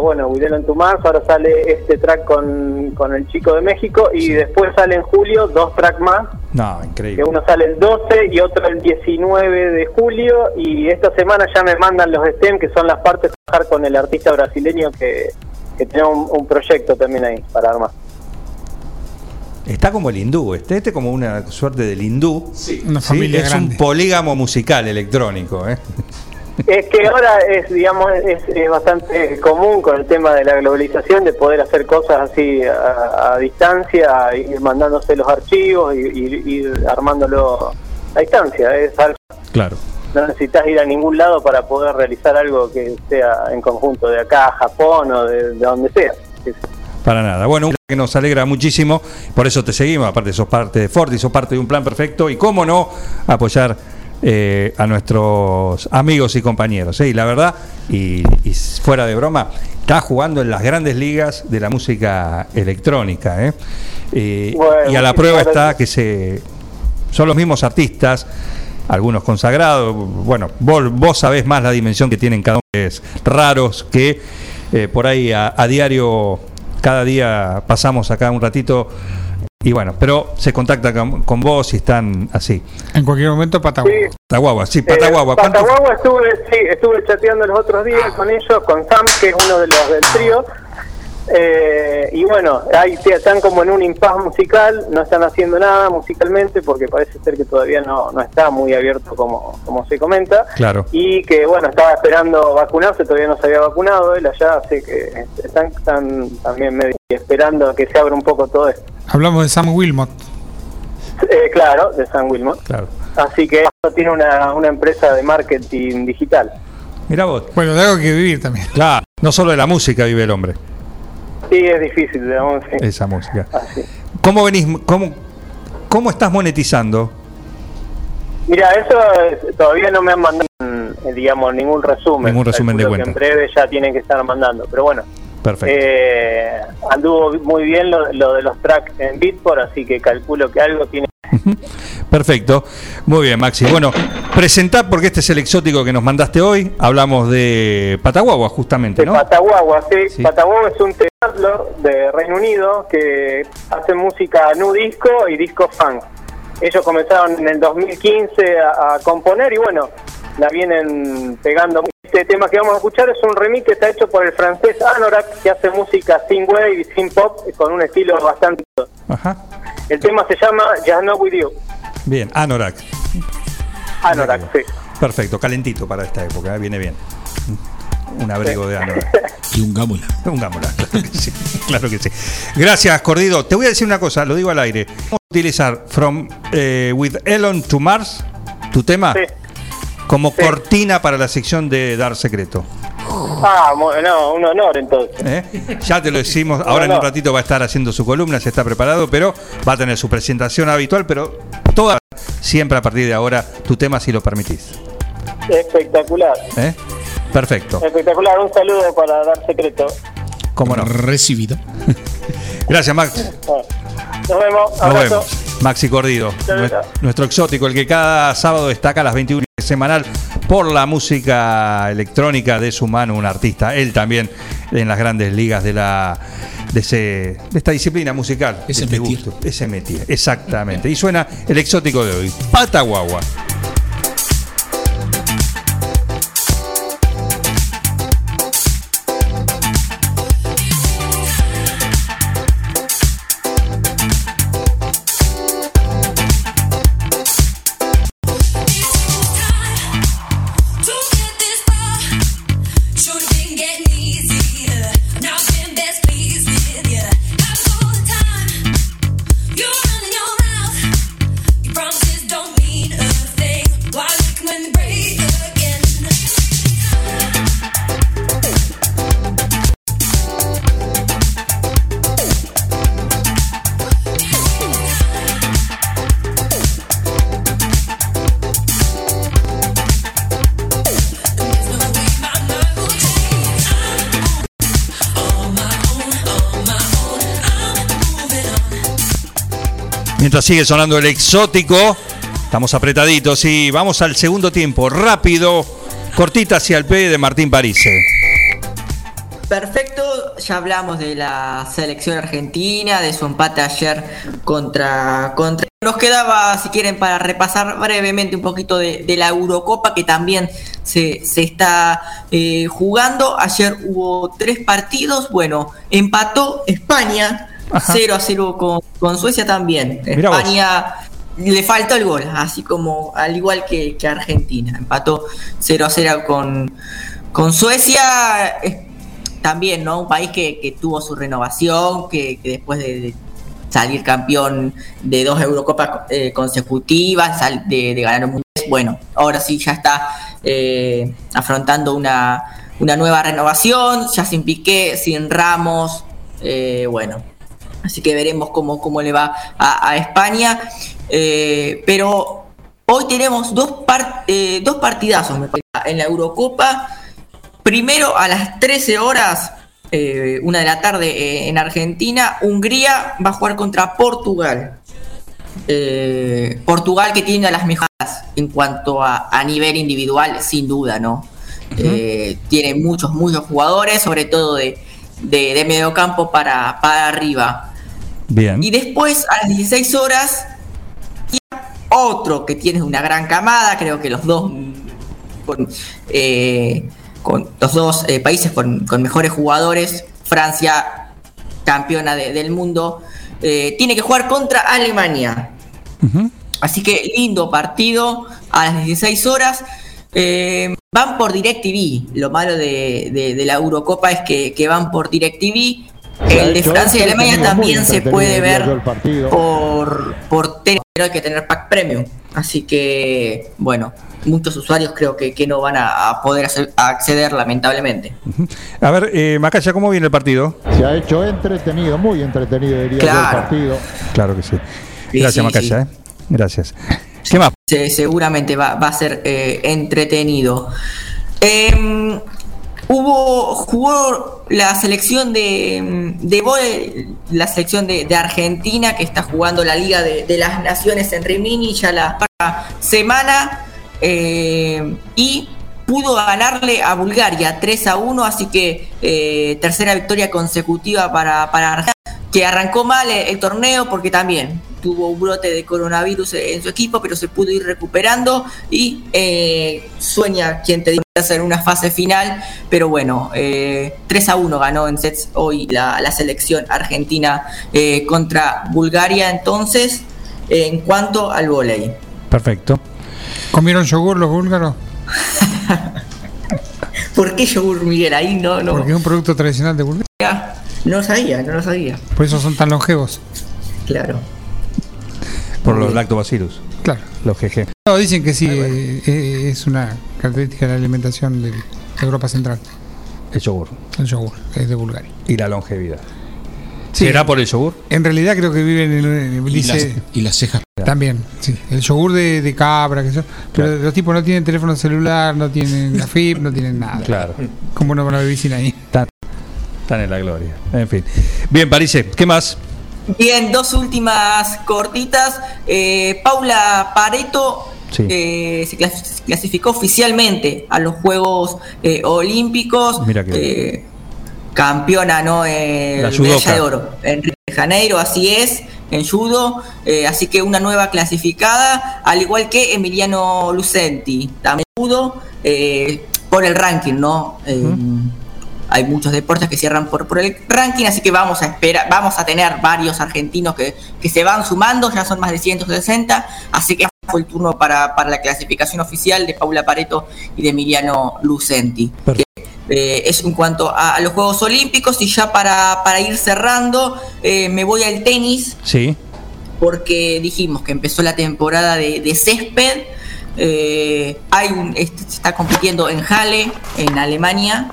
bueno, Guidelo en tu marzo, ahora sale este track con, con el chico de México y después sale en julio dos tracks más, No, que increíble. uno sale el 12 y otro el 19 de julio y esta semana ya me mandan los STEM, que son las partes de trabajar con el artista brasileño que, que tenemos un, un proyecto también ahí para armar. Está como el hindú, este, este como una suerte del hindú. Sí. Una familia es grande. un polígamo musical electrónico, ¿eh? Es que ahora es, digamos, es, es bastante común con el tema de la globalización de poder hacer cosas así a, a distancia, ir mandándose los archivos y y- ir armándolo a distancia. Es algo Claro. No necesitas ir a ningún lado para poder realizar algo que sea en conjunto de acá, Japón o de, de donde sea. Para nada. Bueno, un que nos alegra muchísimo, por eso te seguimos, aparte sos parte de Ford y sos parte de un plan perfecto y cómo no apoyar eh, a nuestros amigos y compañeros. ¿eh? Y la verdad, y, y fuera de broma, está jugando en las grandes ligas de la música electrónica. ¿eh? Eh, Bueno, y a la prueba está que se son los mismos artistas, algunos consagrados. Bueno, vos, vos sabés más la dimensión que tienen cada uno de raros que eh, por ahí a, a diario, cada día pasamos acá un ratito. Y bueno, pero se contacta con, con vos y están así. En cualquier momento, Pataguagua. Pataguagua, sí, Pataguagua. Eh, ¿Cuánto- Pataguagua estuve, sí, estuve chateando los otros días con ellos, con Sam, que es uno de los del trío. Eh, y bueno, ahí están como en un impas musical, no están haciendo nada musicalmente porque parece ser que todavía no, no está muy abierto como, como se comenta. Claro. Y que bueno, estaba esperando vacunarse, todavía no se había vacunado él allá, así que están, están también medio esperando a que se abra un poco todo esto. Hablamos de Sam Wilmot. Eh, claro, de San Wilmot. Claro. Así que esto tiene una, una empresa de marketing digital. Mira vos. Bueno, de algo que vivir también. Claro, no solo de la música vive el hombre, Sí, es difícil, digamos. sí. esa música. Así. ¿Cómo venís? ¿Cómo, cómo estás monetizando? Mira, eso es- todavía no me han mandado, mm, digamos, ningún resumen. Ningún resumen de cuenta. En breve ya tienen que estar mandando, pero bueno. Perfecto. Eh, anduvo muy bien lo, lo de los tracks en Beatport, así que calculo que algo tiene. Perfecto. Muy bien, Maxi. Bueno, presentá porque este es el exótico que nos mandaste hoy. Hablamos de Pataguagua, justamente, ¿no? Pataguagua, sí. Sí. Pataguagua es un teatro de Reino Unido que hace música nu disco y disco funk. Ellos comenzaron en el 2015 a, a componer y bueno, la vienen pegando. Este tema que vamos a escuchar es un remix que está hecho por el francés Anorak, que hace música sin wave y sin pop con un estilo bastante... Ajá. El tema se llama Just Know With You. Bien, Anorak. Anorak, sí. Perfecto, calentito para esta época, ¿eh? viene bien. Un abrigo de Anorak. Y un gámula. Un gámula, claro que sí. Claro que sí. Gracias, Cordido. Te voy a decir una cosa, lo digo al aire. Vamos a utilizar From eh, With Elon to Mars, tu tema, como cortina para la sección de Dar Secreto. Ah, no, un honor entonces. ¿Eh? Ya te lo decimos, ahora en un ratito va a estar haciendo su columna, se está preparado, pero va a tener su presentación habitual, pero toda, siempre a partir de ahora, tu tema si lo permitís. Espectacular. ¿eh? Perfecto. Espectacular. Un saludo para Dar Secreto. ¿Cómo no? Recibido. Gracias, Max. Nos vemos. Nos Abrazo. vemos. Maxi Cordido, nuestro exótico, el que cada sábado destaca a las 21 semanal por la música electrónica de su mano, un artista, él también en las grandes ligas de la de, ese, de esta disciplina musical. Ese este métier. gusto. Ese exactamente. Y suena el exótico de hoy, Pataguagua. Sigue sonando el exótico, estamos apretaditos y vamos al segundo tiempo, rápido, cortita hacia el P de Martín Parise. Perfecto, ya hablamos de la selección argentina, de su empate ayer contra, contra... Nos quedaba, si quieren, para repasar brevemente un poquito de, de la Eurocopa que también se, se está eh, jugando. Ayer hubo tres partidos, bueno, empató España 0 a 0 con, con Suecia también. Mirá vos. España le faltó el gol, así como al igual que, que Argentina. Empató 0 a 0 con, con Suecia. Es también, ¿no? Un país que, que tuvo su renovación, que, que después de, de salir campeón de dos Eurocopas eh, consecutivas, sal- de, de ganar un mundial, 2023, bueno, ahora sí ya está eh, afrontando una, una nueva renovación, ya sin Piqué, sin Ramos, eh, bueno, así que veremos cómo, cómo le va a, a España, Eh, pero hoy tenemos dos, par- eh, dos partidazos me parece, en la Eurocopa, primero a las 13 horas, eh, una de la tarde en Argentina, Hungría va a jugar contra Portugal. Portugal que tiene a las mejoras en cuanto a, a nivel individual, sin duda, ¿no? Tiene muchos, muchos jugadores, sobre todo de, de, de mediocampo para, para arriba. Bien. Y después, a las 16 horas, otro que tiene una gran camada, creo que los dos con, eh, con los dos eh, países con, con mejores jugadores, Francia, campeona de- del mundo, eh, tiene que jugar contra Alemania. Así que lindo partido a las 16 horas. Van por DirecTV. Lo malo de, de- de la Eurocopa es que, que van por DirecTV. El de Francia y Alemania también se puede ver por, por hay que tener pack premium. Así que, bueno, muchos usuarios creo que, que no van a, a poder hacer- a acceder, lamentablemente. A ver, eh, Macaya, ¿cómo viene el partido? Se ha hecho entretenido, muy entretenido diría el partido. Claro que sí. Gracias, sí, Macaya. sí. ¿eh? Gracias. ¿Qué más? Se- seguramente va, va a ser eh, entretenido. Em, hubo jugó la selección de, de la selección de, Argentina que está jugando la Liga de, de las Naciones en Rimini ya la semana eh, y pudo ganarle a Bulgaria 3 a 1 así que eh, tercera victoria consecutiva para, para Argentina que arrancó mal el, el torneo porque también tuvo un brote de coronavirus en su equipo, pero se pudo ir recuperando y eh, sueña quien te diga hacer una fase final, pero bueno, eh, 3 a 1 ganó en sets hoy la, la selección argentina eh, contra Bulgaria, entonces en cuanto al volei. Perfecto. ¿Comieron yogur los búlgaros? ¿Por qué yogur Miguel ahí no? no Porque es un producto tradicional de Bulgaria. No lo sabía, no lo sabía. Por eso son tan longevos. Claro. Por los lactobacillus. Claro. Los GG. No, dicen que sí, eh, eh, es una característica de la alimentación de Europa Central. El yogur. El yogur, es de Bulgaria. Y la longevidad. Sí. ¿Será por el yogur? En realidad creo que viven en, en Y las, y las cejas. También, sí. El yogur de, de cabra, que yo. Pero los tipos no tienen teléfono celular, no tienen la FIP, no tienen nada. Claro. ¿Cómo no van a vivir sin ahí? Están en la gloria. En fin. Bien, Parise, ¿qué más? Bien, dos últimas cortitas. Eh, Paula Pareto Sí. eh, se clas- clasificó oficialmente a los Juegos eh, Olímpicos. Mira que- Eh, campeona, ¿no? Eh, La medalla de oro en Río de Janeiro, así es, en judo. Así que una nueva clasificada, al igual que Emiliano Lucenti, también judo, por el ranking, ¿no? Hay muchos deportes que cierran por, por el ranking, así que vamos a esperar, vamos a tener varios argentinos que, que se van sumando, ya son más de 160, así que fue el turno para, para la clasificación oficial de Paula Pareto y de Emiliano Lucenti. Eh, es en cuanto a, a los Juegos Olímpicos y ya para, para ir cerrando, eh, me voy al tenis Sí. porque dijimos que empezó la temporada de, de césped. eh, hay un, este, se está compitiendo en Halle, en Alemania,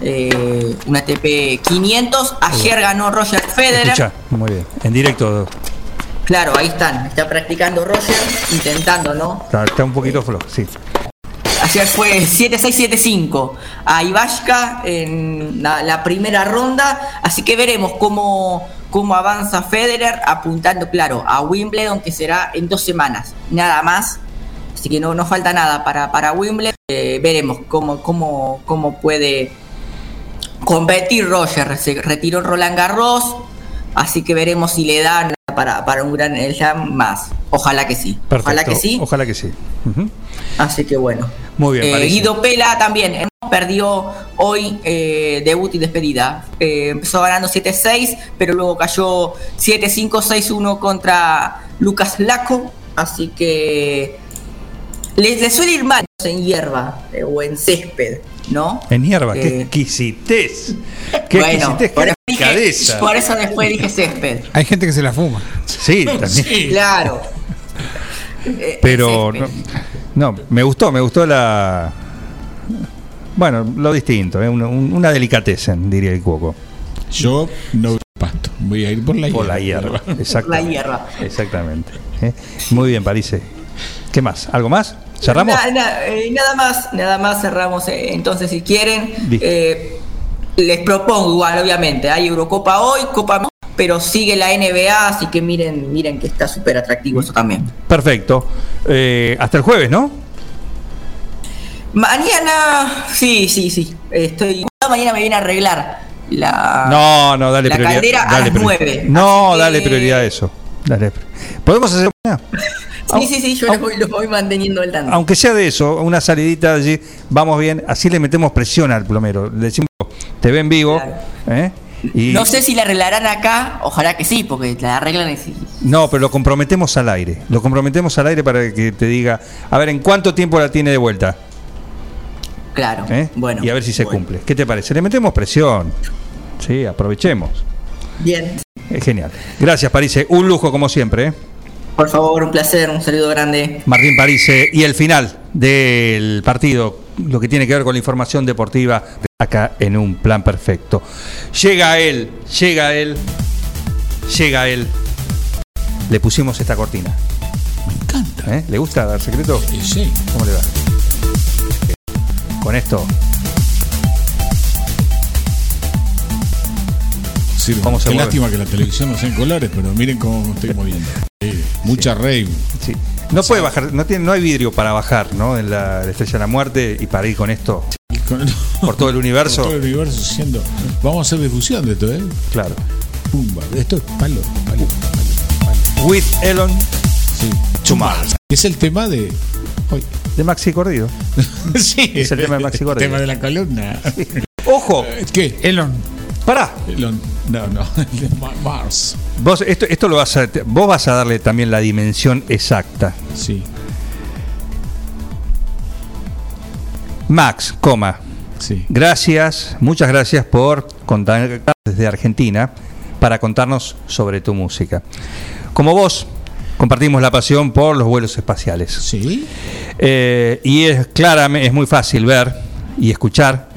eh, un ATP 500. Ayer ganó Roger Federer. Muy bien. En directo. Claro, ahí están. Está practicando Roger, intentando, ¿no? Está, está un poquito flojo, sí. Ayer fue 7-6-7-5 a Ivashka en la, la primera ronda, así que veremos cómo, cómo avanza Federer, apuntando, claro, a Wimbledon, que será en dos semanas, nada más. Así que no, no falta nada para, para Wimbledon. Eh, veremos cómo, cómo, cómo puede competir Roger. Se retiró Roland Garros, así que veremos si le dan para, para un gran Slam más. Ojalá que sí. Perfecto. Ojalá que sí. Ojalá que sí. Ujú. Así que bueno. Muy bien, Eh. Guido Pela también eh, perdió hoy eh, debut y despedida. Eh, empezó ganando 7-6, pero luego cayó 7-5, 6-1 contra Lucas Laco. Así que le, le suele ir mal en hierba eh, o en césped, ¿no? En hierba, qué Eh, exquisitez. Qué bueno, exquisitez, por qué eso, dije- delicadeza. por eso después dije césped. Hay gente que se la fuma. Sí, también. Claro. Eh, Pero no, No, me gustó, me gustó la. Bueno, lo distinto, ¿eh? una, un- una delicatessen, diría el cuoco. Yo no voy pasto, voy a ir por la Por la hierba. hierba. Exacto. La hierba. Exactamente. ¿eh? Muy bien, Parise. ¿Qué más? ¿Algo más? ¿Cerramos? Na- na- eh, nada más, nada más cerramos. eh, entonces, si quieren, eh, les propongo igual, obviamente. Hay Eurocopa hoy, Copa, pero sigue la NBA, así que miren, miren que está súper atractivo eso también. Perfecto. Eh, hasta el jueves, ¿no? Mañana, sí, sí, sí. Estoy. Mañana me viene a arreglar la. No, no, dale la prioridad. caldera a dale las prioridad. 9. No, dale prioridad a eso. Dale. ¿Podemos hacer una? Sí, sí, sí, yo lo voy, lo voy manteniendo el tanto. Aunque sea de eso, una salidita allí, vamos bien, así le metemos presión al plomero. Le decimos, te ven vivo, ¿eh? Y, No sé si la arreglarán acá, ojalá que sí, porque la arreglan y No, pero lo comprometemos al aire. Lo comprometemos al aire para que te diga, a ver, ¿en cuánto tiempo la tiene de vuelta? Claro. ¿Eh? Bueno. y a ver si se cumple. ¿Qué te parece? Le metemos presión. Sí, aprovechemos. Bien. Es genial. Gracias, Parise. Un lujo como siempre. ¿eh? Por favor, un placer, un saludo grande. Martín Parise. Y el final del partido, lo que tiene que ver con la información deportiva, acá en un plan perfecto. Llega él, llega él, llega él. Le pusimos esta cortina. Me encanta. ¿Le gusta dar secreto? Sí. ¿Cómo le va? Con esto. Sirve. Qué lástima que la televisión no sea en colores, pero miren cómo me estoy moviendo. Sí, mucha rave. Sí. No puede bajar, no tiene, no hay vidrio para bajar, ¿no? En la, la estrella de la muerte y para ir con esto por todo el universo. Por todo el universo siendo. Vamos a hacer difusión de esto, ¿eh? Claro. Pumba. Esto es palo, palo, With Elon Sí. Es el tema de. Hoy. De Maxi Cordido. sí. Es el tema de Maxi El Cordido. tema de la columna. ¡Ojo! ¿Qué? Elon. Pará. Elon. No, no. El de Ma- Mars. Vos esto, esto lo vas a, vos vas a darle también la dimensión exacta. Sí. Max, coma. Sí. Gracias, muchas gracias por contar desde Argentina para contarnos sobre tu música. Como vos, compartimos la pasión por los vuelos espaciales. Sí. Eh, y es clara, es muy fácil ver y escuchar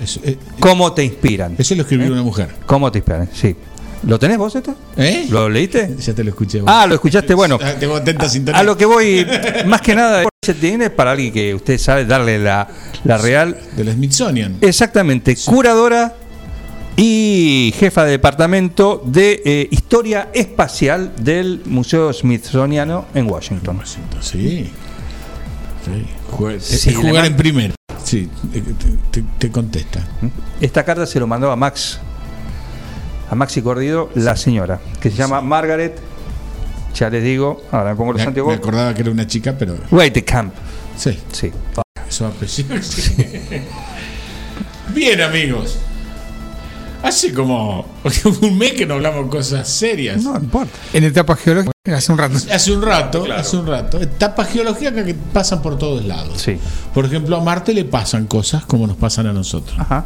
cómo te inspiran. Eso lo escribió una mujer. ¿Cómo te inspiran? Sí. ¿Lo tenés vos esto? ¿Eh? ¿Lo leíste? Ya te lo escuché. Ah, lo escuchaste, bueno. Ah, Tengo atenta sintonía. A lo que voy, más que nada, se tiene para alguien que usted sabe darle la, la real. Del Smithsonian. Exactamente, curadora y jefa de departamento de eh, historia espacial del Museo Smithsoniano en Washington. Sí. Sí. Jugar, Sí, es le jugar man- en primero. Sí, te, te- te contesta. Esta carta se lo mandó a Max, a Maxi Cordido, la señora, que se llama Margaret. Ya les digo, ahora me pongo los Me, me acordaba que era una chica, pero. Camp. Sí. Sí. Eso. Bien, amigos. Hace como un mes que no hablamos cosas serias. No importa. En etapa geológica, hace un rato. Hace un rato, hace un rato. Etapas geológicas que pasan por todos lados. Sí. Por ejemplo, a Marte le pasan cosas como nos pasan a nosotros. Ajá.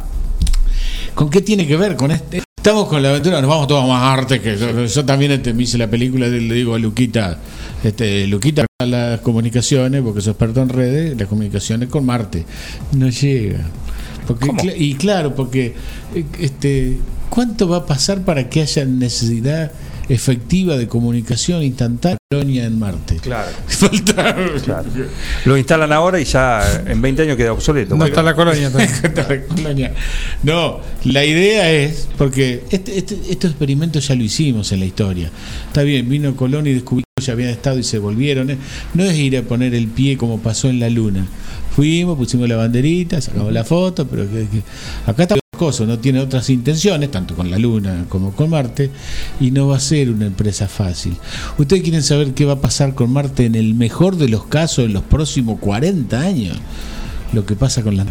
¿Con qué tiene que ver con este? Estamos con la aventura, nos vamos todos a Marte, que yo, yo también este, me hice la película, le digo a Luquita, este, Luquita, las comunicaciones, porque soy experto en redes, las comunicaciones con Marte. No llega. Porque, y claro, porque eh, este, ¿cuánto va a pasar para que haya necesidad efectiva de comunicación instantánea en Marte? Claro. Falta. Claro. Lo instalan ahora y ya en 20 años queda obsoleto. No está la colonia. Está la colonia. No, la idea es, porque este, este, estos experimentos ya lo hicimos en la historia. Está bien, vino Colón y descubrió que ya habían estado y se volvieron. ¿eh? No es ir a poner el pie como pasó en la luna. Fuimos, pusimos la banderita, sacamos la foto, pero que, que- acá está cosa, no tiene otras intenciones, tanto con la luna como con Marte, y no va a ser una empresa fácil. ¿Ustedes quieren saber qué va a pasar con Marte en el mejor de los casos en los próximos 40 años? Lo que pasa con la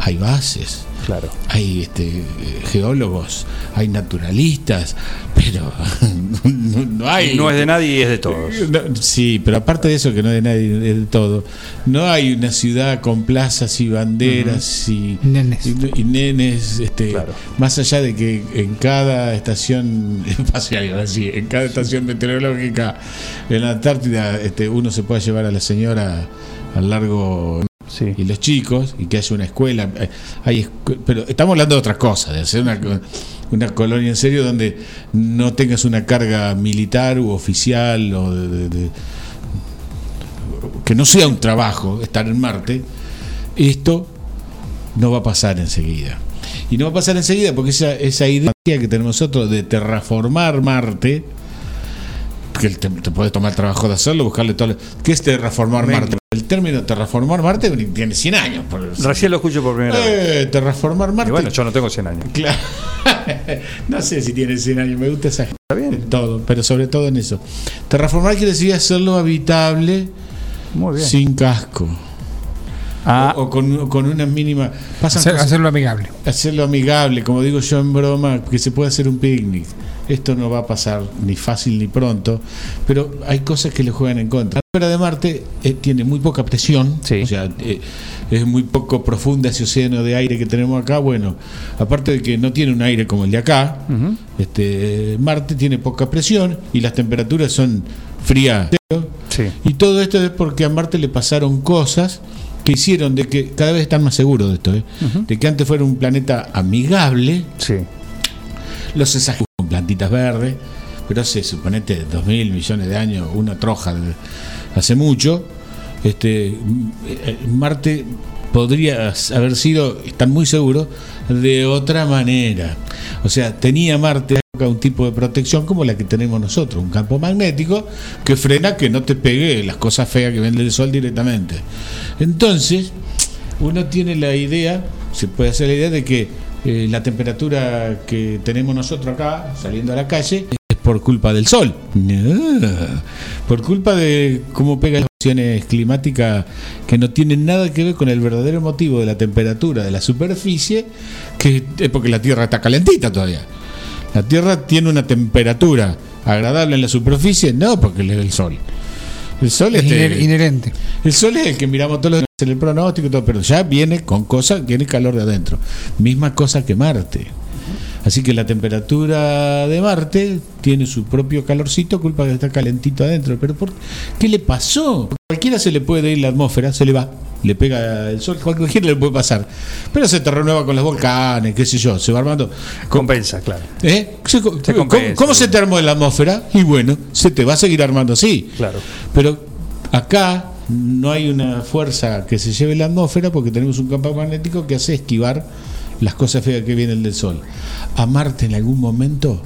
hay bases, claro. hay este, geólogos, hay naturalistas, pero no, hay. No es de nadie y es de todos. No, sí, pero aparte de eso que no es de nadie, es de todo, no hay una ciudad con plazas y banderas y, Nenes. y, y nenes, este, más allá de que en cada estación espacial, en cada estación meteorológica en la Antártida, este, uno se puede llevar a la señora al largo y los chicos y que haya una escuela eh, hay pero estamos hablando de otras cosas de hacer una, una colonia en serio donde no tengas una carga militar u oficial o de- que no sea un trabajo estar en Marte esto no va a pasar enseguida. Y no va a pasar enseguida porque esa, esa idea que tenemos nosotros de terraformar Marte que te, te puedes tomar el trabajo de hacerlo, buscarle todo. ¿Qué es terraformar. Marte? El término terraformar Marte tiene 100 años. por- Recién lo escucho por primera vez. Eh, terraformar Marte. Y bueno, yo no tengo 100 años. Claro. no sé si tiene 100 años, me gusta esa gente. En todo, pero sobre todo en eso. Terraformar quiere decir hacerlo habitable sin casco. O, o con, con una mínima. Hacer- hacerlo amigable. hacerlo amigable, como digo yo en broma, que se puede hacer un picnic. Esto no va a pasar ni fácil ni pronto, pero hay cosas que le juegan en contra. La atmósfera de Marte eh, tiene muy poca presión, o sea, eh, es muy poco profunda ese océano de aire que tenemos acá. Bueno, aparte de que no tiene un aire como el de acá, este, Marte tiene poca presión y las temperaturas son frías. Y todo esto es porque a Marte le pasaron cosas que hicieron de que cada vez están más seguros de esto, ¿eh? de que antes fuera un planeta amigable. Los exageró con plantitas verdes, pero hace, suponete, dos mil millones de años, una troja hace mucho. Este, eh, Marte podría haber sido, están muy seguros, de otra manera. O sea, tenía Marte un tipo de protección como la que tenemos nosotros, un campo magnético que frena que no te pegue las cosas feas que ven del sol directamente. Entonces, uno tiene la idea, se puede hacer la idea de que eh, la temperatura que tenemos nosotros acá, saliendo a la calle, es por culpa del sol. No, por culpa de cómo pegan las condiciones climáticas que no tienen nada que ver con el verdadero motivo de la temperatura de la superficie, que es porque la Tierra está calentita todavía. La Tierra tiene una temperatura agradable en la superficie, no porque le da el sol. El sol Es este, inherente. el sol es el que miramos todos los el pronóstico y todo, pero ya viene con cosas, tiene calor de adentro. Misma cosa que Marte. Así que la temperatura de Marte tiene su propio calorcito, culpa de que está calentito adentro. Pero ¿por qué le pasó? Cualquiera se le puede ir la atmósfera, se le va, le pega el sol, cualquiera le puede pasar. Pero se te renueva con los volcanes, qué sé yo, se va armando. Compensa, claro. ¿Eh? Se- ¿Cómo, compensa. cómo se te armó en la atmósfera? Y bueno, se te va a seguir armando así. Claro. Pero acá no hay una fuerza que se lleve la atmósfera porque tenemos un campo magnético que hace esquivar las cosas feas que vienen del Sol. A Marte en algún momento,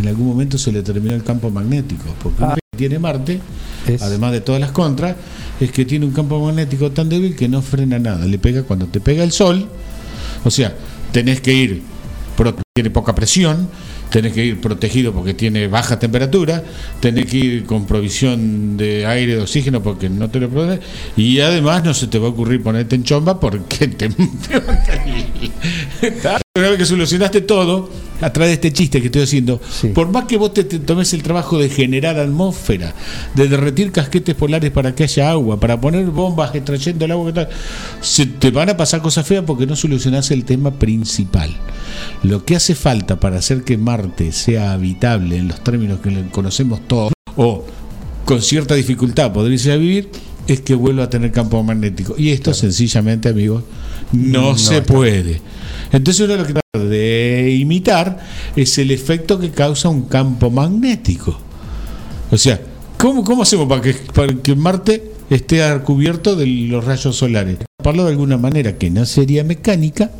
en algún momento se le terminó el campo magnético, porque lo que tiene Marte, además de todas las contras, es que tiene un campo magnético tan débil que no frena nada. Le pega cuando te pega el Sol, o sea, tenés que ir, pro- tiene poca presión, tenés que ir protegido porque tiene baja temperatura, tenés que ir con provisión de aire, de oxígeno porque no te lo protege, y además no se te va a ocurrir ponerte en chomba porque te... Una vez que solucionaste todo, a través de este chiste que estoy haciendo, por más que vos te, te tomes el trabajo de generar atmósfera, de derretir casquetes polares para que haya agua, para poner bombas extrayendo el agua, que tal, se te van a pasar cosas feas porque no solucionás el tema principal. Lo que hace falta para hacer que Marte sea habitable en los términos que conocemos todos, o con cierta dificultad podría vivir, es que vuelva a tener campo magnético. Y esto sencillamente, amigos, no, No se está. Entonces uno lo que trata de imitar es el efecto que causa un campo magnético. O sea, ¿cómo, cómo hacemos para que, para que Marte esté cubierto de los rayos solares? Taparlo de alguna manera que no sería mecánica,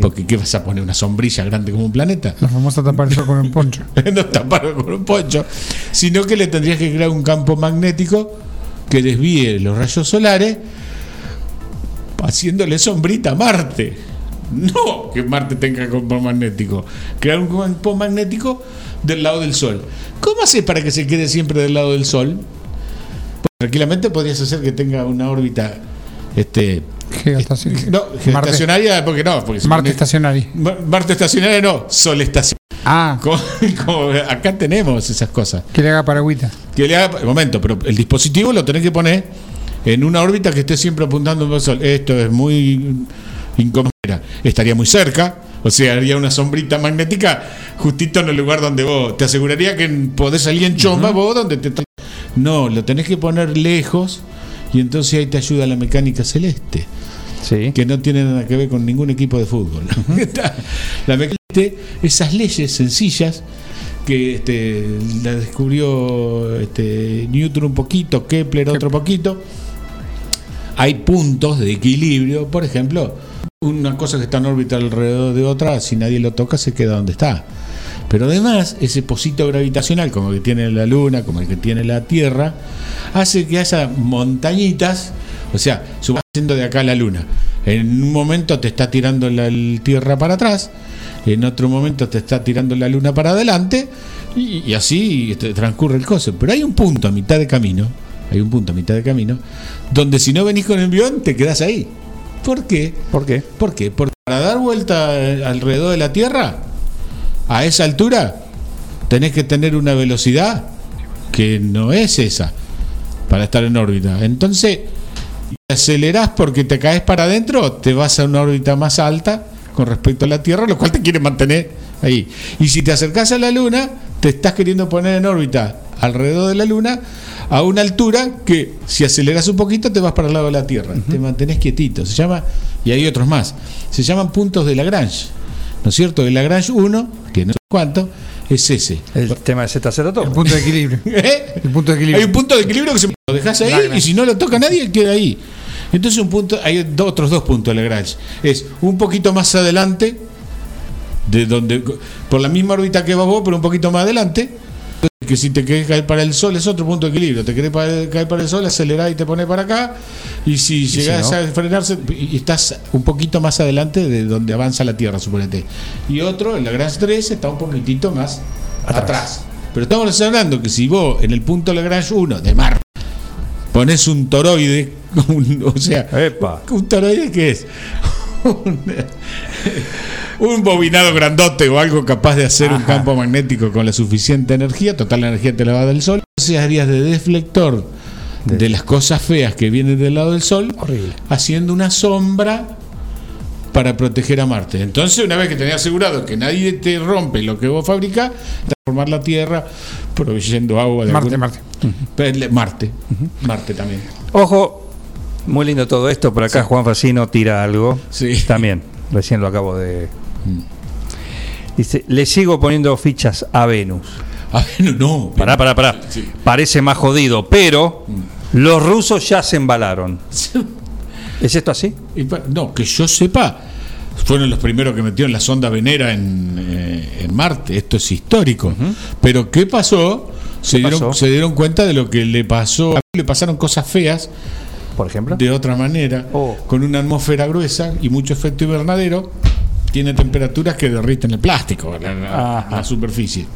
porque ¿qué vas a poner? ¿Una sombrilla grande como un planeta? La famosa tapar el con un poncho. no taparlo con un poncho, sino que le tendrías que crear un campo magnético que desvíe los rayos solares, haciéndole sombrita a Marte. No que Marte tenga campo magnético, crear un campo magnético del lado del Sol. ¿Cómo haces para que se quede siempre del lado del Sol? Pues, tranquilamente podrías hacer que tenga una órbita este Geoestacionaria. no, geoestacionaria, porque no, porque Marte. Ma- Marte estacionaria no, Sol estacionaria. Ah. Como, como acá tenemos esas cosas. Que le haga paragüita. Que le haga, momento, pero el dispositivo lo tenés que poner en una órbita que esté siempre apuntando al Sol. Esto es muy Estaría muy cerca, o sea, haría una sombrita magnética justito en el lugar donde vos. Te aseguraría que podés salir en chomba vos donde te. No, lo tenés que poner lejos Y entonces ahí te ayuda la mecánica celeste. Que no tiene nada que ver con ningún equipo de fútbol. la mecánica celeste, esas leyes sencillas que este, la descubrió este, Newton un poquito, Kepler otro poquito. Hay puntos de equilibrio, por ejemplo, una cosa que está en órbita alrededor de otra, si nadie lo toca, se queda donde está. Pero además, ese posito gravitacional, como el que tiene la Luna, como el que tiene la Tierra, hace que haya montañitas, o sea, subas haciendo de acá a la Luna. En un momento te está tirando la Tierra para atrás, en otro momento te está tirando la Luna para adelante, y, así este, transcurre el coso. Pero hay un punto a mitad de camino, hay un punto a mitad de camino, donde si no venís con el avión, te quedás ahí. ¿Por qué? ¿Por qué? ¿Por qué? Porque para dar vuelta eh, alrededor de la Tierra, a esa altura, tenés que tener una velocidad que no es esa para estar en órbita. Entonces, te acelerás porque te caes para adentro, te vas a una órbita más alta con respecto a la Tierra, lo cual te quiere mantener ahí. Y si te acercás a la Luna, te estás queriendo poner en órbita alrededor de la Luna a una altura que si aceleras un poquito te vas para el lado de la Tierra, te mantenés quietito. Se llama, y hay otros más, se llaman puntos de Lagrange. ¿No es cierto? El Lagrange 1, que no sé cuánto, es ese. El tema de Z0 todo. El punto de equilibrio. ¿Eh? El punto de Hay equilibrio. un punto de equilibrio que se lo dejas ahí Lagrange. y si no lo toca nadie, queda ahí. Entonces un punto, hay do- otros dos puntos de Lagrange. Es un poquito más adelante, de donde, por la misma órbita que vas vos, pero un poquito más adelante. Que si te querés caer para el sol es otro punto de equilibrio. Te querés caer para el sol, acelerás y te pones para acá. Y si si llegás no? a frenarse, y estás un poquito más adelante de donde avanza la Tierra, suponete. Y otro, el Lagrange 3, está un poquitito más atrás. Pero estamos hablando que si vos en el punto Lagrange 1 de Marte pones un toroide, un- o sea, un toroide que es un, bobinado grandote o algo capaz de hacer un campo magnético con la suficiente energía, total la energía te la va del sol, entonces harías de deflector de las cosas feas que vienen del lado del sol, haciendo una sombra para proteger a Marte. Entonces, una vez que tenés asegurado que nadie te rompe lo que vos fabricás, transformar la Tierra proveyendo agua de Marte, algún- Marte. Marte. Marte también. Ojo, muy lindo todo esto. Por acá Juan Facino tira algo. Sí. También, recién lo acabo de. Dice, le sigo poniendo fichas a Venus. A Venus no. Pará, pará, pará. Parece más jodido, pero los rusos ya se embalaron. ¿Es esto así? No, que yo sepa, fueron los primeros que metieron la sonda venera en, eh, en Marte. Esto es histórico. Pero ¿qué pasó? Se, ¿Qué dieron, pasó? se dieron cuenta de lo que le pasó. Le pasaron cosas feas. Por ejemplo. De otra manera. Con una atmósfera gruesa y mucho efecto invernadero. Tiene temperaturas que derriten el plástico, la, la- la superficie.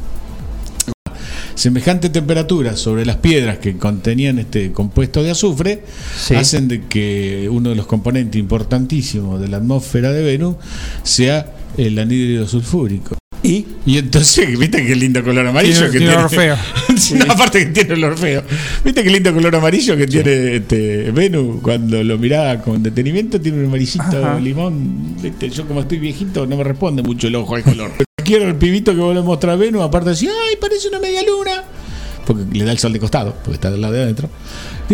Semejante temperatura sobre las piedras que contenían este compuesto de azufre Sí. hacen de que uno de los componentes importantísimos de la atmósfera de Venus sea el anhídrido sulfúrico. ¿Y? Y entonces, ¿viste qué lindo color amarillo Tiene- que tiene tiene? Orfeo. Sí, aparte que tiene el Orfeo. ¿Viste qué lindo color amarillo que tiene este Venus? Cuando lo miraba con detenimiento, tiene un amarillito Ajá. limón. ¿Viste? Yo, como estoy viejito, no me responde mucho el ojo al color. Quiero el pibito que vos le mostrás a Venus, aparte decía, ¡ay, parece una media luna! Porque le da el sol de costado, porque está del lado de adentro.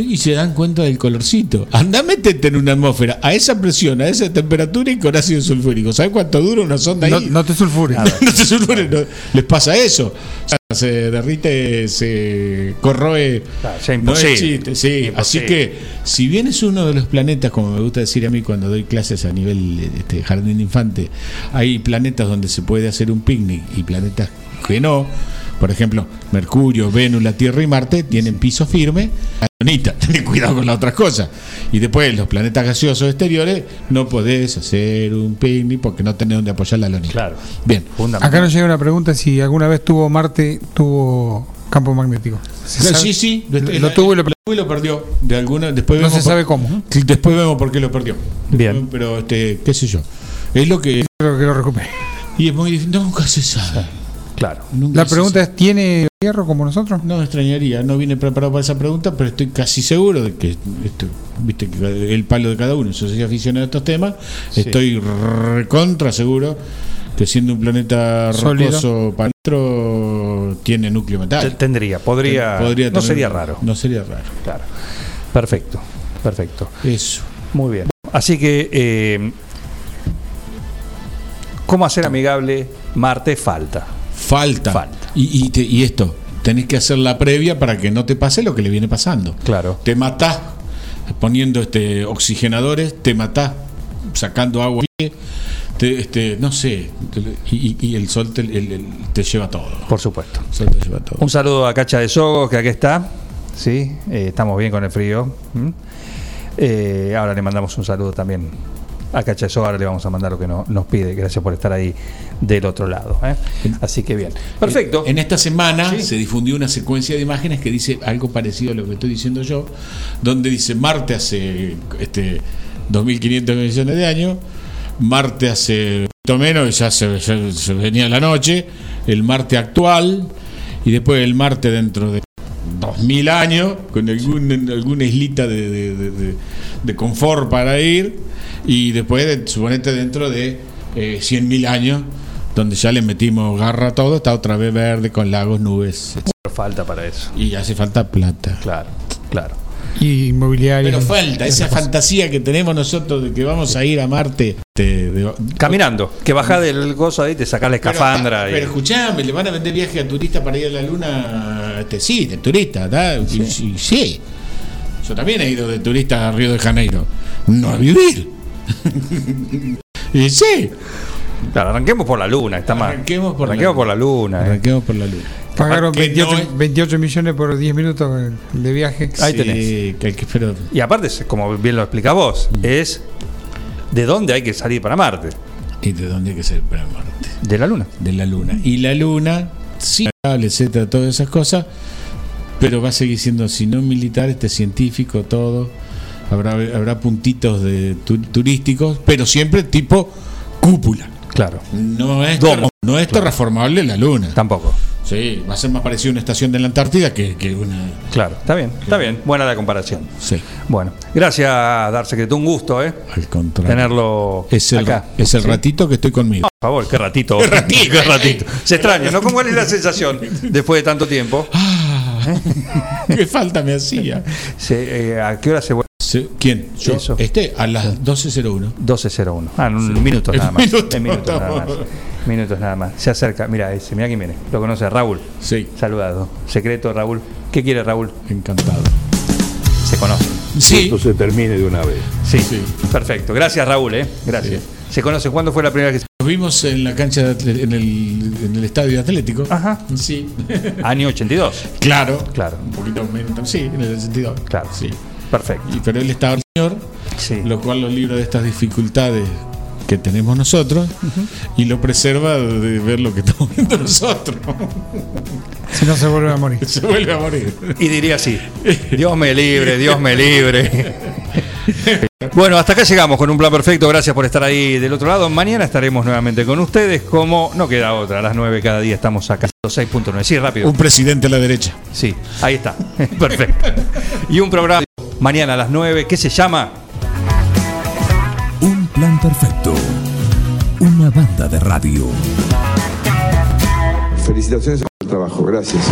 Y se dan cuenta del colorcito. Anda, métete en una atmósfera a esa presión, a esa temperatura y con ácido sulfúrico. ¿Sabes cuánto dura una sonda No, ahí? no te sulfures. no se sulfure, no. les pasa eso. O sea, se derrite, se corroe. Claro, ya no es chiste, sí. Imposible. Así que, si bien es uno de los planetas, como me gusta decir a mí cuando doy clases a nivel este, jardín de infante, hay planetas donde se puede hacer un picnic y planetas que no. Por ejemplo, Mercurio, Venus, la Tierra y Marte tienen piso firme. Anita, ten cuidado con las otras cosas. Y después, los planetas gaseosos exteriores, no podés hacer un picnic porque no tenés donde apoyar la lonita. Claro. Bien. Acá nos llega una pregunta si alguna vez tuvo Marte, tuvo campo magnético. ¿Se Sí, sí. Lo, lo tuvo y lo y lo perdió. De alguna, después No vemos se por- sabe cómo. Después vemos por qué lo perdió. Bien. Pero, este, qué sé yo. Es lo que. Creo que lo recupere. Y es muy difícil. Nunca se sabe. Claro. Nunca La pregunta es, ¿tiene hierro como nosotros? No me extrañaría, no vine preparado para esa pregunta, pero estoy casi seguro de que esto, viste que el palo de cada uno, yo soy aficionado a estos temas, Sí. estoy recontra seguro que siendo un planeta Sólido. rocoso para adentro, tiene núcleo metal. Tendría, podría. no tener- sería raro. No sería raro. Claro. Perfecto. Perfecto. Eso. Muy bien. Así que, eh, ¿cómo hacer amigable Marte? Falta. Falta. Y, y te- y esto, tenés que hacer la previa para que no te pase lo que le viene pasando. Claro. Te matás poniendo este oxigenadores, te matás sacando agua, te, este, no sé, y, y el sol te, el- el- te lleva todo. Por supuesto. El sol te lleva todo. Un saludo a Cacha de Sogos, que aquí está. Sí, eh, estamos bien con el frío. ¿Mm? Eh, ahora le mandamos un saludo también a Cacha de Sogos. Ahora le vamos a mandar lo que no- nos pide. Gracias por estar ahí del otro lado. ¿eh? Así que bien. Perfecto. En esta semana se difundió una secuencia de imágenes que dice algo parecido a lo que estoy diciendo yo, donde dice Marte hace este 2.500 millones de años, Marte hace un poquito menos, ya se, ya se venía la noche, el Marte actual, y después el Marte dentro de 2.000 años, con algún, alguna islita de, de- de- de- de confort para ir, y después, de- suponete, dentro de eh, 100.000 años, donde ya le metimos garra a todo, está otra vez verde con lagos, nubes. Falta para eso. Y hace falta plata. Claro, claro. Y inmobiliario. Pero falta esa fantasía que tenemos nosotros de que vamos a ir a Marte. este, de- Caminando, que bajás del gozo ahí, te sacás la escafandra. Pero, y- pero escuchame, le van a vender viaje a turistas para ir a la luna. Este, sí, de turista, ¿verdad? Y- y- Sí. Yo también he ido de turista a Río de Janeiro. No a vivir. y sí. Claro, arranquemos por la luna, está mal. Arranquemos por la Arranquemos luna. por la luna. eh. Arranquemos por la luna. Pagaron Que 28, no es- 28 millones por 10 minutos de viaje. Ahí Sí, tenés. que hay que- pero- Y aparte, como bien lo explica vos, es de dónde hay que salir para Marte. ¿Y de dónde hay que salir para Marte? De la luna. De la luna. Y la luna, sí, etcétera, todas esas cosas, pero va a seguir siendo, si no militar, este científico, todo. Habrá, habrá puntitos de tu- turísticos, pero siempre tipo cúpula. Claro. No es, Domo. no es terraformable la luna. Tampoco. Sí, va a ser más parecido a una estación de la Antártida que, que una. Claro, está bien, está bien. Buena la comparación. Sí. Bueno, gracias, Dar Secreto. Un gusto, ¿eh? Al contrario. Tenerlo Es el, acá. es el Sí. ratito que estoy conmigo. Por favor, qué ratito. Qué ratito. Qué ratito. Se extraña, ¿no? ¿Cuál es la sensación después de tanto tiempo? ¿Qué falta me hacía? Se, eh, ¿A qué hora se vuelve? ¿Quién? Yo. Eso. Este a las 12.01. 12.01. Ah, en un Sí. minutos nada más. minutos En minutos nada más. Minutos nada más. Se acerca. Mira ese, mira quién viene. Lo conoce Raúl. Sí. Saludado. Secreto, Raúl. ¿Qué quiere Raúl? Encantado. Se conoce. Sí. Esto se termine de una vez. Sí. Perfecto. Gracias, Raúl, ¿eh? Gracias. ¿Se conoce cuándo fue la primera vez que Nos vimos en la cancha, de atle- en el, en el estadio atlético. Ajá. Sí. Año 82. claro. Claro. Un poquito menos. Sí, en el sentido. Claro. Sí. Perfecto. Y, pero él estaba el señor, Sí. lo cual lo libra de estas dificultades que tenemos nosotros y lo preserva de ver lo que estamos viendo nosotros. Si no se vuelve a morir. Se vuelve a morir. Y diría así: Dios me libre, Dios me libre. Bueno, hasta acá llegamos con un plan perfecto. Gracias por estar ahí del otro lado. Mañana estaremos nuevamente con ustedes. Como no queda otra, a las 9 cada día estamos acá. 6.9. Sí, rápido. Un presidente a la derecha. Sí, ahí está. Perfecto. Y un programa mañana a las 9 que se llama Un plan perfecto. Una banda de radio. Felicitaciones por el trabajo, gracias.